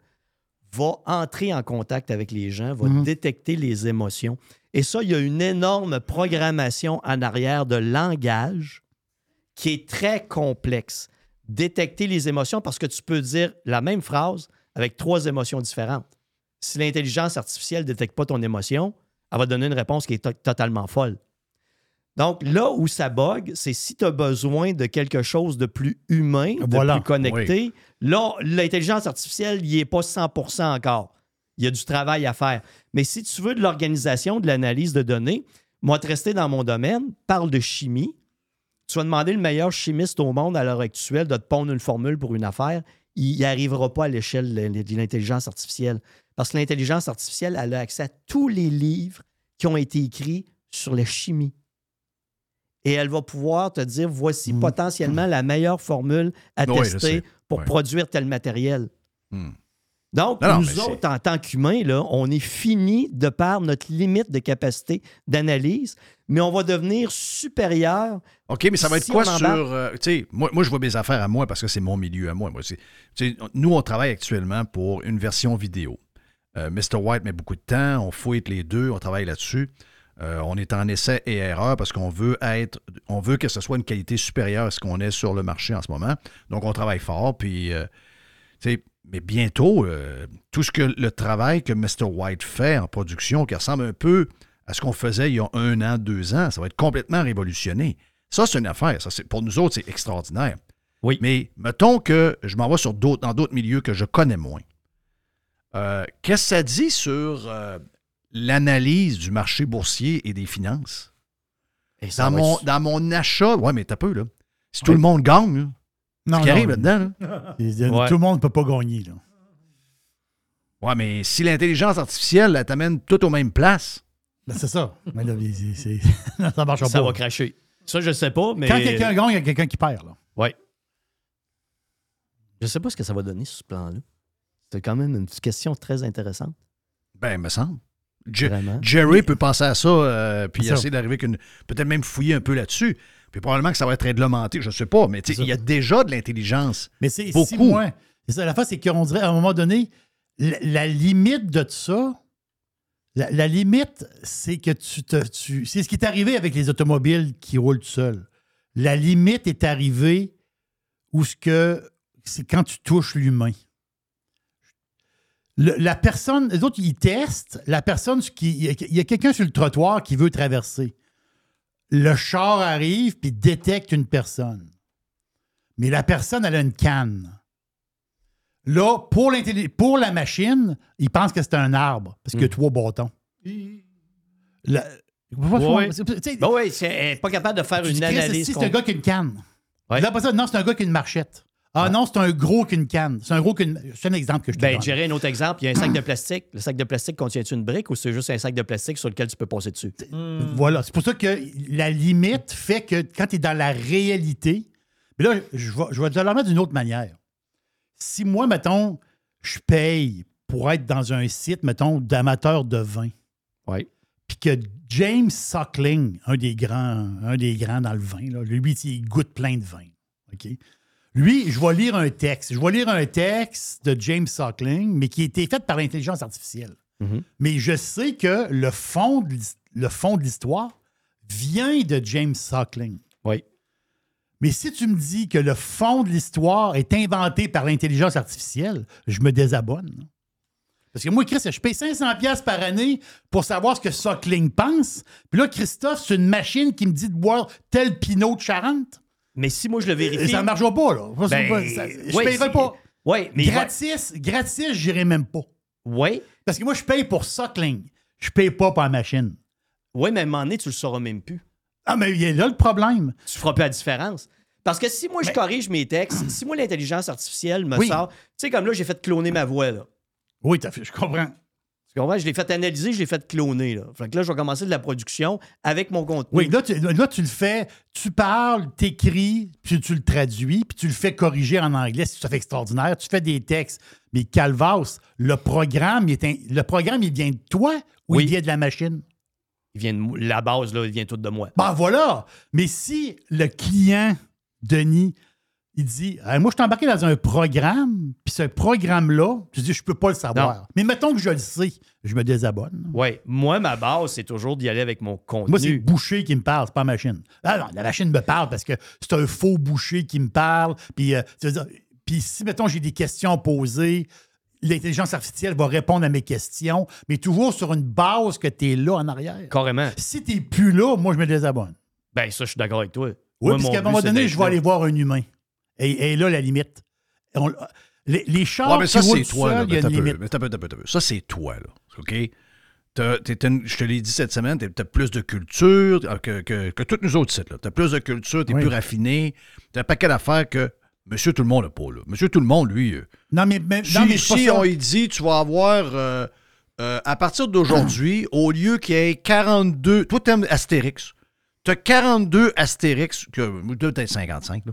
va entrer en contact avec les gens, va Mhm. détecter les émotions. Et ça, il y a une énorme programmation en arrière de langage qui est très complexe. Détecter les émotions parce que tu peux dire la même phrase avec trois émotions différentes. Si l'intelligence artificielle ne détecte pas ton émotion, elle va donner une réponse qui est to- totalement folle. Donc, là où ça bug, c'est si tu as besoin de quelque chose de plus humain, de Voilà. plus connecté. Là, l'intelligence artificielle, il n'y est pas 100% encore. Il y a du travail à faire. Mais si tu veux de l'organisation, de l'analyse de données, moi, te rester dans mon domaine, parle de chimie. Tu vas demander le meilleur chimiste au monde à l'heure actuelle de te pondre une formule pour une affaire. Il n'y arrivera pas à l'échelle de l'intelligence artificielle. Parce que l'intelligence artificielle, elle a accès à tous les livres qui ont été écrits sur la chimie. Et elle va pouvoir te dire voici potentiellement la meilleure formule à Mm. Oui, tester pour produire tel matériel. Hmm. Donc, Non, nous autres, en tant qu'humains, on est fini de par notre limite de capacité d'analyse, mais on va devenir supérieur. OK, mais ça va être si quoi sur. euh, tu sais, moi, moi, je vois mes affaires à moi parce que c'est mon milieu à moi. moi nous, on travaille actuellement pour une version vidéo. Euh, Mr. White met beaucoup de temps, on fouille les deux, on travaille là-dessus. Euh, on est en essai et erreur parce qu'on veut être, on veut que ce soit une qualité supérieure à ce qu'on est sur le marché en ce moment. Donc, on travaille fort. Puis, euh, mais bientôt, euh, tout ce que le travail que Mr. White fait en production, qui ressemble un peu à ce qu'on faisait il y a un an, deux ans, ça va être complètement révolutionné. Ça, c'est une affaire. Ça, pour nous autres, c'est extraordinaire. Oui. Mais mettons que je m'en vais sur d'autres, dans d'autres milieux que je connais moins. Euh, Qu'est-ce que ça dit sur euh, l'analyse du marché boursier et des finances? Et ça Dans mon, être- dans mon achat, ouais, mais t'as peu, là. Si tout le monde gagne, là, Non, ce qui non, arrive là-dedans, là. Ouais. Tout le monde ne peut pas gagner. Là. Ouais, mais si l'intelligence artificielle, elle t'amène tout aux mêmes places. Ben, c'est ça. Mais là, c'est- c'est- ça marche Ça pas. va cracher. Ça, je sais pas, mais. Quand quelqu'un gagne, il y a quelqu'un qui perd. Là. Oui. Je sais pas ce que ça va donner sur ce plan-là. C'est quand même une question très intéressante. Ben, il me semble. Je-. Jerry peut penser à ça, euh, puis essayer d'arriver avec une. Peut-être même fouiller un peu là-dessus. Puis probablement que ça va être réglementé, je sais pas. Mais il y a déjà de l'intelligence. Mais c'est Beaucoup. si moins. Ça, la face, c'est qu'on dirait, à un moment donné, la, la limite de ça, la, la limite, c'est que tu te. Tu, c'est ce qui est arrivé avec les automobiles qui roulent tout seuls. La limite est arrivée où ce que. C'est quand tu touches l'humain. Le- la personne, les autres, ils testent. La personne, qui, il y a- quelqu'un sur le trottoir qui veut traverser. Le char arrive puis détecte une personne. Mais la personne, elle a une canne. Là, pour, pour la machine, il pense que c'est un arbre parce qu'il y a trois bâtons. La- Ben oui, c'est elle est pas capable de faire une analyse. si c'est com- un gars qui a une canne. Là, ça, non, c'est un gars qui a une marchette. Ah non, c'est un gros qui a une canne. C'est un gros qui a une... C'est un exemple que je te Ben, donne. j'irai un autre exemple. Il y a un sac de plastique. Le sac de plastique contient une brique ou c'est juste un sac de plastique sur lequel tu peux passer dessus? Voilà. C'est pour ça que la limite fait que quand tu es dans la réalité. Mais là, je vais, je vais te le remettre d'une autre manière. Si moi, mettons, je paye pour être dans un site, mettons, d'amateurs de vin. Oui. Puis que James Suckling, un des grands, un des grands dans le vin, là, lui, il goûte plein de vin. OK? Lui, je vais lire un texte. Je vais lire un texte de James Suckling, mais qui a été fait par l'intelligence artificielle. Mais je sais que le fond de l'his- le fond de l'histoire vient de James Suckling. Oui. Mais si tu me dis que le fond de l'histoire est inventé par l'intelligence artificielle, je me désabonne. Parce que moi, Chris, je paye 500$ piastres par année pour savoir ce que Suckling pense. Puis là, Christophe, c'est une machine qui me dit de boire tel pinot de Charente. Mais si moi je le vérifie. Ça ne marchera pas, là. Ben, pas- ça- je ouais, payerai c'est- pas. Oui, mais. il va- Gratis, gratis, j'irai même pas. Oui. Parce que moi, je paye pour Suckling. Je paye pas pour la machine. Oui, mais à un moment donné, tu le sauras même plus. Ah, mais il y a là le problème. Tu feras plus la différence. Parce que si moi je corrige mes textes, si moi l'intelligence artificielle me Oui. sort, tu sais, comme là, j'ai fait cloner ma voix, là. Oui, t'as fait, je comprends. Je l'ai fait analyser, je l'ai fait cloner, là. Fait que là, je vais commencer de la production avec mon contenu. Oui, là tu, là, tu le fais, tu parles, t'écris, puis tu le traduis, puis tu le fais corriger en anglais, c'est tout à fait extraordinaire. Tu fais des textes. Mais Calvas, le programme, il est un- le programme, il vient de toi ou Oui. il vient de la machine? Il vient de moi. La base, là, il vient tout de moi. Ben voilà. Mais si le client, Denis, il dit Hey, Moi, je suis embarqué dans un programme, puis ce programme-là, tu dis Je peux pas le savoir. Non. Mais mettons que je le sais, je me désabonne. Oui, moi, ma base, c'est toujours d'y aller avec mon contenu. Moi, c'est le boucher qui me parle, c'est pas la machine. Ah non, la machine me parle parce que c'est un faux boucher qui me parle. Puis, euh, puis si, mettons, j'ai des questions à poser, l'intelligence artificielle va répondre à mes questions, mais toujours sur une base que tu es là en arrière. Carrément. Si tu plus là, moi, je me désabonne. Ben, ça, je suis d'accord avec toi. Oui, Moi, parce qu'à un moment donné, je vais aller voir un humain. Et, et là, la limite. On- les, les chars Ouais, mais ça, c'est toi. là. Mais une peu, mais peu, peu. Ça, c'est toi. Là. OK? T'as- t'es une- je te l'ai dit cette semaine, tu as plus de culture que, que, que tous nous autres sites. Tu as plus de culture, tu es Oui. plus raffiné. Tu as un paquet d'affaires que Monsieur Tout le monde n'a pas. Là. Monsieur Tout le monde, lui. euh, Non, mais, mais, si non, mais si on lui dit, tu vas avoir, euh, euh, à partir d'aujourd'hui, au lieu qu'il y ait 42, toi, t'aimes Astérix. Tu as 42 Astérix, que peut-être 55, là.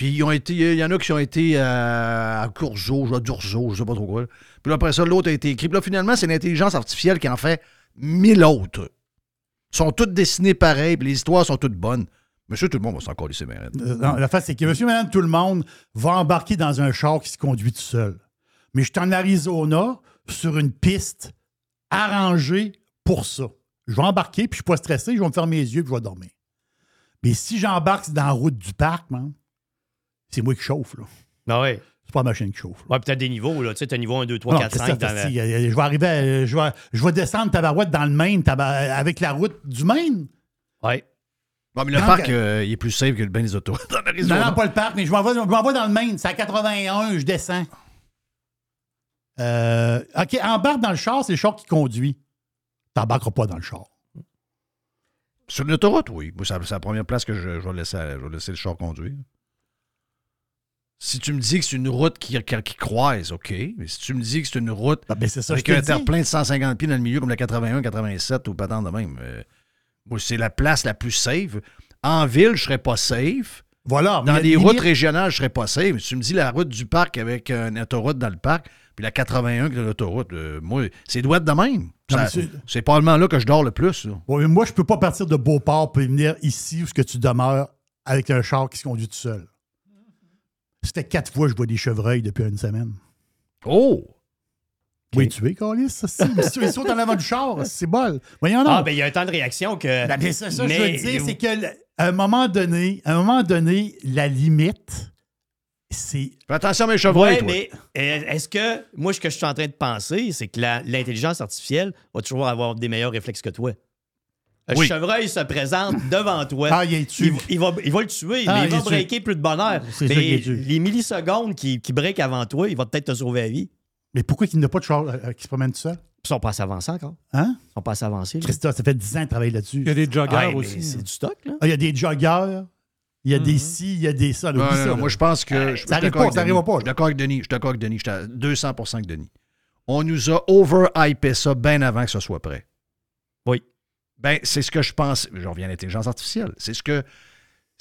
Puis ils ont été, il y en a qui ont été euh, à Courgeot, à Durzo, je sais pas trop quoi. Puis après ça, l'autre a été écrit. Puis là, finalement, c'est l'intelligence artificielle qui en fait mille autres. Ils sont toutes dessinées pareil, puis les histoires sont toutes bonnes. Monsieur, tout le monde va s'en coller ses. Euh, non, la face, c'est que monsieur, madame, tout le monde va embarquer dans un char qui se conduit tout seul. Mais je suis en Arizona sur une piste arrangée pour ça. Je vais embarquer, puis je suis pas stressé, je vais me fermer les yeux, puis je vais dormir. Mais si j'embarque dans la route du parc, man, c'est moi qui chauffe, là. Ah ouais. C'est pas la machine qui chauffe. Ouais, puis t'as des niveaux, là. Tu sais, t'as niveau 1, 2, 3, Non, 4, c'est 5 ça, dans parce la... que, euh, Je vais arriver, à- je vais, je vais descendre Tabarouette dans le Maine avec la route du Maine. Ouais. Bon, mais le parc, euh, il est plus safe que le bain des autos. Dans Non, non, pas le parc, mais je m'en vais, dans le Maine. C'est à 81, je descends. Euh, OK, embarque dans le char, c'est le char qui conduit. T'embarqueras pas dans le char. Sur l'autoroute, oui. Moi, c'est la- c'est la première place que je, je vais, laisser, je vais laisser le char conduire. Si tu me dis que c'est une route qui, qui, qui croise, OK. Mais si tu me dis que c'est une route Ah, ben, ça, avec un terre-plein de 150 pieds dans le milieu, comme la 81, 87 ou pas tant de même, euh, moi, c'est la place la plus safe. En ville, je serais pas safe. Voilà. Dans les routes régionales, je serais pas safe. Mais si tu me dis la route du parc avec une autoroute dans le parc, puis la 81 qui est l'autoroute, euh, moi, c'est douette de même. C'est- probablement là que je dors le plus. mais moi, je peux pas partir de Beauport pour venir ici où ce que tu demeures avec un char qui se conduit tout seul. C'était quatre fois que je vois des chevreuils depuis une semaine. Oh! Oui, tu es, Carlis, ça, c'est. Mais si ils sont en avant du char, c'est bol. Voyons. Ah, ben il y a un temps de réaction que. Ben, ben, c'est ça, je Mais- veux dire, c'est que le- à un moment donné, à un moment donné, la limite, c'est. Fais attention à mes chevreuils, Ouais, toi. mais euh, est-ce que, moi, ce que je suis en train de penser, c'est que l'intelligence artificielle va toujours avoir des meilleurs réflexes que toi? Le Oui. chevreuil se présente devant toi. Ah, il est. Il, va- il va, il va le tuer, Ah, mais il il va breaker plus de bonheur. C'est ça Mais est tué. les millisecondes qui, qui break avant toi, il va peut-être te sauver la vie. Mais pourquoi qu'il n'y a pas de char euh, qui se promène tout seul? Ils sont pas assez avancés encore. Hein? Ils sont pas assez avancés. Christophe, ça fait 10 ans de travailler là-dessus. Il y a des joggers aussi. C'est du stock, là. Ah, Il y a des joggeurs, il y a Mhm. des ci, il y a des ça. Non, non, ça, non, là. moi, je pense que. je ça arrive d'accord pas, ça pas. Je suis d'accord avec Denis. Je suis d'accord avec Denis. Je suis à 200% avec Denis. On nous a over-hypé ça bien avant que ce soit prêt. Oui. Ben, c'est ce que je pense. Je reviens à l'intelligence artificielle. C'est ce que.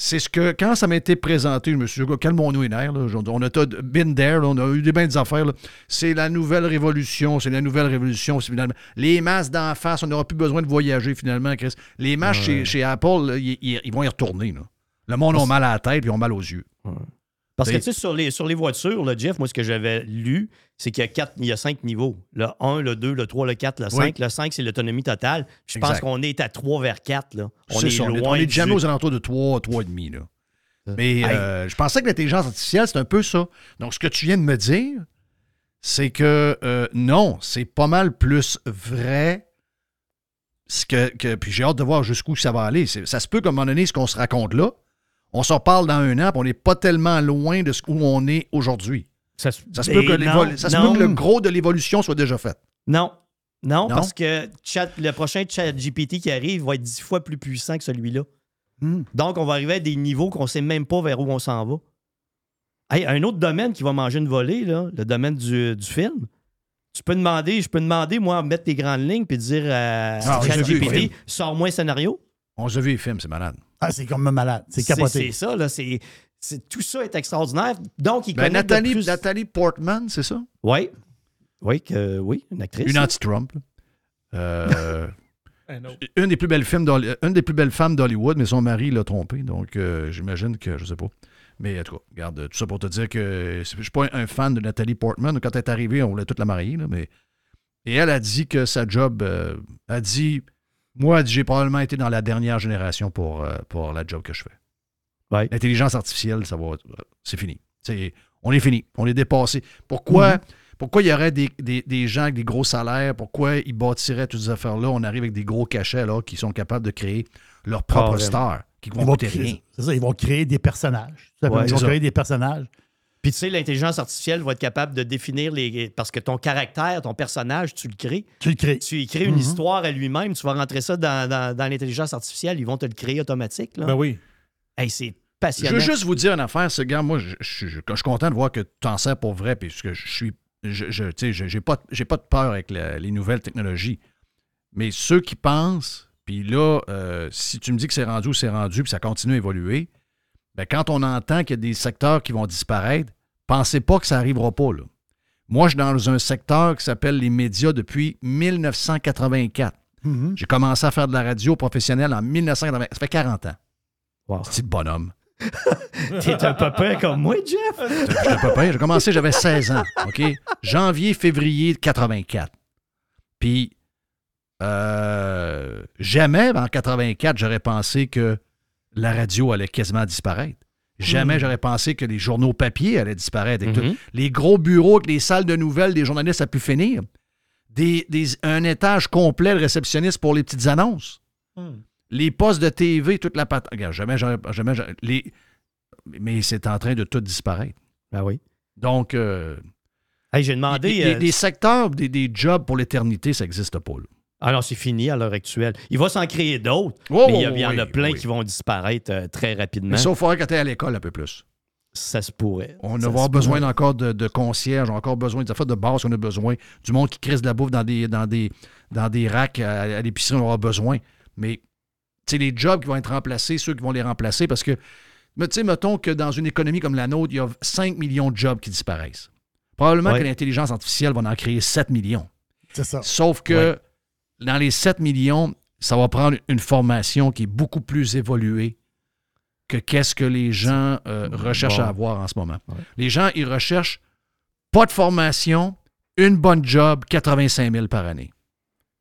C'est ce que, quand ça m'a été présenté, je me suis dit, calmons-nous les nerfs. là. On a been there, là. on a eu des bains d'affaires. là. C'est la nouvelle révolution, c'est la nouvelle révolution. Finalement. Les masques d'en face, on n'aura plus besoin de voyager finalement, Chris. Les masques chez, chez Apple, là, ils, vont y retourner. là. Le monde a mal à la tête et ils ont mal aux yeux. Parce que, tu sais, sur les, sur les voitures, là, Jeff, moi, ce que j'avais lu, c'est qu'il y a, quatre, il y a cinq niveaux. Le 1, le 2, le 3, le 4, le 5. Oui. Le 5, c'est l'autonomie totale. Je pense qu'on est à 3 vers 4. Là. On est, ça, est, loin on est du- jamais aux alentours de 3, 3,5. Là. Mais euh, je pensais que l'intelligence artificielle, c'est un peu ça. Donc, ce que tu viens de me dire, c'est que euh, non, c'est pas mal plus vrai. Ce que, que- puis j'ai hâte de voir jusqu'où ça va aller. Ça se peut qu'à un moment donné, ce qu'on se raconte là, on s'en parle dans un an, puis on n'est pas tellement loin de ce où on est aujourd'hui. Ça, se- Ça se peut que, l'évol- non, ça se non. peut que le gros de l'évolution soit déjà fait. Non. Non, Non? parce que chat, le prochain chat GPT qui arrive va être 10 fois plus puissant que celui-là. Hmm. Donc, on va arriver à des niveaux qu'on ne sait même pas vers où on s'en va. Hey, un autre domaine qui va manger une volée, là, le domaine du, du film. Tu peux demander, je peux demander, moi, mettre tes grandes lignes puis dire à le ChatGPT, sors-moi un scénario. On a vu les films, c'est malade. Ah, c'est comme malade. C'est capoté. C'est ça, là. C'est, c'est- tout ça est extraordinaire. Donc, il Ben, connaît de Nathalie, plus... Nathalie Portman, c'est ça? Oui. Oui, que, oui, une actrice. Une anti-Trump. Euh, Un une, des plus belles films une des plus belles femmes d'Hollywood, mais son mari l'a trompée. Donc, euh, j'imagine que, je sais pas. Mais en tout cas, regarde, tout ça pour te dire que je suis pas un, un fan de Nathalie Portman. Quand elle est arrivée, on voulait toute la marier. Là, mais... Et elle a dit que sa job, euh, a dit, moi, j'ai probablement été dans la dernière génération pour, euh, pour la job que je fais. Ouais. L'intelligence artificielle, ça va, c'est fini. C'est- on est fini. On est dépassé. Pourquoi, Mhm. pourquoi il y aurait des, des- des gens avec des gros salaires? Pourquoi ils bâtiraient toutes ces affaires-là? On arrive avec des gros cachets alors qui sont capables de créer leur propre star, qui Ils vont vont coûter créer- rien. C'est ça, ils vont créer des personnages. Ouais, ils vont ça. créer des personnages. Puis tu sais, l'intelligence artificielle va être capable de définir les. Parce que ton caractère, ton personnage, tu le crées. Tu le crées. Tu y crées une Mhm. histoire à lui-même, tu vas rentrer ça dans, dans- dans l'intelligence artificielle, ils vont te le créer automatique. Là. Ben oui. Hey, c'est Je passionnant. veux juste vous dire une affaire, ce gars, moi, je, je- je- je suis content de voir que tu en sers pour vrai, puis que je suis. Je, je- tu sais, je- j'ai pas, pas de peur avec la- les nouvelles technologies. Mais ceux qui pensent, puis là, euh, si tu me dis que c'est rendu où c'est rendu, puis ça continue à évoluer, ben quand on entend qu'il y a des secteurs qui vont disparaître, pensez pas que ça n'arrivera pas. Là. Moi, je suis dans un secteur qui s'appelle les médias depuis 1984. Mhm. J'ai commencé à faire de la radio professionnelle en 1980. Ça fait 40 ans. Wow. C'est le bonhomme. T'es un papa comme moi, Jeff. J'étais pas pire. J'ai commencé, j'avais 16 ans. OK? Janvier, février 84. Puis, euh, jamais en 84, j'aurais pensé que la radio allait quasiment disparaître. Jamais Hmm. j'aurais pensé que les journaux papier allaient disparaître. avec Mhm. tout. Les gros bureaux avec les salles de nouvelles des journalistes à pu finir. Des, des- un étage complet de réceptionniste pour les petites annonces. Hmm. Les postes de TV, toute la patte. Regarde, jamais, jamais, jamais- les... Mais c'est en train de tout disparaître. Ben oui. Donc, euh, Hey, j'ai demandé. des, des- euh, des secteurs, des, des jobs pour l'éternité, ça n'existe pas. là. Ah non, c'est fini à l'heure actuelle. Il va s'en créer d'autres, Oh, mais il y, a- il y en a plein oui. qui vont disparaître euh, très rapidement. Mais ça, il faudrait que tu à l'école un peu plus. Ça se pourrait. On va avoir besoin encore de, de concierges, on a encore besoin des affaires de base qu'on a besoin, du monde qui crisse de la bouffe dans des, dans des, dans des racks à, à l'épicerie, on aura besoin. Mais, tu sais, les jobs qui vont être remplacés, ceux qui vont les remplacer, parce que, mais tu sais, mettons que dans une économie comme la nôtre, il y a 5 millions de jobs qui disparaissent. Probablement Ouais. que l'intelligence artificielle va en créer 7 millions. C'est ça. Sauf que dans les 7 millions, ça va prendre une formation qui est beaucoup plus évoluée que qu'est-ce que les gens euh, recherchent Bon. à avoir en ce moment. Les gens, ils recherchent pas de formation, une bonne job, 85 000 par année.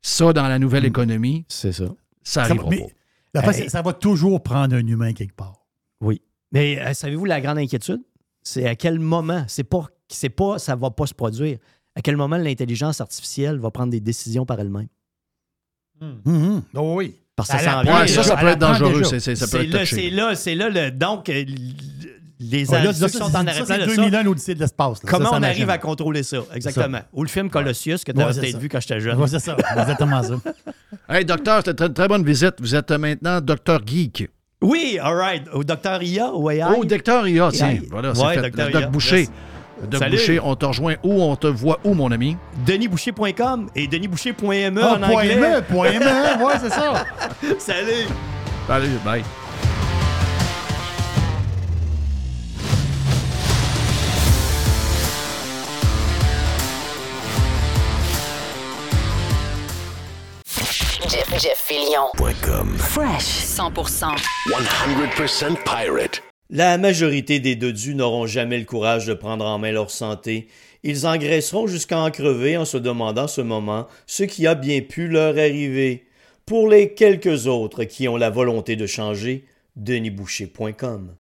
Ça, dans la nouvelle économie, c'est ça. Ça pas. Hey. c'est- ça va toujours prendre un humain quelque part. Oui. Mais euh, savez-vous la grande inquiétude? C'est à quel moment, c'est pas, c'est pas, ça va pas se produire. À quel moment l'intelligence artificielle va prendre des décisions par elle-même? Mhm. Oh oui. Parce que ça ça, peut être dangereux. c'est- là, c'est là, c'est là le. Donc, euh, les Ouais, là, sont ça, en c'est- arrière c'est de 2000 ça. ans l'Odyssée de l'espace. Comment Ça, ça on arrive à contrôler ça? Exactement. Ou le film Colossus que tu avais peut-être vu quand j'étais jeune. Ouais, c'est ça. Exactement ça. Hey, docteur, c'était une très, bonne visite. Vous êtes maintenant docteur geek. Oui, all right. Au docteur IA ou AI? Oh, docteur IA, tiens. Voilà, c'est fait. Le Doc. Boucher. Salut. Boucher, on te rejoint où? On te voit où, mon ami? denisboucher.com et denisboucher.me Ah, en point anglais. ME, point ME, ouais, c'est ça. Salut! Salut, bye. Jeff, Jeff. Fresh. 100%. 100% pirate. La majorité des dodus n'auront jamais le courage de prendre en main leur santé. Ils engraisseront jusqu'à en crever en se demandant ce moment ce qui a bien pu leur arriver. Pour les quelques autres qui ont la volonté de changer, denisboucher.com.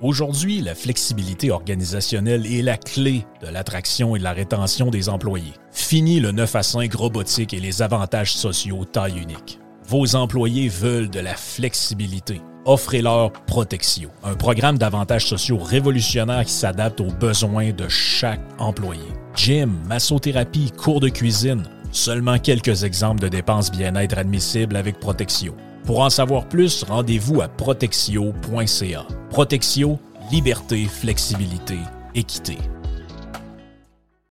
Aujourd'hui, la flexibilité organisationnelle est la clé de l'attraction et de la rétention des employés. Fini le 9 à 5 robotique et les avantages sociaux taille unique. Vos employés veulent de la flexibilité. Offrez-leur Protexio, un programme d'avantages sociaux révolutionnaire qui s'adapte aux besoins de chaque employé. Gym, massothérapie, cours de cuisine, seulement quelques exemples de dépenses bien-être admissibles avec Protexio. Pour en savoir plus, rendez-vous à protexio.ca. Protexio, liberté, flexibilité, équité.